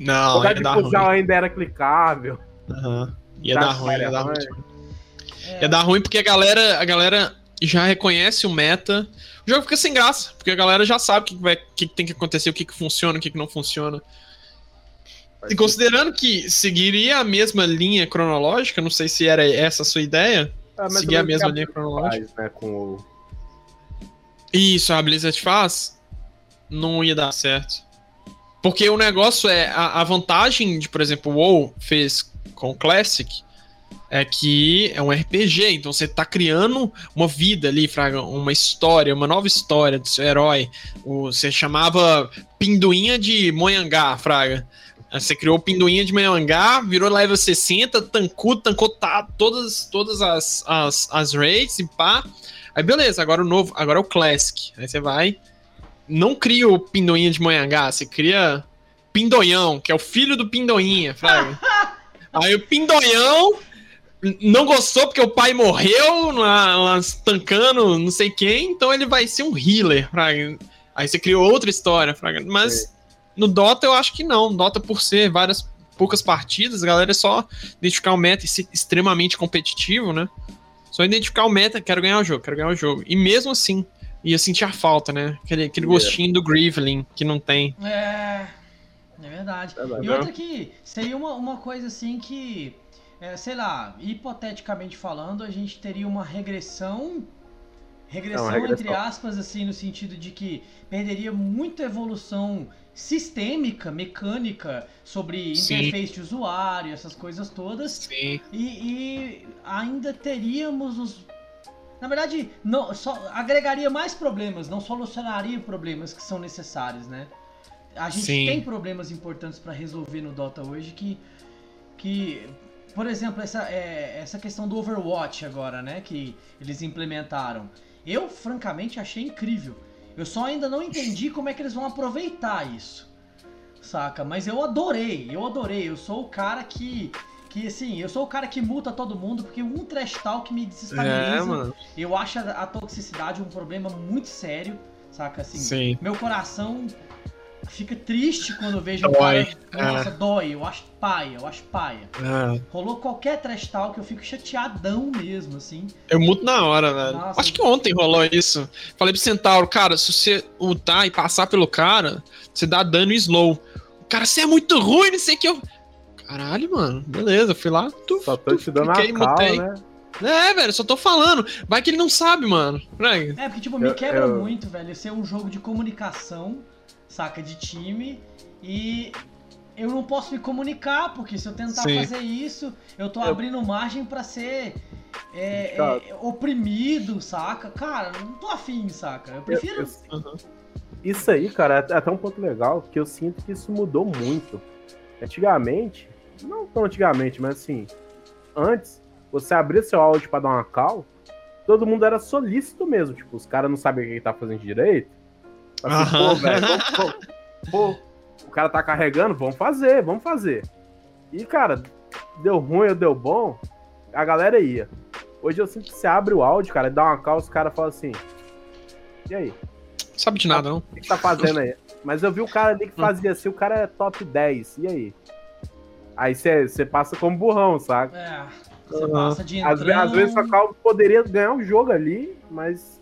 [SPEAKER 1] Não,
[SPEAKER 3] o
[SPEAKER 1] ia dar ruim.
[SPEAKER 3] ainda era clicável.
[SPEAKER 1] Aham. Ia
[SPEAKER 3] Tá,
[SPEAKER 1] dar ruim, ia dar ruim.
[SPEAKER 2] É,
[SPEAKER 1] Ia dar ruim porque a galera, a galera já reconhece o meta, o jogo fica sem graça, porque a galera já sabe o que, vai, que tem que acontecer, o que, que funciona, o que, que não funciona. E considerando que seguiria a mesma linha cronológica, não sei se era essa a sua ideia,
[SPEAKER 3] Ah, mas
[SPEAKER 1] seguir a mesma linha cronológica.
[SPEAKER 3] faz, né, com o...
[SPEAKER 1] Isso, a Blizzard faz, não ia dar certo. Porque o negócio é, a, a vantagem de, por exemplo, o WoW fez com o Classic é que é um RPG, então você tá criando uma vida ali, Fraga, uma história, uma nova história do seu herói. O, você chamava Pinduinha de Monhangá, Fraga. Aí Você criou o Pinduinha de Monhangá, virou level 60, tancou, tancou tá, todas, todas as, as, as raids e pá. Aí beleza, agora o novo, agora é o Classic. Aí você vai, não cria o Pindoinha de Monhangá, você cria Pindoião, que é o filho do Pindoinha, Fraga. <laughs> Aí o Pindoião não gostou porque o pai morreu lá, lá tancando não sei quem, então ele vai ser um healer, Fraga. Aí você criou outra história, Fraga. Mas no Dota eu acho que não. Dota, por ser várias poucas partidas, a galera é só identificar o meta e ser extremamente competitivo, né? Só identificar o meta, quero ganhar o jogo, quero ganhar o jogo. E mesmo assim, ia sentir a falta, né? Aquele, aquele
[SPEAKER 3] É.
[SPEAKER 1] gostinho do Grievling, que não tem.
[SPEAKER 2] É. É verdade.
[SPEAKER 3] Verdade,
[SPEAKER 2] E outra que seria uma, uma coisa assim que, é, sei lá, hipoteticamente falando, a gente teria uma regressão. Regressão,
[SPEAKER 3] É regressão.
[SPEAKER 2] entre aspas, assim, no sentido de que perderia muita evolução sistêmica, mecânica, sobre
[SPEAKER 1] Sim.
[SPEAKER 2] interface de usuário, essas coisas todas.
[SPEAKER 1] Sim.
[SPEAKER 2] E, e ainda teríamos os. Na verdade, não, só agregaria mais problemas, não solucionaria problemas que são necessários, né? A gente
[SPEAKER 1] Sim.
[SPEAKER 2] tem problemas importantes para resolver no Dota hoje que. que por exemplo, essa, é, essa questão do Overwatch agora, né? Que eles implementaram. Eu, francamente, achei incrível. Eu só ainda não entendi como é que eles vão aproveitar isso. Saca? Mas eu adorei, eu adorei. Eu sou o cara que. Que assim, eu sou o cara que multa todo mundo, porque um trash talk me
[SPEAKER 1] É,
[SPEAKER 2] desestabiliza.
[SPEAKER 1] mano.
[SPEAKER 2] eu acho a, a toxicidade um problema muito sério, saca? Assim,
[SPEAKER 1] Sim.
[SPEAKER 2] meu coração fica triste quando eu vejo um
[SPEAKER 1] Dói,
[SPEAKER 2] cara. Nossa,
[SPEAKER 1] é.
[SPEAKER 2] dói, eu acho paia, eu acho paia.
[SPEAKER 1] É,
[SPEAKER 2] Rolou qualquer trash talk, eu fico chateadão mesmo, assim.
[SPEAKER 1] eu muto na hora, velho.
[SPEAKER 2] Nossa.
[SPEAKER 1] Acho que ontem rolou isso. Falei pro Centauro, cara, se você ultar e passar pelo cara, você dá dano slow. O cara, você é muito ruim, não sei o que. Eu... Caralho, mano. Beleza, fui lá. Tu,
[SPEAKER 3] Só tô
[SPEAKER 1] tu,
[SPEAKER 3] te dando
[SPEAKER 1] cliquei,
[SPEAKER 3] a cal,
[SPEAKER 1] mutei.
[SPEAKER 3] né?
[SPEAKER 1] É, velho, só tô falando. Vai que ele não sabe, mano.
[SPEAKER 2] É, porque, tipo, me
[SPEAKER 3] Eu-
[SPEAKER 2] quebra
[SPEAKER 3] eu-
[SPEAKER 2] muito, velho, ser um jogo de comunicação, saca? De time. E eu não posso me comunicar, porque se eu tentar
[SPEAKER 1] Sim.
[SPEAKER 2] fazer isso, eu tô
[SPEAKER 3] Eu-
[SPEAKER 2] abrindo margem pra ser é, é, oprimido, saca? Cara, eu não tô afim, saca? Eu
[SPEAKER 3] Eu-
[SPEAKER 2] prefiro.
[SPEAKER 3] eu-
[SPEAKER 1] Uhum.
[SPEAKER 3] Isso aí, cara, é até um ponto legal que eu sinto que isso mudou muito. Antigamente, não tão antigamente, mas assim, antes, você abria seu áudio pra dar uma call, todo mundo era solícito mesmo. Tipo, os caras não sabiam o que tá fazendo direito. Assim, pô, velho, pô, o cara tá carregando, vamos fazer, vamos fazer. E, cara, deu ruim ou deu bom, a galera ia. Hoje eu sinto que você abre o áudio, cara, dá uma call, os caras falam assim. E aí?
[SPEAKER 1] Sabe de nada, não?
[SPEAKER 3] O que que tá fazendo aí? Mas eu vi o cara ali que fazia assim, o cara é top 10. E aí? Aí você passa como burrão, saca?
[SPEAKER 2] É, você
[SPEAKER 1] Uhum.
[SPEAKER 2] passa de
[SPEAKER 3] Às, ve- às vezes
[SPEAKER 2] entrão.
[SPEAKER 3] sua calma poderia ganhar o jogo ali, mas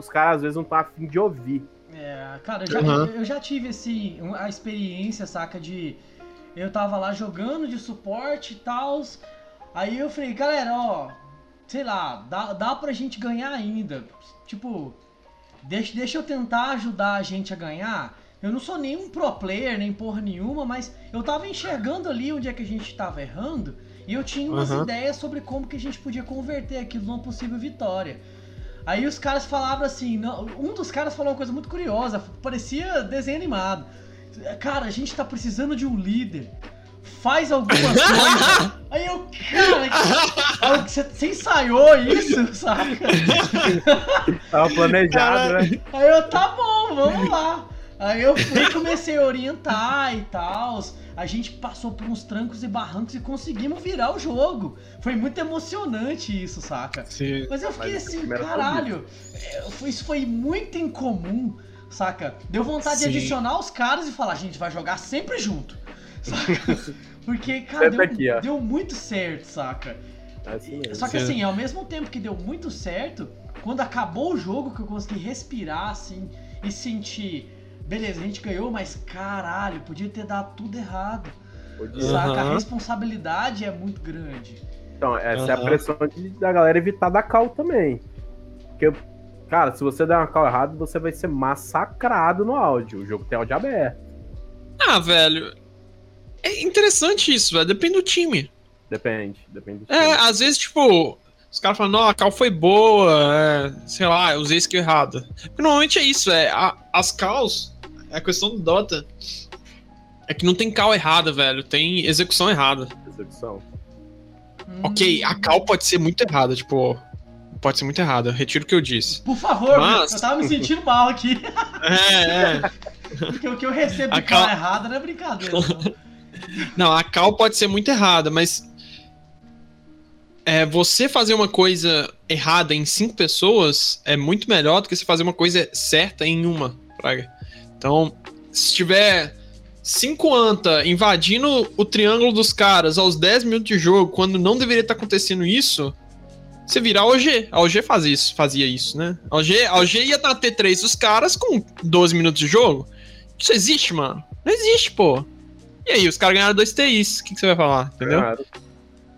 [SPEAKER 3] os caras às vezes não estão afim de ouvir.
[SPEAKER 2] É, cara, eu já,
[SPEAKER 1] Uhum.
[SPEAKER 2] eu já tive assim, a experiência, saca, de. Eu tava lá jogando de suporte e tal. Aí eu falei, galera, ó, sei lá, dá, dá pra gente ganhar ainda. Tipo, deixa, deixa eu tentar ajudar a gente a ganhar. Eu não sou nenhum pro player, nem porra nenhuma, mas eu tava enxergando ali onde é que a gente tava errando. E eu tinha umas
[SPEAKER 1] Uhum.
[SPEAKER 2] ideias sobre como que a gente podia converter aquilo numa possível vitória. Aí os caras falavam assim, não- um dos caras falou uma coisa muito curiosa, parecia desenho animado. Cara, a gente tá precisando de um líder. Faz alguma <laughs> coisa. Aí eu, cara, que- você, você ensaiou isso, saca?
[SPEAKER 3] Tava planejado, né?
[SPEAKER 2] Aí eu, tá bom, vamos lá. Aí eu fui comecei a orientar e tal. A gente passou por uns trancos e barrancos e conseguimos virar o jogo. Foi muito emocionante isso, saca?
[SPEAKER 1] Sim.
[SPEAKER 2] Mas eu fiquei
[SPEAKER 3] Mas
[SPEAKER 2] assim, caralho, é, foi- isso foi muito incomum, saca? Deu vontade
[SPEAKER 1] Sim.
[SPEAKER 2] de adicionar os caras e falar, a gente vai jogar sempre junto, <laughs> saca? Porque, <laughs> cara, deu,
[SPEAKER 3] aqui,
[SPEAKER 2] deu muito certo, saca?
[SPEAKER 3] É assim.
[SPEAKER 2] Só que
[SPEAKER 1] Sim.
[SPEAKER 2] assim, ao mesmo tempo que deu muito certo, quando acabou o jogo que eu consegui respirar assim e sentir, beleza, a gente ganhou, mas caralho, podia ter dado tudo errado.
[SPEAKER 3] Podia.
[SPEAKER 2] Saca? A
[SPEAKER 1] Aham.
[SPEAKER 2] responsabilidade é muito grande.
[SPEAKER 3] Então, essa é a pressão de, da galera evitar dar cal também. Porque, cara, se você der uma cal errada, você vai ser massacrado no áudio. O jogo tem áudio aberto.
[SPEAKER 1] Ah, velho. É interessante isso, velho. Depende do time.
[SPEAKER 3] Depende, depende do
[SPEAKER 1] É,
[SPEAKER 3] time.
[SPEAKER 1] às vezes, tipo, os caras falam, não, a cal foi boa, é, sei lá, eu usei skill errada. Porque normalmente é isso, é. a- as calls, a questão do Dota é que não tem cal errada, velho. Tem execução errada.
[SPEAKER 3] Execução.
[SPEAKER 2] Hum,
[SPEAKER 1] Ok, a cal pode ser muito errada, tipo. Pode ser muito errada. Retiro o que eu disse.
[SPEAKER 2] Por favor,
[SPEAKER 1] Mas-
[SPEAKER 2] eu tava me sentindo mal aqui. <laughs>
[SPEAKER 1] É, é.
[SPEAKER 2] Porque o que eu recebo de
[SPEAKER 1] A cal-
[SPEAKER 2] cara errada não é brincadeira. não. <laughs>
[SPEAKER 1] Não, a cal pode ser muito errada, mas. É, você fazer uma coisa errada em cinco pessoas é muito melhor do que você fazer uma coisa certa em uma, praga. Então, se tiver cinco anta invadindo o triângulo dos caras aos 10 minutos de jogo, quando não deveria estar acontecendo isso, você virar a OG. A OG faz isso, fazia isso, né? A OG, a OG ia dar T3 dos caras com 12 minutos de jogo. Isso existe, mano? Não existe, pô. E aí, os caras ganharam dois TIs. O que, que você vai falar? Entendeu?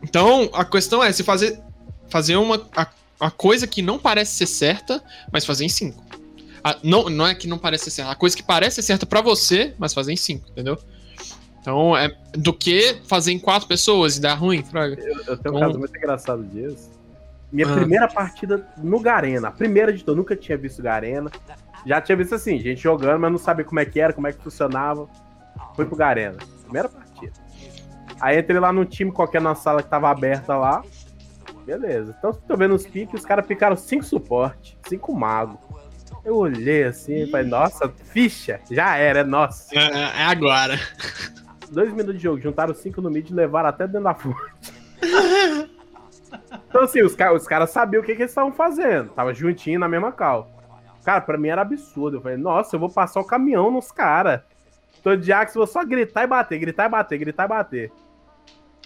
[SPEAKER 1] Então, a questão é se fazer, fazer uma a, a coisa que não parece ser certa, mas fazer em cinco. A- não, não é que não parece ser certa, a coisa que parece ser certa pra você, mas fazer em cinco, entendeu? Então, é do que fazer em quatro pessoas e dar ruim, Fraga.
[SPEAKER 3] eu, eu tenho um
[SPEAKER 1] Bom.
[SPEAKER 3] caso muito engraçado disso. Minha
[SPEAKER 1] Ah.
[SPEAKER 3] primeira partida no Garena. A primeira de todo, nunca tinha visto Garena. Já tinha visto assim, gente jogando, mas não sabia como é que era, como é que funcionava. Fui pro Garena. Primeira partida. Aí entrei lá num time qualquer na sala que tava aberta lá. Beleza. Então, tô vendo os piques, os caras picaram cinco suporte, cinco mago. Eu olhei assim e falei, nossa, ficha, já era, é nossa.
[SPEAKER 1] É, é agora.
[SPEAKER 3] Dois minutos de jogo, juntaram cinco no mid e levaram até dentro da fonte. então, assim, os, os caras sabiam o que, que eles estavam fazendo. Tava juntinho na mesma cal. Cara, pra mim era absurdo. Eu falei, nossa, eu vou passar o caminhão nos caras. Tô de Axe, vou só gritar e bater, gritar e bater, gritar e bater.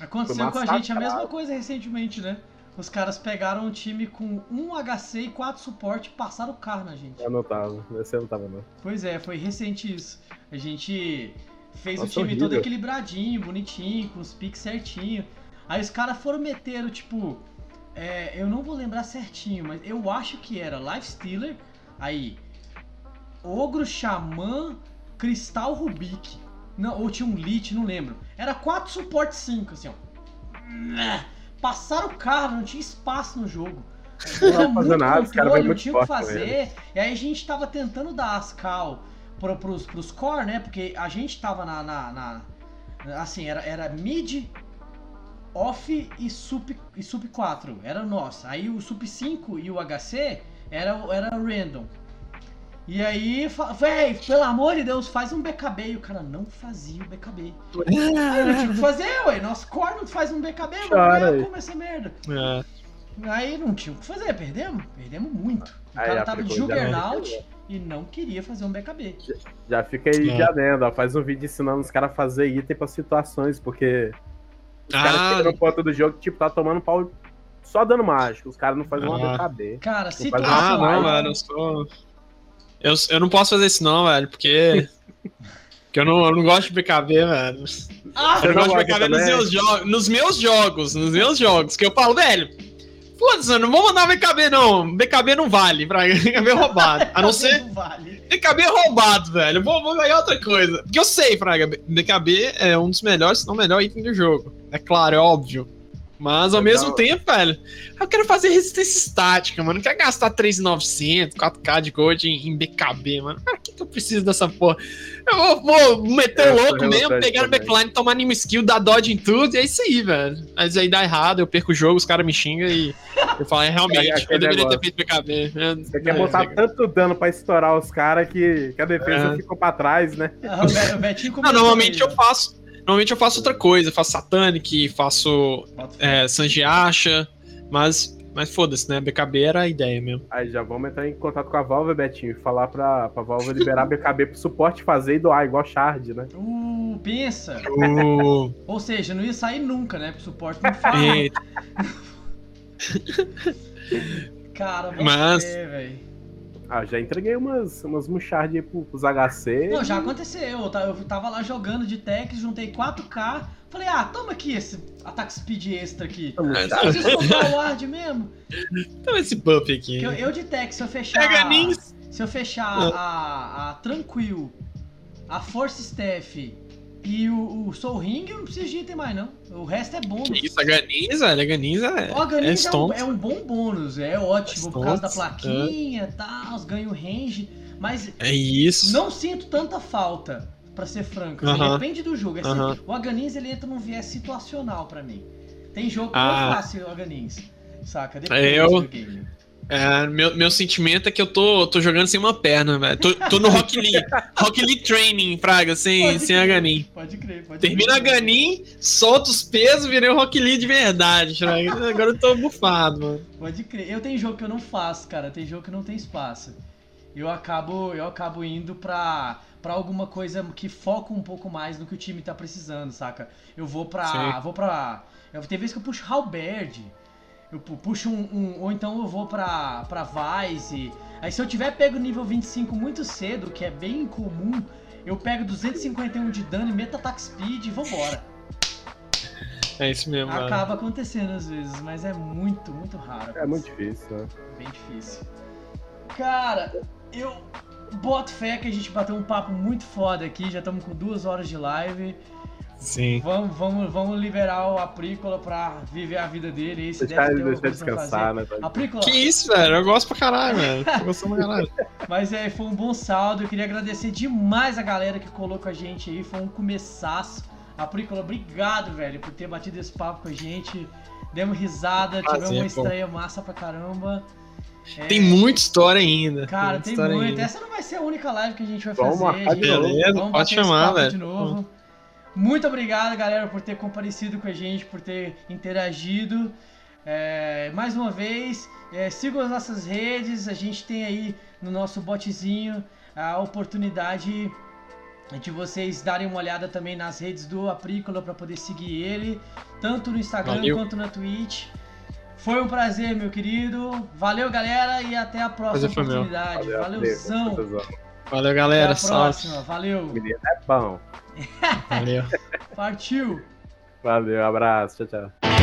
[SPEAKER 2] Aconteceu com a gente a mesma coisa recentemente, né? Os caras pegaram um time com um HC e quatro suporte e passaram o carro na gente.
[SPEAKER 3] Eu não tava, eu não tava, não.
[SPEAKER 2] Pois é, foi recente isso. A gente fez o
[SPEAKER 3] Nossa,
[SPEAKER 2] time
[SPEAKER 3] horrível.
[SPEAKER 2] todo equilibradinho, bonitinho, com os piques certinho. Aí os caras foram meter, tipo, é, eu não vou lembrar certinho, mas eu acho que era Lifestealer, aí, Ogro, Xamã, Cristal, Rubik. Não, ou tinha um Lich, não lembro. Era 4 suporte 5, assim, ó. Passaram o carro, não tinha espaço no jogo.
[SPEAKER 3] Não
[SPEAKER 2] Era
[SPEAKER 3] fazendo nada,
[SPEAKER 2] controle, não
[SPEAKER 3] muito
[SPEAKER 2] tinha o que fazer. E aí a gente tava tentando dar as cal pro, pros, pros core, né? Porque a gente tava na. na- na- assim, era, era mid, off e sup, e sup 4. Era nossa. Aí o sup 5 e o HC era, era random. E aí, véi, pelo amor de Deus, faz um BKB. E o cara não fazia o BKB. Aí eu não tinha o que fazer, ué. Nosso core não faz um BKB,
[SPEAKER 3] aí.
[SPEAKER 2] como essa merda.
[SPEAKER 1] É.
[SPEAKER 2] Aí não tinha o que fazer, perdemos? Perdemos muito. O
[SPEAKER 3] Aí
[SPEAKER 2] cara tava de
[SPEAKER 3] já.
[SPEAKER 2] Juggernaut e não queria fazer um BKB.
[SPEAKER 3] Já fica aí
[SPEAKER 1] É.
[SPEAKER 3] de adendo, ó. Faz um vídeo ensinando os caras a fazer item pra situações, porque os caras
[SPEAKER 1] Ah,
[SPEAKER 3] chegam no ponto do jogo, tipo, tá tomando pau só dando mágico. Os caras não fazem uma
[SPEAKER 1] Ah.
[SPEAKER 3] BKB.
[SPEAKER 2] Cara,
[SPEAKER 3] faz-
[SPEAKER 1] Ah,
[SPEAKER 2] situação.
[SPEAKER 1] não, velho, eu sou. Eu, eu não posso fazer isso, não, velho, porque. porque eu não, eu não gosto de BKB, velho.
[SPEAKER 2] Ah,
[SPEAKER 1] Eu
[SPEAKER 3] não
[SPEAKER 1] não gosto de
[SPEAKER 3] gosta
[SPEAKER 1] BKB nos meus, jogos, nos meus jogos, nos meus jogos, que eu falo, velho. Foda-se, eu não vou mandar BKB, não. BKB não vale, pra <laughs> BKB é roubado. A não ser.
[SPEAKER 2] Vale.
[SPEAKER 1] BKB é roubado, velho. Eu Vou, vou ganhar outra coisa. Porque eu sei, Fraga, BKB é um dos melhores, se não o melhor item do jogo. É claro, é óbvio. Mas ao
[SPEAKER 3] Legal.
[SPEAKER 1] mesmo tempo, velho, eu quero fazer resistência estática, mano. Não quero gastar 3.900, 4K de gold em, em BKB, mano. Pra que, que eu preciso dessa porra? Eu vou, vou meter
[SPEAKER 3] Eu
[SPEAKER 1] o louco mesmo, pegar
[SPEAKER 3] também.
[SPEAKER 1] backline, tomar anime skill, dar dodge em tudo, e é isso aí, velho. Mas aí dá errado, eu perco o jogo, os caras me xingam e eu falo, é realmente,
[SPEAKER 3] É
[SPEAKER 1] eu deveria
[SPEAKER 3] negócio.
[SPEAKER 1] ter feito BKB. É,
[SPEAKER 3] Você quer
[SPEAKER 1] é,
[SPEAKER 3] botar
[SPEAKER 1] é,
[SPEAKER 3] tanto dano pra estourar os caras que, que a defesa
[SPEAKER 1] É.
[SPEAKER 3] ficou pra trás, né?
[SPEAKER 2] Ah, o Be- o Betinho
[SPEAKER 1] Não, normalmente
[SPEAKER 2] aí,
[SPEAKER 1] eu faço. Normalmente eu faço outra coisa, faço Satanic, faço é, Sanjiacha, mas, mas foda-se, né? BKB era a ideia mesmo.
[SPEAKER 3] Aí já vamos entrar em contato com a Valve, Betinho, e falar pra, pra Valve liberar BKB pro suporte fazer e doar, igual Shard, né?
[SPEAKER 2] Uh, pensa.
[SPEAKER 1] O...
[SPEAKER 2] Ou seja, não ia sair nunca, né? Pro suporte não fala.
[SPEAKER 1] Eita. <laughs>
[SPEAKER 2] Cara,
[SPEAKER 1] Mas-
[SPEAKER 2] você, velho.
[SPEAKER 3] Ah, já entreguei umas, umas mochardas aí pro- pros HC.
[SPEAKER 2] Não, já aconteceu. Eu ta- eu tava lá jogando de tech, juntei 4K. Falei, ah, toma aqui esse ataque speed extra aqui. Não preciso comprar o ward mesmo.
[SPEAKER 1] Então esse buff aqui.
[SPEAKER 2] Eu, eu de tech, se eu fechar.
[SPEAKER 1] Pega Nins.
[SPEAKER 2] Se eu fechar a, a Tranquil, a Force Staff e o, o Soul Ring, eu não preciso de item mais, não. O resto é bônus.
[SPEAKER 1] Isso, a velho. A é.
[SPEAKER 2] O Ganis é, um, é um bom bônus, é ótimo por causa da
[SPEAKER 1] Stonks,
[SPEAKER 2] plaquinha e tal, ganho range, mas
[SPEAKER 1] É isso.
[SPEAKER 2] não sinto tanta falta, pra ser franco. assim,
[SPEAKER 1] Aham.
[SPEAKER 2] Depende do jogo. Assim,
[SPEAKER 1] Aham.
[SPEAKER 2] O Aganins ele entra num viés situacional pra mim. Tem jogo que
[SPEAKER 1] Ah.
[SPEAKER 2] eu faço o Aganins, saca? Depende
[SPEAKER 1] Eu-
[SPEAKER 2] do game.
[SPEAKER 1] É, meu, meu sentimento é que eu tô, tô jogando sem uma perna, velho. Tô, tô no Rock Lee. Rock Lee Training, Fraga, sem,
[SPEAKER 2] Pode
[SPEAKER 1] sem a
[SPEAKER 2] crer,
[SPEAKER 1] Ganin.
[SPEAKER 2] Pode crer, pode
[SPEAKER 1] Termina a
[SPEAKER 2] crer.
[SPEAKER 1] Ganin, solta os pesos, virei o Rock Lee de verdade, Fraga. Agora eu tô bufado, mano.
[SPEAKER 2] Pode crer. Eu tenho jogo que eu não faço, cara. Tem jogo que não tem espaço. Eu acabo, eu acabo indo pra, pra alguma coisa que foca um pouco mais no que o time tá precisando, saca? Eu vou pra.
[SPEAKER 1] Sim.
[SPEAKER 2] Vou pra. Eu, tem vezes que eu puxo Halberd. Eu pu- puxo um, um- Ou então eu vou pra, pra Vice. Aí se eu tiver pego nível 25 muito cedo, que é bem incomum, eu pego 251 de dano e meto ataque speed e vambora.
[SPEAKER 1] É isso mesmo, mano.
[SPEAKER 2] Acaba acontecendo às vezes, mas é muito, muito raro.
[SPEAKER 3] É muito difícil, né?
[SPEAKER 2] Bem difícil. Cara, eu boto fé que a gente bateu um papo muito foda aqui, já estamos com duas horas de live.
[SPEAKER 1] Sim.
[SPEAKER 2] Vamos, vamos, vamos liberar o Aprícola pra viver a vida dele. Esse
[SPEAKER 3] Deixar
[SPEAKER 2] deve
[SPEAKER 3] ele
[SPEAKER 2] ter
[SPEAKER 3] deixar descansar, né?
[SPEAKER 2] Aprícola,
[SPEAKER 1] Que isso, velho? Eu gosto pra caralho, velho. Tô gostando pra caralho. <laughs>
[SPEAKER 2] mas é, foi um bom saldo. Eu queria agradecer demais a galera que colou com a gente aí. Foi um começaço. Aprícola, obrigado, velho, por ter batido esse papo com a gente. Demos risada, tivemos uma
[SPEAKER 1] pô.
[SPEAKER 2] estreia massa pra caramba. É,
[SPEAKER 1] Tem muita história ainda.
[SPEAKER 2] Cara,
[SPEAKER 1] muita
[SPEAKER 2] tem
[SPEAKER 1] história
[SPEAKER 2] muito.
[SPEAKER 1] ainda.
[SPEAKER 2] Essa não vai ser a única live que a gente vai
[SPEAKER 3] Vamos
[SPEAKER 2] fazer. gente.
[SPEAKER 1] Beleza,
[SPEAKER 2] Vamos
[SPEAKER 1] pode chamar, velho.
[SPEAKER 2] de novo. Muito obrigado, galera, por ter comparecido com a gente, por ter interagido. É, mais uma vez, é, sigam as nossas redes. A gente tem aí no nosso botzinho a oportunidade de vocês darem uma olhada também nas redes do Aprícola para poder seguir ele, tanto no Instagram
[SPEAKER 1] Valeu.
[SPEAKER 2] quanto na Twitch. Foi um prazer, meu querido. Valeu, galera, e até a próxima oportunidade. Valeuzão.
[SPEAKER 3] Valeu.
[SPEAKER 1] Valeu,
[SPEAKER 2] Até
[SPEAKER 1] galera.
[SPEAKER 2] a
[SPEAKER 1] Salve.
[SPEAKER 2] próxima. Valeu.
[SPEAKER 3] Menino é bom.
[SPEAKER 1] Valeu.
[SPEAKER 2] Partiu.
[SPEAKER 3] Valeu, abraço. Tchau, tchau.